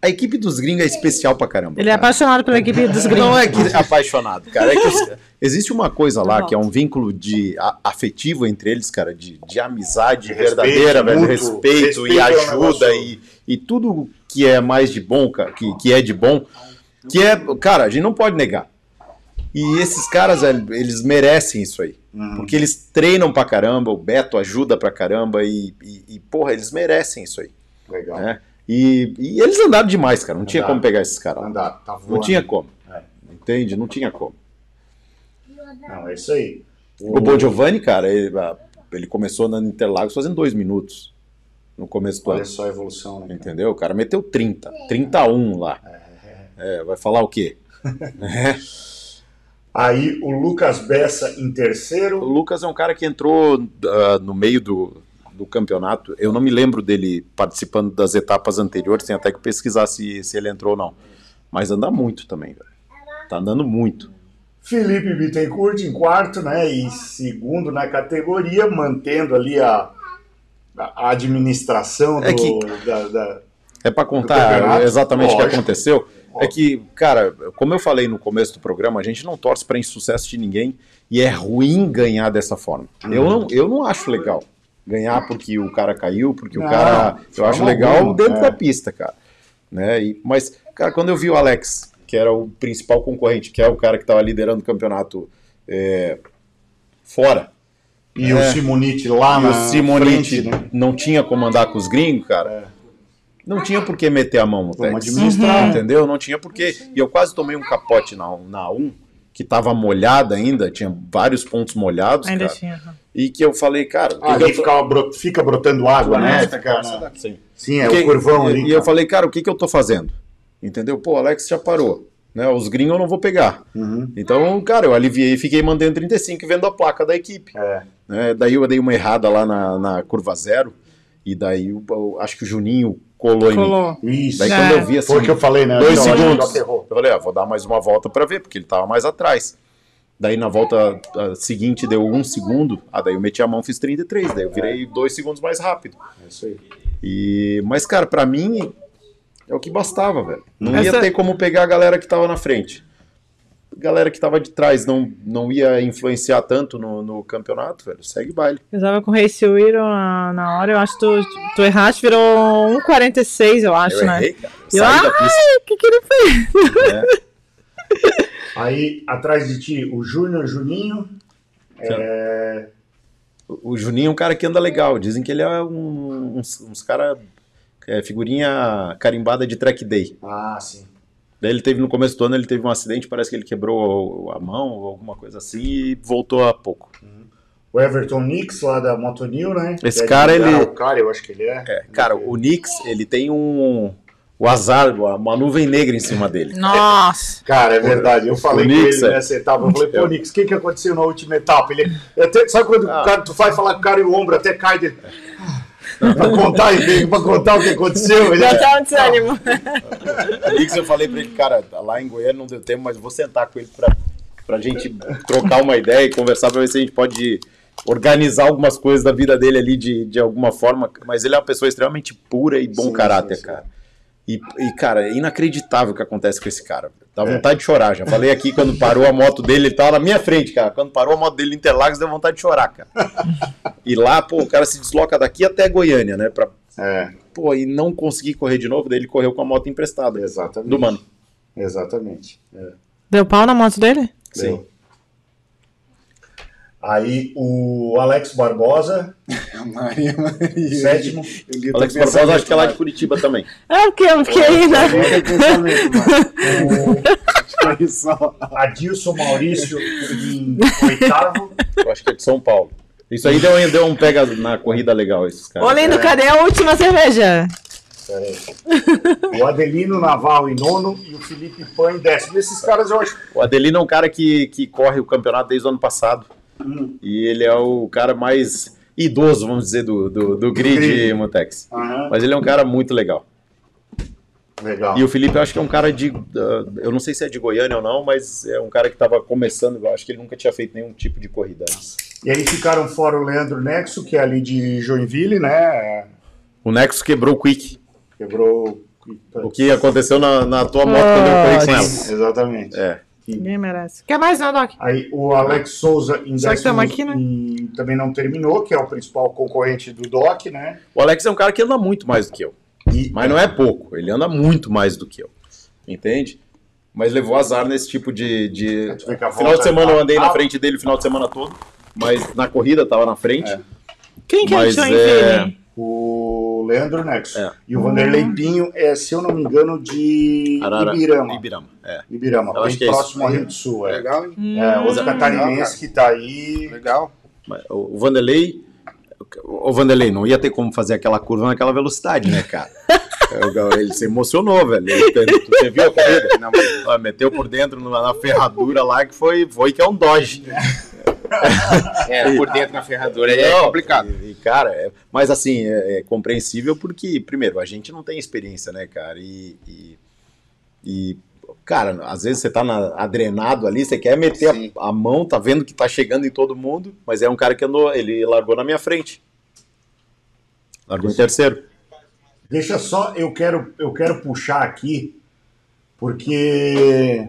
A, equipe dos gringos é especial pra caramba. Ele é cara. apaixonado pela equipe dos gringos. Não é que é apaixonado, cara. É que os- existe uma coisa lá que é um vínculo de a- afetivo entre eles, cara, de, de amizade De respeito, verdadeira, velho, mútuo. respeito, e Respeito é ajuda e, e tudo que é mais de bom, cara, que, que é de bom, que é, cara, a gente não pode negar. E esses caras, velho, eles merecem isso aí. Uhum. Porque eles treinam pra caramba, o Beto ajuda pra caramba e, e, e, porra, eles merecem isso aí. Legal. Né? E, e eles andaram demais, cara. Não tinha Andaram. como pegar esses caras. lá. Andar, tá Não voando. tinha como. É. Entende? Não tinha como. Não, é isso aí. O Bon Giovanni, cara, ele, ah, ele começou na Interlagos fazendo dois minutos no começo do Olha ano. só a evolução, né? cara? Entendeu? O cara meteu 30, 31 lá. É, vai falar o quê? [LAUGHS] Aí o Lucas Bessa em O terceiro. Lucas é um cara que entrou ah, no meio do, do campeonato. Eu não me lembro dele participando das etapas anteriores, tem até que pesquisar se, se ele entrou ou não. Mas anda muito também, velho. Tá andando muito. Felipe Bittencourt em quarto, né? E segundo na categoria, mantendo ali a, a administração do, É que- da, da- É pra Do contar exatamente o que Lógico. aconteceu. É que, cara, como eu falei no começo do programa, a gente não torce pra insucesso de ninguém e é ruim ganhar dessa forma. Uhum. Eu, não, eu não acho legal ganhar porque o cara caiu, porque Não, o cara. Eu acho legal alguma, dentro é. da pista, cara. Né? E, mas, cara, quando eu vi o Alex, que era o principal concorrente, que é o cara que tava liderando o campeonato é, fora, e É. o Simonite lá e na o Simonite frente, né? não tinha como andar com os gringos, cara. Não tinha por que meter a mão no Vamos administrar. Entendeu? Não tinha por quê. E eu quase tomei um capote na, na 1, que tava molhada ainda, tinha vários pontos molhados, Ainda cara. tinha. E que eu falei, cara. Ah, que eu tô- fica brotando água, né? Sim. Sim, Sim, é Que- o curvão e, ali. E cara. eu falei, cara, o que, que eu tô fazendo? Entendeu? Pô, Alex já parou. Né? Os gringos eu não vou pegar. Uhum. Então, cara, eu aliviei e fiquei mantendo 35 e vendo a placa da equipe. É. né? Daí eu dei uma errada lá na, na curva zero. E daí o- o- acho que o Juninho colou, em mim. Colou. Isso. Daí É. quando eu vi assim, Foi o que eu falei, né? dois segundos. Eu falei, ah, vou dar mais uma volta pra ver, porque ele tava mais atrás. Daí na volta seguinte deu um segundo, ah, daí eu meti a mão fiz 33, daí eu virei dois segundos mais rápido. É isso aí. E, mas, cara, pra mim é o que bastava, velho. Não ia Essa- ter como pegar a galera que tava na frente. A galera que tava de trás não, não ia influenciar tanto no, no campeonato, velho. Segue baile. Eu tava com o Race Wheel na, na hora, eu acho que tu, tu erraste, virou 1,46, eu acho, eu né? errei, cara. Eu Eu, ai, o que que ele fez? né? [LAUGHS] Aí, atrás de ti, o Júnior Juninho. É, O Juninho é um cara que anda legal. Dizem que ele é um, uns, uns cara. é, figurinha carimbada de track day. Ah, sim. Daí ele teve no começo do ano, ele teve um acidente, parece que ele quebrou a mão ou alguma coisa assim e voltou há pouco. O Everton Nix, lá da Motonil, né? Esse é cara, ele- Araucária, eu acho que ele é. É, cara, o Knicks, ele tem um o azar, uma nuvem negra em cima dele. Nossa. Cara, é verdade. Eu falei O com Knicks, ele é. nessa etapa. Eu falei, pô, Eu- Nix, o que, que aconteceu na última etapa? Ele, eu até- sabe quando Ah. o cara, tu vai falar com o cara e o ombro até cai dele. pra contar, e pra contar o que aconteceu. Ele, Já tá um desânimo. O Knicks eu falei pra ele, cara, lá em Goiânia não deu tempo, mas vou sentar com ele pra, pra gente trocar uma ideia e conversar pra ver se a gente pode organizar algumas coisas da vida dele ali de, de alguma forma. Mas ele é uma pessoa extremamente pura e bom Sim, caráter, sim, sim. cara. E, e, cara, é inacreditável o que acontece com esse cara. Dá É. vontade de chorar. Já falei aqui quando parou a moto dele, ele tava na minha frente, cara. Quando parou a moto dele em Interlagos, deu vontade de chorar, cara. [LAUGHS] E lá, pô, o cara se desloca daqui até Goiânia, né? Pra, É, pô, e não conseguir correr de novo, daí ele correu com a moto emprestada. Exatamente. Do mano. exatamente. É. Deu pau na moto dele? Sim. Deu. Aí o Alex Barbosa, [LAUGHS] Maria, Maria. sétimo. Eu o Alex Barbosa, acho que é lá de. Curitiba também. [LAUGHS] É porque eu fiquei aí, né? [LAUGHS] Só. Adilson Maurício em oitavo. Eu acho que é de São Paulo. Isso aí deu, deu um pega na corrida legal, esses caras. Ô, lindo, cadê a última cerveja? O Adelino Naval em nono e o Felipe Pan em décimo. Esses caras eu acho. O Adelino é um cara que, que corre o campeonato desde o ano passado. Hum. E ele é o cara mais idoso, vamos dizer, do, do, do grid, grid. Mutex. Aham, Mas ele é um cara muito legal. legal. E o Felipe, eu acho que é um cara de. uh, eu não sei se é de Goiânia ou não, mas é um cara que estava começando. Eu acho que ele nunca tinha feito nenhum tipo de corrida. E aí ficaram fora o Leandro Nexo, que é ali de Joinville, né? O Nexus quebrou o Quick. Quebrou. O que aconteceu na, na tua moto quando eu corri com ela. Exatamente. É. Ninguém merece. Quer mais, não, Doc? Aí o Alex Souza em Só que décimo aqui, né? em- também não terminou, que é o principal concorrente do DOC, né? O Alex é um cara que anda muito mais do que eu. E, Mas não é pouco, ele anda muito mais do que eu. Entende? Mas levou azar nesse tipo de. de... Que Final de semana eu andei na frente dele o final de semana todo, mas na corrida tava na frente. É. Quem que Mas, é o é, Joinville? O Leandro Nexo. É. E o Vanderlei Pinho é, se eu não me engano, de Arara- Ibirama. Ibirama, é. Ibirama, Eu bem é próximo ao Rio do Sul. É, Legal, hein? é outro Hum. catarinense que tá aí. Legal. O o Vanderlei. O Vanderlei não ia ter como fazer aquela curva naquela velocidade, né, cara? [LAUGHS] Eu- Ele se emocionou, velho. Ele- Você viu a corrida? Não, meteu por dentro na, na ferradura lá que foi, foi que é um Dodge. [LAUGHS] [LAUGHS] É, por dentro na ferradura é Não, complicado. E, e, cara, é- mas assim, é, é compreensível porque, primeiro, a gente não tem experiência, né, cara? E, e, e, cara, às vezes você tá na, adrenado ali, você quer meter a, a mão, tá vendo que tá chegando em todo mundo, mas é um cara que andou, ele largou na minha frente. Largou em terceiro. Deixa só, eu quero, eu quero puxar aqui, porque.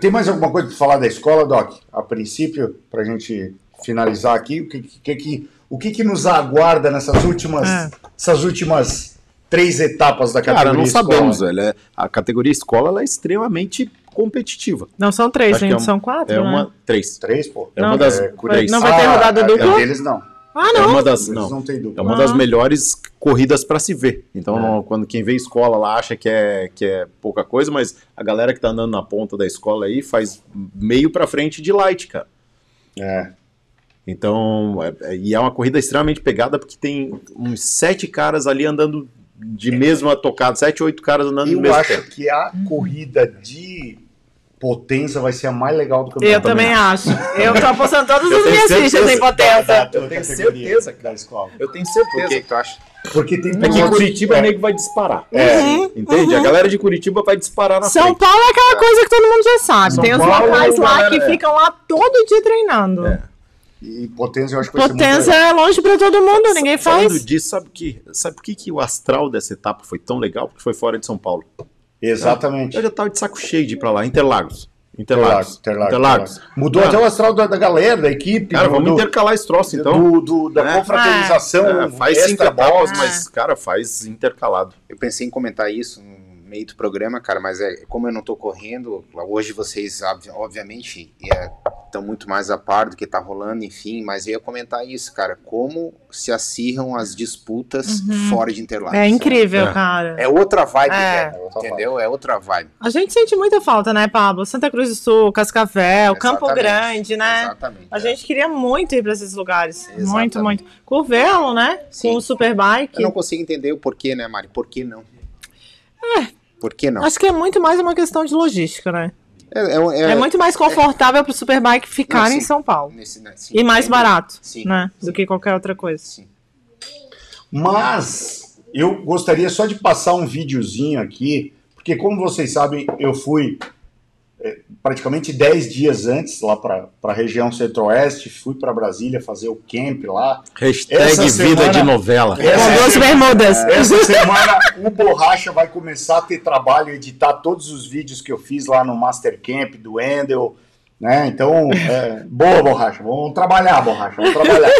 Tem mais alguma coisa para falar da escola, Doc? A princípio, para a gente finalizar aqui, o que, que, que- o que, que nos aguarda nessas últimas, É. essas últimas três etapas da categoria Cara, não escola? sabemos, velho. É- A categoria escola ela é extremamente competitiva. Não são três, ainda é um- são quatro, É né? uma. Três. Três, pô. É Não, uma das. é, não vai ter rodada a- dupla? A deles não. Ah, É não. uma das. Não. não tem É uma Ah. das melhores corridas para se ver. Então, É. não- quando quem vê escola lá acha que é, que é pouca coisa, mas a galera que tá andando na ponta da escola aí faz meio para frente de light, cara. É. Então, é- é- e é uma corrida extremamente pegada porque tem uns sete caras ali andando de mesma tocada, sete, oito caras andando no Eu mesmo acho tempo. que a corrida de potência vai ser a mais legal do Eu campeonato. também acho. Eu tô apostando todas Eu as minhas fichas em potência. Eu tenho certeza, da escola. Eu tenho certeza. que, que tu acha? Porque tem É que Curitiba é, nego vai disparar. É. Uhum, Entende? A galera de Curitiba vai disparar na São frente. Paulo é aquela coisa que todo mundo já sabe. São Tem os Paulo, locais lá galera, que é. ficam lá todo dia treinando. É. E potência eu acho que vai muito Potência legal. é longe pra todo mundo, ninguém Falando faz. disso, sabe, que, sabe por que, que o astral dessa etapa foi tão legal? Porque foi fora de São Paulo. Exatamente. Eu já tava de saco cheio de ir pra lá. Interlagos. Interlagos, Interlagos. Interlagos, Interlagos. Mudou Ah. até o astral da, da galera, da equipe. Cara, vamos do, intercalar esse troço, então. do, do- da né? confraternização. É, faz cinco Ah. mas, cara, faz intercalado. Eu pensei em comentar isso, meio do programa, cara, mas é como eu não tô correndo, hoje vocês, ob- obviamente, estão muito mais a par do que tá rolando, enfim, mas eu ia comentar isso, cara, como se acirram as disputas fora de Interlagos. É incrível, É. cara. É outra vibe, É. velho, entendeu? É outra vibe. A gente sente muita falta, né, Pablo? Santa Cruz do Sul, Cascavel, Campo. Grande, né? Exatamente. A é. gente queria muito ir pra esses lugares. Muito, Exatamente. muito. Curvelo, né? Sim. Com o Superbike. Eu não consigo entender o porquê, né, Mari? Por que não? Por que não? Acho que é muito mais uma questão de logística, né? É, é- É, é- muito mais confortável pro Superbike ficar Não, em sim. São Paulo. nesse- né, sim. E mais barato, Sim. né? Do que qualquer outra coisa. Sim. Mas eu gostaria só de passar um videozinho aqui, porque como vocês sabem, eu fui praticamente 10 dias antes lá para a região centro-oeste, fui para Brasília fazer o camp lá. Hashtag Essa vida semana- de novela. Essa Com duas semana- bermudas. Essa semana o Borracha vai começar a ter trabalho, editar todos os vídeos que eu fiz lá no Master Camp do Endel, né? Então, é, boa, Borracha, vamos trabalhar, Borracha, vamos trabalhar.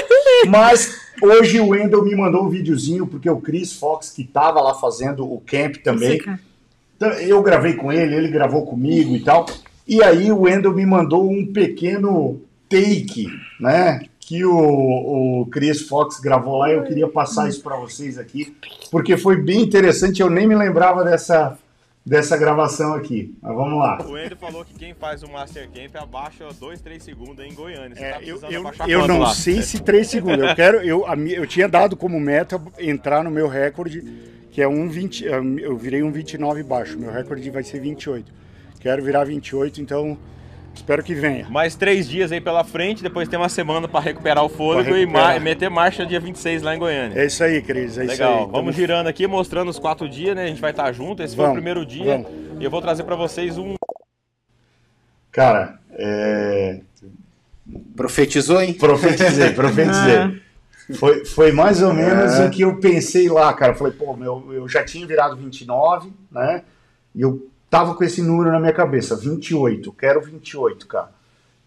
Mas hoje o Endel me mandou um videozinho, porque o Chris Fox, que estava lá fazendo o camp também, eu gravei com ele, ele gravou comigo e tal. E aí o Wendel me mandou um pequeno take, né? Que o, o Chris Fox gravou lá. Eu queria passar isso para vocês aqui, porque foi bem interessante. Eu nem me lembrava dessa, dessa gravação aqui. Mas vamos lá. O Ender falou que quem faz o Master Camp abaixa 2, 3 segundos em Goiânia. Você É, tá eu, eu, eu não lá? sei se 3 segundos. Eu quero. Eu, a eu tinha dado como meta entrar no meu recorde, que é um 20. Eu virei um 29 baixo. Meu recorde vai ser 28. Quero virar 28, então espero que venha. Mais três dias aí pela frente, depois tem uma semana pra recuperar o fôlego e recuperar. ma- meter marcha dia 26 lá em Goiânia. É isso aí, Cris. É isso Legal, aí. vamos girando aqui, mostrando os quatro dias, né? A gente vai estar junto. Esse foi o Vamos, primeiro dia. vamos. E eu vou trazer pra vocês um. Cara, é, Profetizou, hein? Profetizei, [LAUGHS] profetizei. Foi, foi mais ou menos É. o que eu pensei lá, cara. Eu falei, pô, meu, eu já tinha virado 29, né? E eu tava com esse número na minha cabeça, 28, quero 28, cara.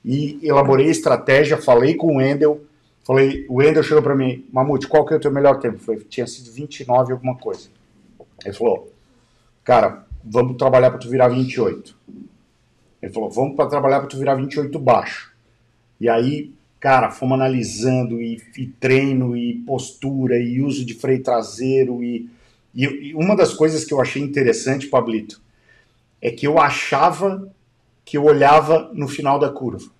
E elaborei a estratégia, falei com o Wendel, falei, o Wendel chegou pra mim, Mamute, qual que é o teu melhor tempo? Eu falei, tinha sido 29 alguma coisa. Ele falou, cara, vamos trabalhar pra tu virar 28. Ele falou, vamos para trabalhar pra tu virar 28 baixo. E aí, cara, fomos analisando e, e treino e postura e uso de freio traseiro e, e, e uma das coisas que eu achei interessante, Pablito, é que eu achava que eu olhava no final da curva.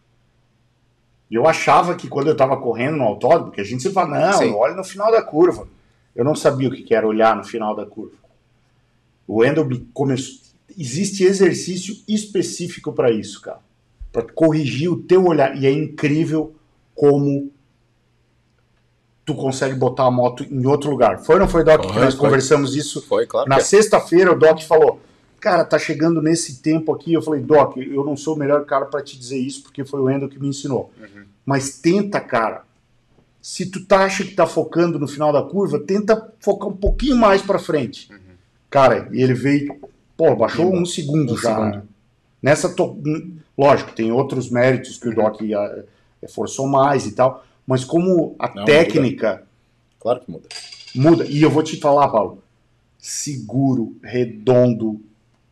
Eu achava que quando eu estava correndo no autódromo, porque a gente sempre fala, não, Sim. eu olho no final da curva. Eu não sabia o que que era olhar no final da curva. O Endel me começou. Existe exercício específico para isso, cara para corrigir o teu olhar. E é incrível como tu consegue botar a moto em outro lugar. Foi ou não foi, Doc, que nós foi. conversamos isso? Foi, claro. Na que é. sexta-feira, o Doc falou: Cara, tá chegando nesse tempo aqui. Eu falei: Doc, eu não sou o melhor cara para te dizer isso, porque foi o Endo que me ensinou. Mas tenta, cara. Se tu tá, acha que tá focando no final da curva, tenta focar um pouquinho mais para frente. Cara, e ele veio, pô, baixou um segundo Um já. segundo. né? Nessa, to... hum, lógico, tem outros méritos que o Doc ah, forçou mais e tal, mas como a Não, técnica Claro que muda. muda. E eu vou te falar, Paulo, seguro, redondo,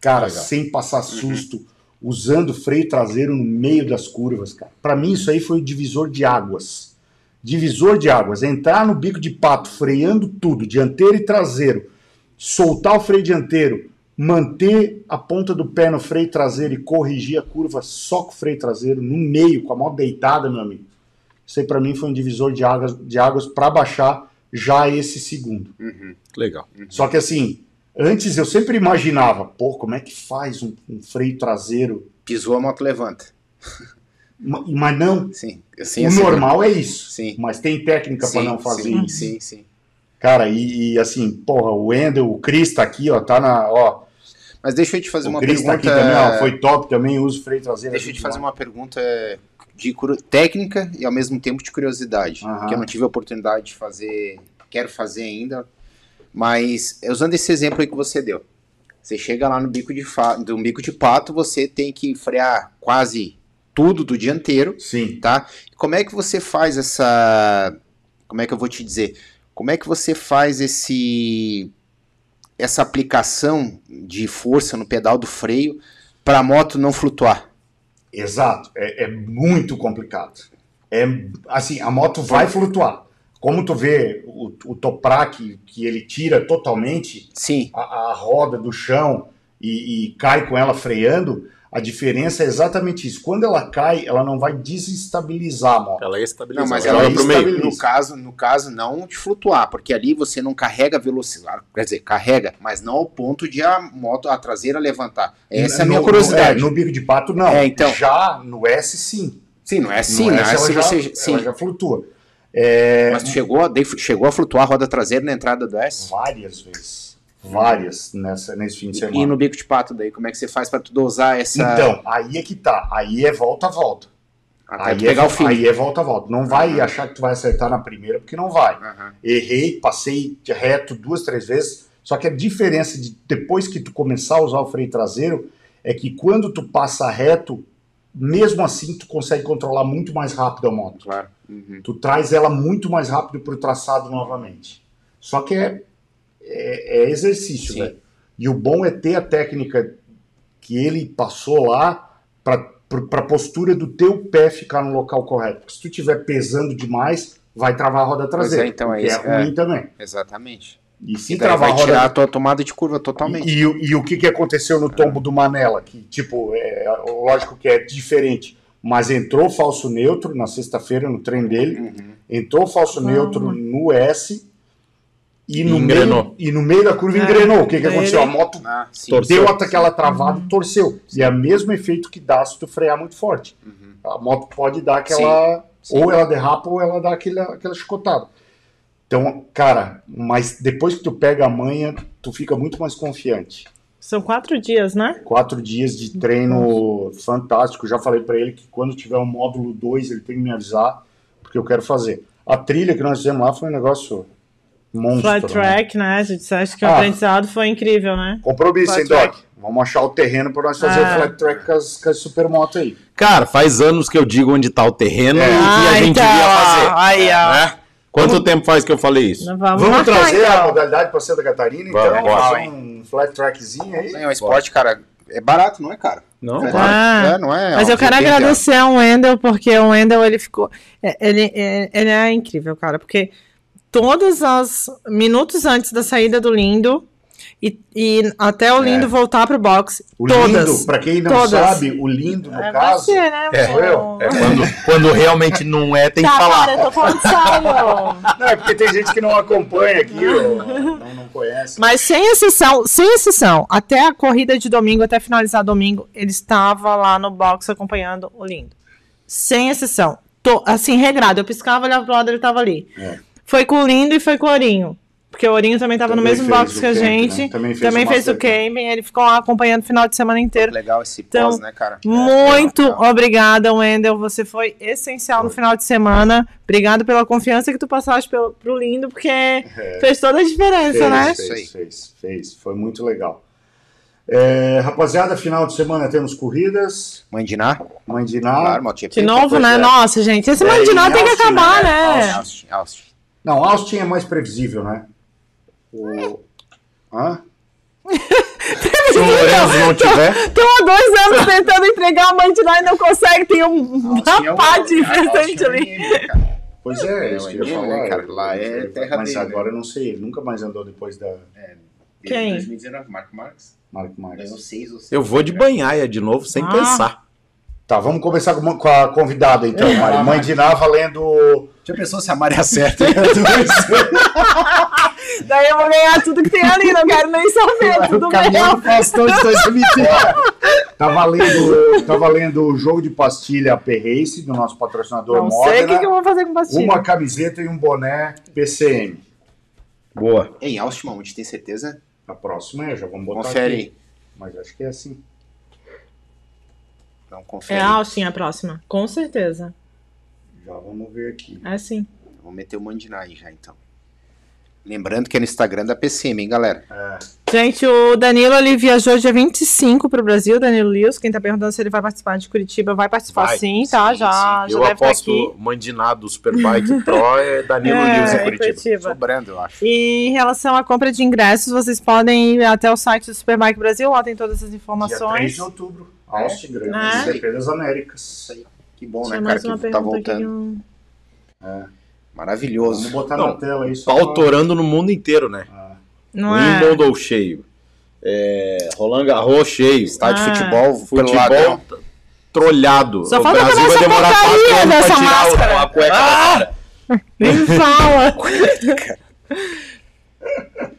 cara, Legal. sem passar susto, usando freio traseiro no meio das curvas, cara. Para mim isso aí foi o divisor de águas. Divisor de águas, entrar no bico de pato, freando tudo, dianteiro e traseiro, soltar o freio dianteiro, manter a ponta do pé no freio traseiro e corrigir a curva só com o freio traseiro no meio, com a mão deitada, meu amigo. Isso aí para mim foi um divisor de águas, de águas para baixar já esse segundo. Legal. Só que assim, antes eu sempre imaginava, pô, como é que faz um, um freio traseiro? Pisou a moto levanta. Ma- Mas não, Sim. Assim, o assim, normal é isso. Sim. Mas tem técnica para não fazer sim, isso. Sim, sim. Cara, e, e, assim, porra, o Wendel, o Chris tá aqui, ó, tá na, ó, Mas deixa eu te fazer o uma Chris tá pergunta. aqui também, ó, foi top também, uso freio traseiro. Deixa eu te fazer uma pergunta de técnica e ao mesmo tempo de curiosidade. Que eu não tive a oportunidade de fazer, quero fazer ainda. Mas usando esse exemplo aí que você deu. Você chega lá no bico de, fa... do bico de pato, você tem que frear quase tudo do dianteiro, Sim. tá? Como é que você faz essa. Como é que eu vou te dizer? Como é que você faz esse. essa aplicação de força no pedal do freio para a moto não flutuar? Exato, é, é muito complicado. É assim, a moto vai flutuar. Como tu vê o, o Toprak que ele tira totalmente Sim. a, a roda do chão e, e cai com ela freando, a diferença é exatamente isso. Quando ela cai, ela não vai desestabilizar a moto. Ela estabiliza. Não, mas ela ela pro meio. no caso, no caso não de flutuar, porque ali você não carrega velocidade, quer dizer, carrega, mas não ao ponto de a moto a traseira levantar. Essa é a minha No- curiosidade. No, é, no bico de pato, não. É, então. Já no S, sim. Sim, não é assim, no é S, ela se já, você, sim. ela já flutua. É, Mas chegou, chegou a flutuar a roda traseira na entrada do S? várias vezes. Várias nessa, nesse fim de semana. E no bico de pato daí, como é que você faz para tu dosar essa Então, aí é que tá. Aí é volta a volta. até Aí é, pegar o fim? aí é volta a volta. Não vai Aham. achar que tu vai acertar na primeira, porque não vai. Aham. Errei, passei reto duas, três vezes. Só que a diferença de depois que tu começar a usar o freio traseiro é que quando tu passa reto, mesmo assim tu consegue controlar muito mais rápido a moto. Claro. Uhum. Tu traz ela muito mais rápido pro traçado novamente. Só que é, é, é exercício, velho. E o bom é ter a técnica que ele passou lá para a postura do teu pé ficar no local correto. Porque se tu estiver pesando demais, vai travar a roda traseira. é, então é que isso, é ruim também. Exatamente. E se daí travar vai a roda tirar a tua tomada de curva totalmente. e, e o- e o que, que aconteceu no tombo do Manela? Que, tipo, é, lógico que é diferente, mas entrou falso neutro na sexta-feira no treino dele, Uhum. entrou falso neutro no S e no, Engrenou. meio, e no meio da curva É, engrenou. O que, que aconteceu? A moto Ah, sim. Deu até aquela travada e torceu. E é o mesmo efeito que dá se tu frear muito forte. A moto pode dar aquela. Uhum. Sim. Ou ela derrapa ou ela dá aquela, aquela chicotada. Então, cara, mas depois que tu pega a manha, tu fica muito mais confiante. São quatro dias, né? Quatro dias de treino fantástico. Já falei pra ele que quando tiver um módulo 2, ele tem que me avisar, porque eu quero fazer. A trilha que nós fizemos lá foi um negócio monstro. Flat né? track, né? Você disse, acho que o Ah. aprendizado foi incrível, né? Compromisso, hein, Doc? Vamos achar o terreno pra nós fazer Ah. o flat track com as, com as supermoto aí. Cara, faz anos que eu digo onde tá o terreno É. e que a Ah, gente então, ia fazer. Aí, ó. né? Quanto tempo faz que eu falei isso? Vamos, Vamos trazer a então. modalidade para Santa Catarina, Vamos, então, bora. fazer um flat trackzinho aí. É um esporte, cara, é barato, não é caro. Não, é, claro. Ah, é, não é. Mas ó, eu quero agradecer ao Wendel, porque o Wendel, ele ficou... é, Ele, é- ele é incrível, cara, porque todos os minutos antes da saída do Lindo e, e até o Lindo voltar pro box, O todas. lindo, para quem não todas. sabe, o lindo, no É caso, você, né? É, eu. É quando, quando realmente não é, tem que Tá, falar. cara, eu tô falando sério. [LAUGHS] Não, é porque tem gente que não acompanha aqui, ou não, não conhece. Mas sem exceção, sem exceção, até a corrida de domingo, até finalizar domingo, ele estava lá no box acompanhando o Lindo. Sem exceção. Tô, assim, regrado. Eu piscava, olhava pro lado, ele tava ali. É. Foi com o Lindo e foi com o Ourinho. Porque o Ourinho também tava no mesmo fez box o que a camp, gente. né? Também Também fez fez, o o camping. Ele ficou lá acompanhando o final de semana inteiro. Legal esse Então, pós, né, cara? Muito É, obrigada, Wendel. Você foi essencial no final de semana. Obrigado pela confiança que tu passaste pelo, pro Lindo, porque fez toda a diferença, fez, né? Fez, fez, fez. Foi muito legal. É, rapaziada, final de semana temos corridas. Mãe de Ná? Mãe de Ná. Claro. De novo, né? é. Nossa, gente, esse É, tem que Austin, acabar, né? né? Austin, Austin. Não, Austin é mais previsível, né? O... Hã? Se o Lourenço não tiver, Estão há dois anos tentando entregar a Mandinal e não consegue. Tem um Austin é o- rapaz de presente é ali. Pois é, É, isso o que eu ia falar. né, cara? Lá é terra Mas dele, agora né? eu não sei, ele nunca mais andou depois da Desde Quem? 2019, Marco Marques. Marco Marques. Eu vou de banhaia de novo, sem Ah. pensar. Tá, vamos começar com com a convidada então, É, Mari. Mãe de Ná valendo. Já pensou se a Mari acerta? [LAUGHS] Daí eu vou ganhar tudo que tem ali, não quero nem saber, tudo o caminhão meu. do Faustão de 2030. Tá valendo, tá valendo o jogo de pastilha P-Race, do nosso patrocinador Não sei o que, que eu Modena. vou fazer com pastilha. Uma camiseta e um boné PCM. Boa. Em Austin, a gente tem certeza? A próxima é, já vamos botar Confere aqui. aí. Mas acho que é assim. Não, confere. É aí. Austin a próxima, com certeza. Já vamos ver aqui. É sim. Vou meter o Mandiná aí já, então. Lembrando que é no Instagram da PCM, hein, galera? Gente, o Danilo ele viajou dia 25 pro Brasil, Danilo Lewis. Quem tá perguntando se ele vai participar de Curitiba, vai participar Vai, sim, tá? sim, já sim. já Eu deve estar aposto aqui. Mandiná do Superbike Pro é Danilo [LAUGHS] É, Lewis em em Curitiba. Curitiba. Sobrando, eu acho. E em relação à compra de ingressos, vocês podem ir até o site do Superbike Brasil, lá tem todas as Dia 3 informações. de outubro. Austin, Grande É. CP das Américas. Que bom, Tinha né, cara, que tá voltando. um- Maravilhoso. Vamos botar Não, na tela aí. só Pau pra- no mundo inteiro, né? Não é? Wimbledon cheio. É, Roland Garros cheio. Estádio Ah. de futebol, pelo Futebol ladrão. t- trolhado. Só o falta Brasil vai demorar quatro anos pra tirar o- máscara. a cueca cara. Nem [LAUGHS] fala.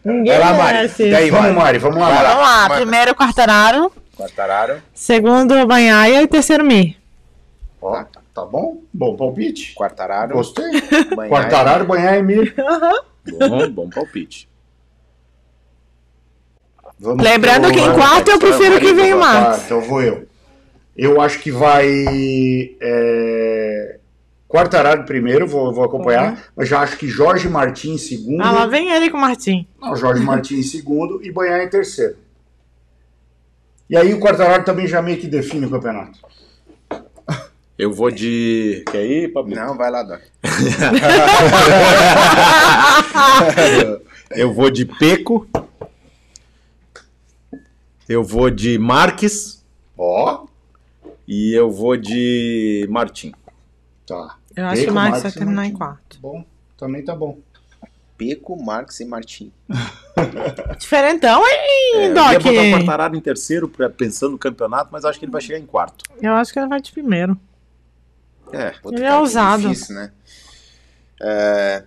Ninguém Vai lá, Mari. E aí, Vamos, Mari? Vamos lá. Vamos lá, primeiro Quartararo, Quartararo, segundo Banhaia e terceiro Mi. Ó, tá bom? Bom palpite. Quartararo, Gostei. Banhaia. Quartararo, banhar e milho. Bom, bom palpite. Vamos Lembrando pro- que em vai, quarto eu prefiro que venha o vai, Max. Então vou eu. Eu acho que vai. É... Quartararo primeiro, vou, vou acompanhar. Mas já acho que Jorge Martins em segundo. Ah, lá vem ele com o Martim. Não, Jorge Martins em segundo e Banhar em terceiro. E aí o Quartararo também já meio que define o campeonato. Eu vou de. Quer ir, Pablo? Não, vai lá, Doc. [LAUGHS] Eu vou de Peco. Eu vou de Marques. Ó, E eu vou de Martim. tá. Eu acho que o Marques vai terminar em quarto. Bom, também tá bom. Peco, Marques e Martim. [LAUGHS] Diferentão, hein, É, eu ia Doc? botar o Quartararo em terceiro, pensando no campeonato, mas acho que ele vai chegar em quarto. Eu acho que ele vai de primeiro. É, Ele é ousado. difícil, né? É,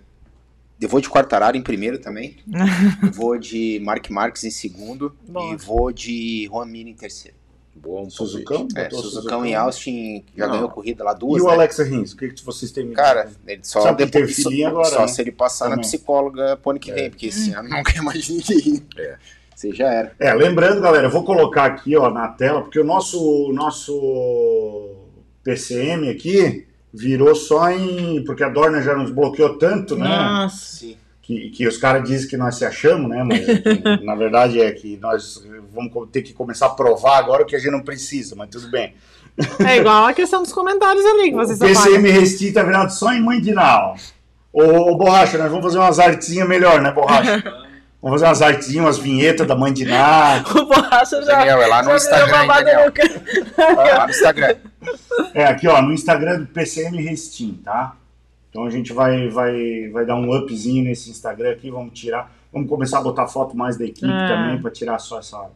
eu vou de Quartararo em primeiro também. [LAUGHS] vou de Mark Marques em segundo. Boa. E vou de Juan em terceiro. Bom, Suzucão? É, Suzucão em Austin já Não. ganhou corrida lá E duas, o né? Alexa Rins? O que, que vocês têm? Cara, ele só Sabe que depois só, agora, só né? se ele passar na Também. psicóloga pro ano que vem, porque esse ano nunca mais ninguém. É. Você já era. É, lembrando, galera, eu vou colocar aqui ó, na tela, porque o nosso, nosso PCM aqui virou só em. Porque a Dorna já nos bloqueou tanto, né? Nossa. Sim. Que, que os caras dizem que nós se achamos, né? Mas [LAUGHS] que, na verdade é que nós vamos ter que começar a provar agora o que a gente não precisa, mas tudo bem. É igual a questão dos comentários ali que O vocês. PCM Resti tá virado só em mãe de Nau. Ô, ô, Borracha, nós vamos fazer umas artezinhas melhor, né, Borracha? [LAUGHS] Vamos fazer umas artezinhas, umas vinhetas da mãe de Ná. [LAUGHS] O borracha já. Daniel, é lá no Instagram, hein, Daniel? no ca- Lá no Instagram. É, aqui ó, no Instagram do PCM Restim, tá? Então a gente vai, vai, vai dar um upzinho nesse Instagram aqui, vamos tirar, vamos começar a botar foto mais da equipe É. também, pra tirar só essa,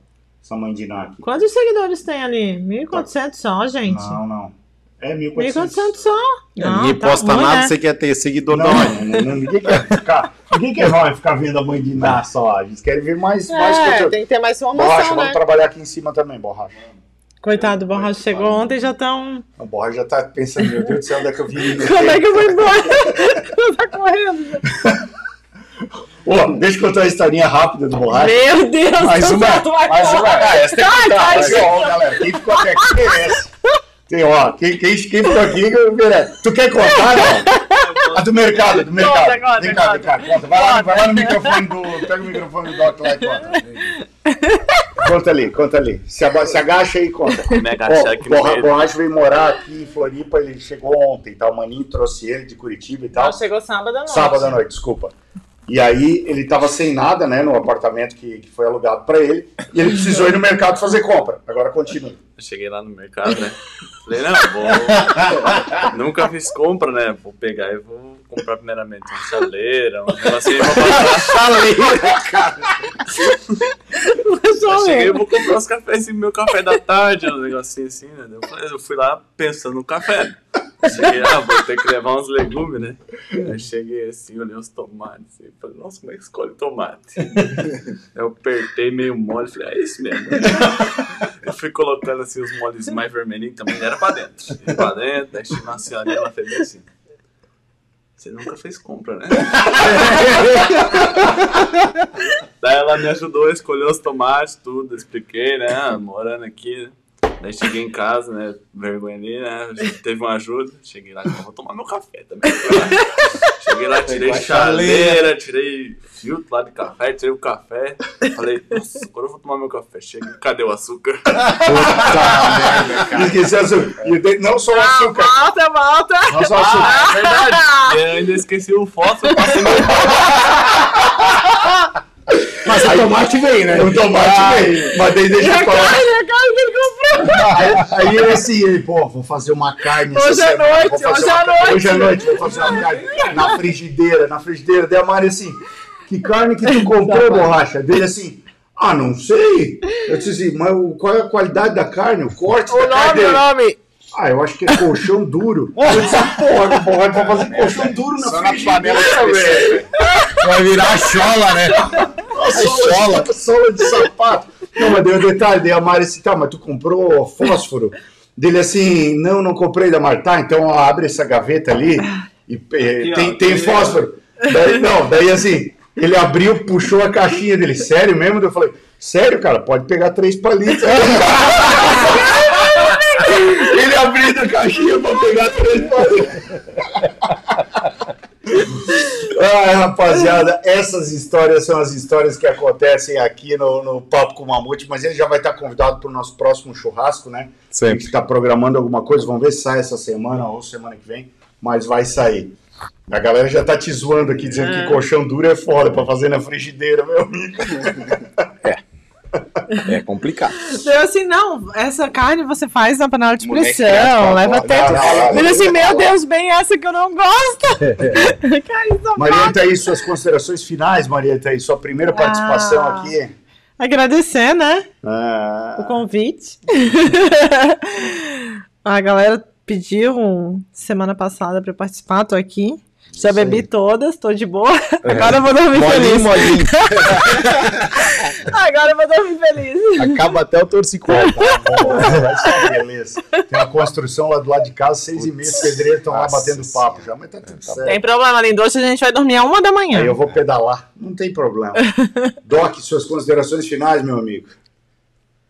essa mandiná aqui. Quantos seguidores tem ali? 1.400 só, gente. Não, não. É 1.400. 1.400 só. Não, ninguém tá posta ruim, nada, né? você quer ter seguidor Não, não. não, não, ninguém quer ficar, ninguém quer vai ficar vendo a mãe de Ná só, a gente quer ver mais, mais É, conteúdo. tem que ter mais Borracha, informação, vamos né? trabalhar aqui em cima também, Borracha. Coitado, o borracha chegou ontem e já estão. A Borracha já tá pensando, meu Deus do céu, onde é que eu vim? [LAUGHS] Como é que eu vou embora? [LAUGHS] tá correndo. Ô, deixa eu contar uma historinha rápida do Borracha. Meu Deus Mais uma, mais uma. Ah, essa tem que contar. Mas, ó, galera, quem ficou até aqui merece. Tem, ó, quem, quem, quem ficou aqui merece. Tu quer contar, não? A do mercado, do mercado. Conta, conta, vem cá, conta. vem cá, conta. Vai lá, vai lá no microfone do. Pega o microfone do Doc lá e conta. [LAUGHS] Conta ali, conta ali. Se, aba- se agacha aí e conta. Me agachar aqui no Borra- veio morar aqui em Floripa, ele chegou ontem, tá? O Maninho trouxe ele de Curitiba e tal. Não, chegou sábado à noite. Sábado à noite, desculpa. E aí ele tava sem nada, né, no apartamento que, que foi alugado para ele, e ele precisou ir no mercado fazer compra. Agora continua. Eu cheguei lá no mercado, né? Falei, não, vou. [LAUGHS] Nunca fiz compra, né? Vou pegar e vou comprar primeiramente uma chaleira, um negocinho pra passar. [LAUGHS] Eu cheguei e vou comprar os cafés e meu café da tarde, um negocinho assim, né? Eu, falei- eu fui lá pensando no café. Cheguei, ah, vou ter que levar uns legumes, né? Aí cheguei assim, olhei os tomates. E falei, nossa, como é que escolhe tomate? Eu apertei meio mole, falei, é isso mesmo. Eu fui colocando assim os moles mais vermelhinhos também, era pra dentro. E pra dentro, aí chegou uma senhorinha, ela fez bem assim. Você nunca fez compra, né? [LAUGHS] Daí ela me ajudou a escolher os tomates, tudo, expliquei, né? Ah, Morando aqui, né? Daí cheguei em casa, né? Vergonha ali, né? Teve uma ajuda. Cheguei lá, vou tomar meu café também. [LAUGHS] Cheguei lá, tirei chaleira, tirei filtro lá de café, tirei o café. Falei, nossa, agora eu vou tomar meu café. Cheguei, cadê o açúcar? Esqueci o açúcar. E tem- Não só o açúcar. Volta, volta. Não só o açúcar. Ah, é verdade. E eu ainda esqueci o fósforo, passei no Mas o tomate veio, né? O tomate veio. Mas daí deixa eu falar. Aí, ele assim, ele, pô, vou fazer uma carne. essa Hoje à semana, noite, hoje uma à carne- noite. Hoje à noite, vou fazer uma carne na frigideira, na frigideira. Daí a Mari assim, que carne que tu [LAUGHS] comprou, borracha? Dele assim, ah, não sei. Eu disse assim, mas qual é a qualidade da carne, o corte O da carne nome, o nome. Ah, eu acho que é colchão duro. Eu disse, porra, porra, vai fazer colchão duro na Só na frigideira, velho. Vai virar chola, né? sola, sola de sapato. Não, mas deu um detalhe, daí a Mari assim, tá, mas tu comprou fósforo? Dele assim, não, não comprei da Mari. Tá, então ó, abre essa gaveta ali e ó, tem, tem aqui, fósforo. Daí, não, daí assim, ele abriu, puxou a caixinha dele, sério mesmo? Eu falei, sério, cara, pode pegar três palitos. [LAUGHS] ele abrindo a caixinha pra pegar três palitos. Ai, rapaziada, essas histórias são as histórias que acontecem aqui no, no Papo com o Mamute, mas ele já vai estar convidado para o nosso próximo churrasco, né? A Sempre. gente está programando alguma coisa, vamos ver se sai essa semana ou semana que vem, mas vai sair. A galera já tá te zoando aqui, dizendo que colchão duro é foda para fazer na frigideira, meu amigo. É complicado. Eu assim, não, essa carne você faz na panela de Moleque, pressão, leva não, Ele assim, meu. Deus, bem essa que eu não gosto. [LAUGHS] Maria Thaís, suas considerações finais, Maria Thaís, sua primeira participação Ah. aqui. Agradecer, né? O Ah, convite. [LAUGHS] A galera pediu semana passada pra eu participar, tô aqui. Já bebi todas, tô de boa. Agora eu vou dormir Molinho, feliz. molinho. [LAUGHS] Agora eu vou dormir feliz. Acaba até o torcicolo. [LAUGHS] Ser beleza. Tem uma construção lá do lado de casa, seis e meia, os pedreiros estão lá batendo papo já, mas tá tudo certo. Tem problema, lindo. Hoje a gente vai dormir a uma da manhã. Aí eu vou pedalar, não tem problema. [LAUGHS] Doc, suas considerações finais, meu amigo.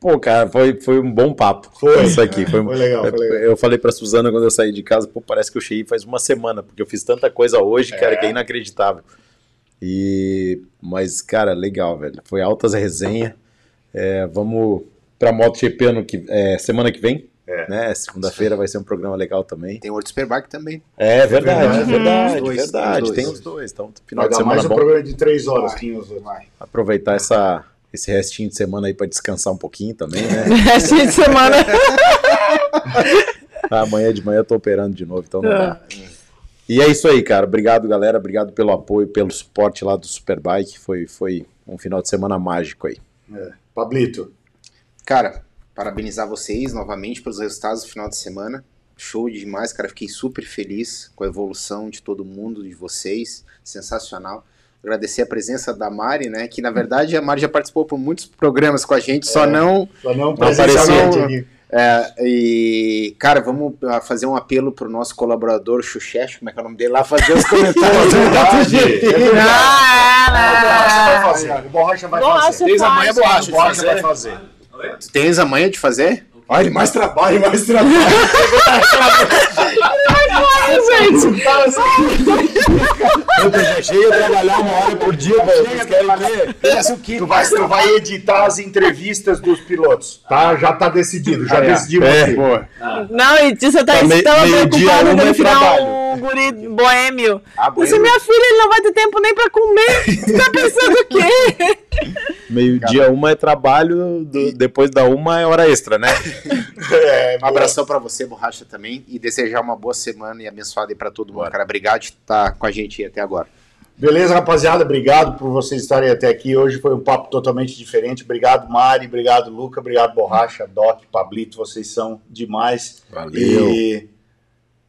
Pô, cara, foi, foi um bom papo. Foi. Isso aqui. Foi, Foi legal, foi legal. Eu falei pra Suzana quando eu saí de casa, pô, parece que eu cheguei faz uma semana, porque eu fiz tanta coisa hoje, cara, que é inacreditável. E... Mas, cara, legal, velho. Foi altas resenha. É, vamos pra MotoGP ano que, é, semana que vem. É. Né? Segunda-feira vai ser um programa legal também. Tem o World Superbike também. É verdade, verdade. verdade, dois, verdade. os dois. Tem os dois. Então, final Vai de dar semana mais um bom. programa de três horas, Vai. Vai. Aproveitar essa, esse restinho de semana aí pra descansar um pouquinho também, né? [LAUGHS] Resto de semana. [LAUGHS] Amanhã de manhã eu tô operando de novo, então não dá. E é isso aí, cara. Obrigado, galera. Obrigado pelo apoio, pelo suporte lá do Superbike. Foi, foi um final de semana mágico aí. É. Pablito, Cara, parabenizar vocês novamente pelos resultados do final de semana. Show demais, cara. Fiquei super feliz com a evolução de todo mundo, de vocês. Sensacional. Agradecer a presença da Mari, né? Que na verdade a Mari já participou por muitos programas com a gente, só não. só não apareceu. é, e, cara, vamos ah, fazer um apelo pro nosso colaborador Xuxex, como é que é o nome dele lá, fazer os comentários. É verdade, é. Ah, Borracha vai fazer. Borracha vai Borracha fazer. Tens a manha, borracha, Borracha vai fazer. Tu tens a manha de fazer? Olha, mais trabalho, mais trabalho. [LAUGHS] gente. Eu a trabalhar uma hora por dia, velho. Vocês querem ver? Tu vai, tu vai editar as entrevistas dos pilotos, tá? Já tá decidido, já Ah, é. decidimos É, aqui. pô. Não, e você tá Tá meio- tão preocupado é virar trabalho. um guri boêmio. Ah, Você, minha filha, ele não vai ter tempo nem pra comer. Você [LAUGHS] tá pensando o quê? Meio-dia, uma é trabalho, do- depois da uma é hora extra, né? [LAUGHS] É, Um abração pra você, Borracha, também. E desejar uma boa semana e abençoada aí pra todo mundo, Bora. cara. Obrigado de estar com a gente aí até agora. Beleza, rapaziada? Obrigado por vocês estarem até aqui. Hoje foi um papo totalmente diferente. Obrigado, Mari. Obrigado, Luca. Obrigado, Borracha, Doc, Pablito. Vocês são demais. Valeu. E,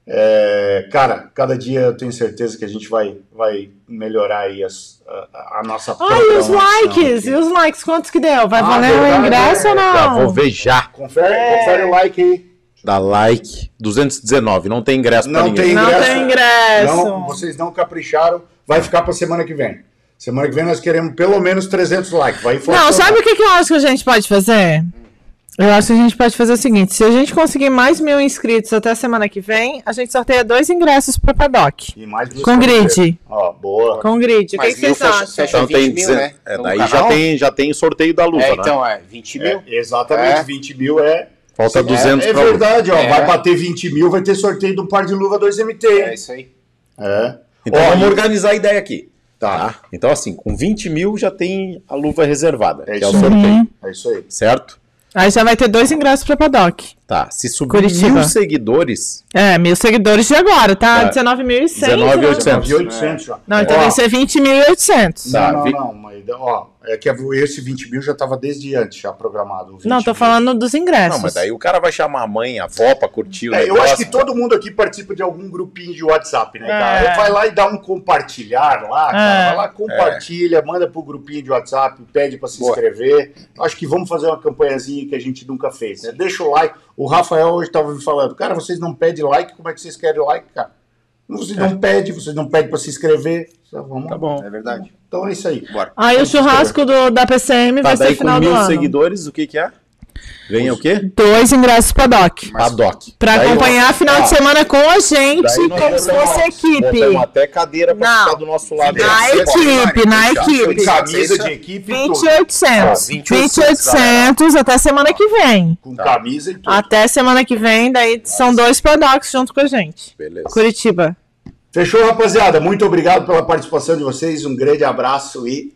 é, cara, cada dia eu tenho certeza que a gente vai, vai melhorar aí as- a, a nossa Ai, e os likes? aqui. E os likes? Quantos que deu? Vai Ah, valer o ingresso é. ou Já não? vou ver já. Confere, confere o like aí. Dá like. 219, não tem ingresso pra Não ninguém. tem Não ingresso. tem ingresso. Não, vocês não capricharam. Vai ficar pra semana que vem. Semana que vem nós queremos pelo menos 300 likes. Vai Não, forçar. sabe o que, que eu acho que a gente pode fazer? Eu acho que a gente pode fazer o seguinte: se a gente conseguir mais mil inscritos até a semana que vem, a gente sorteia dois ingressos pro Paddock. E mais Com grid. Ó, boa. Boa. Com grid. O que, Mas que vocês fecha, acham? fecha Então 20 tem mil, né? é, daí já tem, já tem sorteio da luva, É, né? então, é 20 mil. É, exatamente, É. 20 mil é. Falta é, 200 É pra luva. verdade, ó. É. Vai bater 20 mil, vai ter sorteio de um par de luva 2MT. É isso aí. É. Então Ó, vamos e- organizar a ideia aqui. Tá. Então, assim, com 20 mil já tem a luva reservada, É que é o isso aí. sorteio, É isso aí. certo? Aí já vai ter dois ingressos pra Paddock. Tá, se subir Curitiba. mil seguidores, É, mil seguidores de agora, tá? Tá. 19.100. 19.800. 9.800 já. Não, então Ó, vai ser 20.800. Tá, Não, não, mas ó, é que esse 20 mil já estava desde antes, já programado. o 20 Não, tô mil. falando dos ingressos. não, mas daí o cara vai chamar a mãe, a avó pra curtir o É, eu negócio. acho que todo mundo aqui participa de algum grupinho de WhatsApp, né, cara? É. Vai lá e dá um compartilhar lá, cara. É. Vai lá, compartilha, manda pro grupinho de WhatsApp, pede pra se Boa. inscrever. Acho que vamos fazer uma campanhazinha que a gente nunca fez, né? Deixa o like. O Rafael hoje tava me falando, cara, vocês não pedem like, como é que vocês querem like, cara? Vocês não pedem, vocês não pedem pra se inscrever. Então, vamos Tá bom. É verdade. Então é isso aí. Bora. Aí o churrasco do, da PCM Tá, vai ser daí com final do mil ano. seguidores, o que que é? Ganha o quê? Dois ingressos Paddock. Paddock. Pra Daí, acompanhar final ó, de semana com a gente, como se fosse equipe. Botamos até cadeira pra Não. ficar do nosso lado. Na aí. equipe, na equipe. Camisa de equipe e tudo. 2800. 2800, 2800 até semana que vem. Com camisa e tudo. Até semana que vem, daí são dois Paddocks junto com a gente. Beleza. Curitiba. Fechou, rapaziada? Muito obrigado pela participação de vocês. Um grande abraço e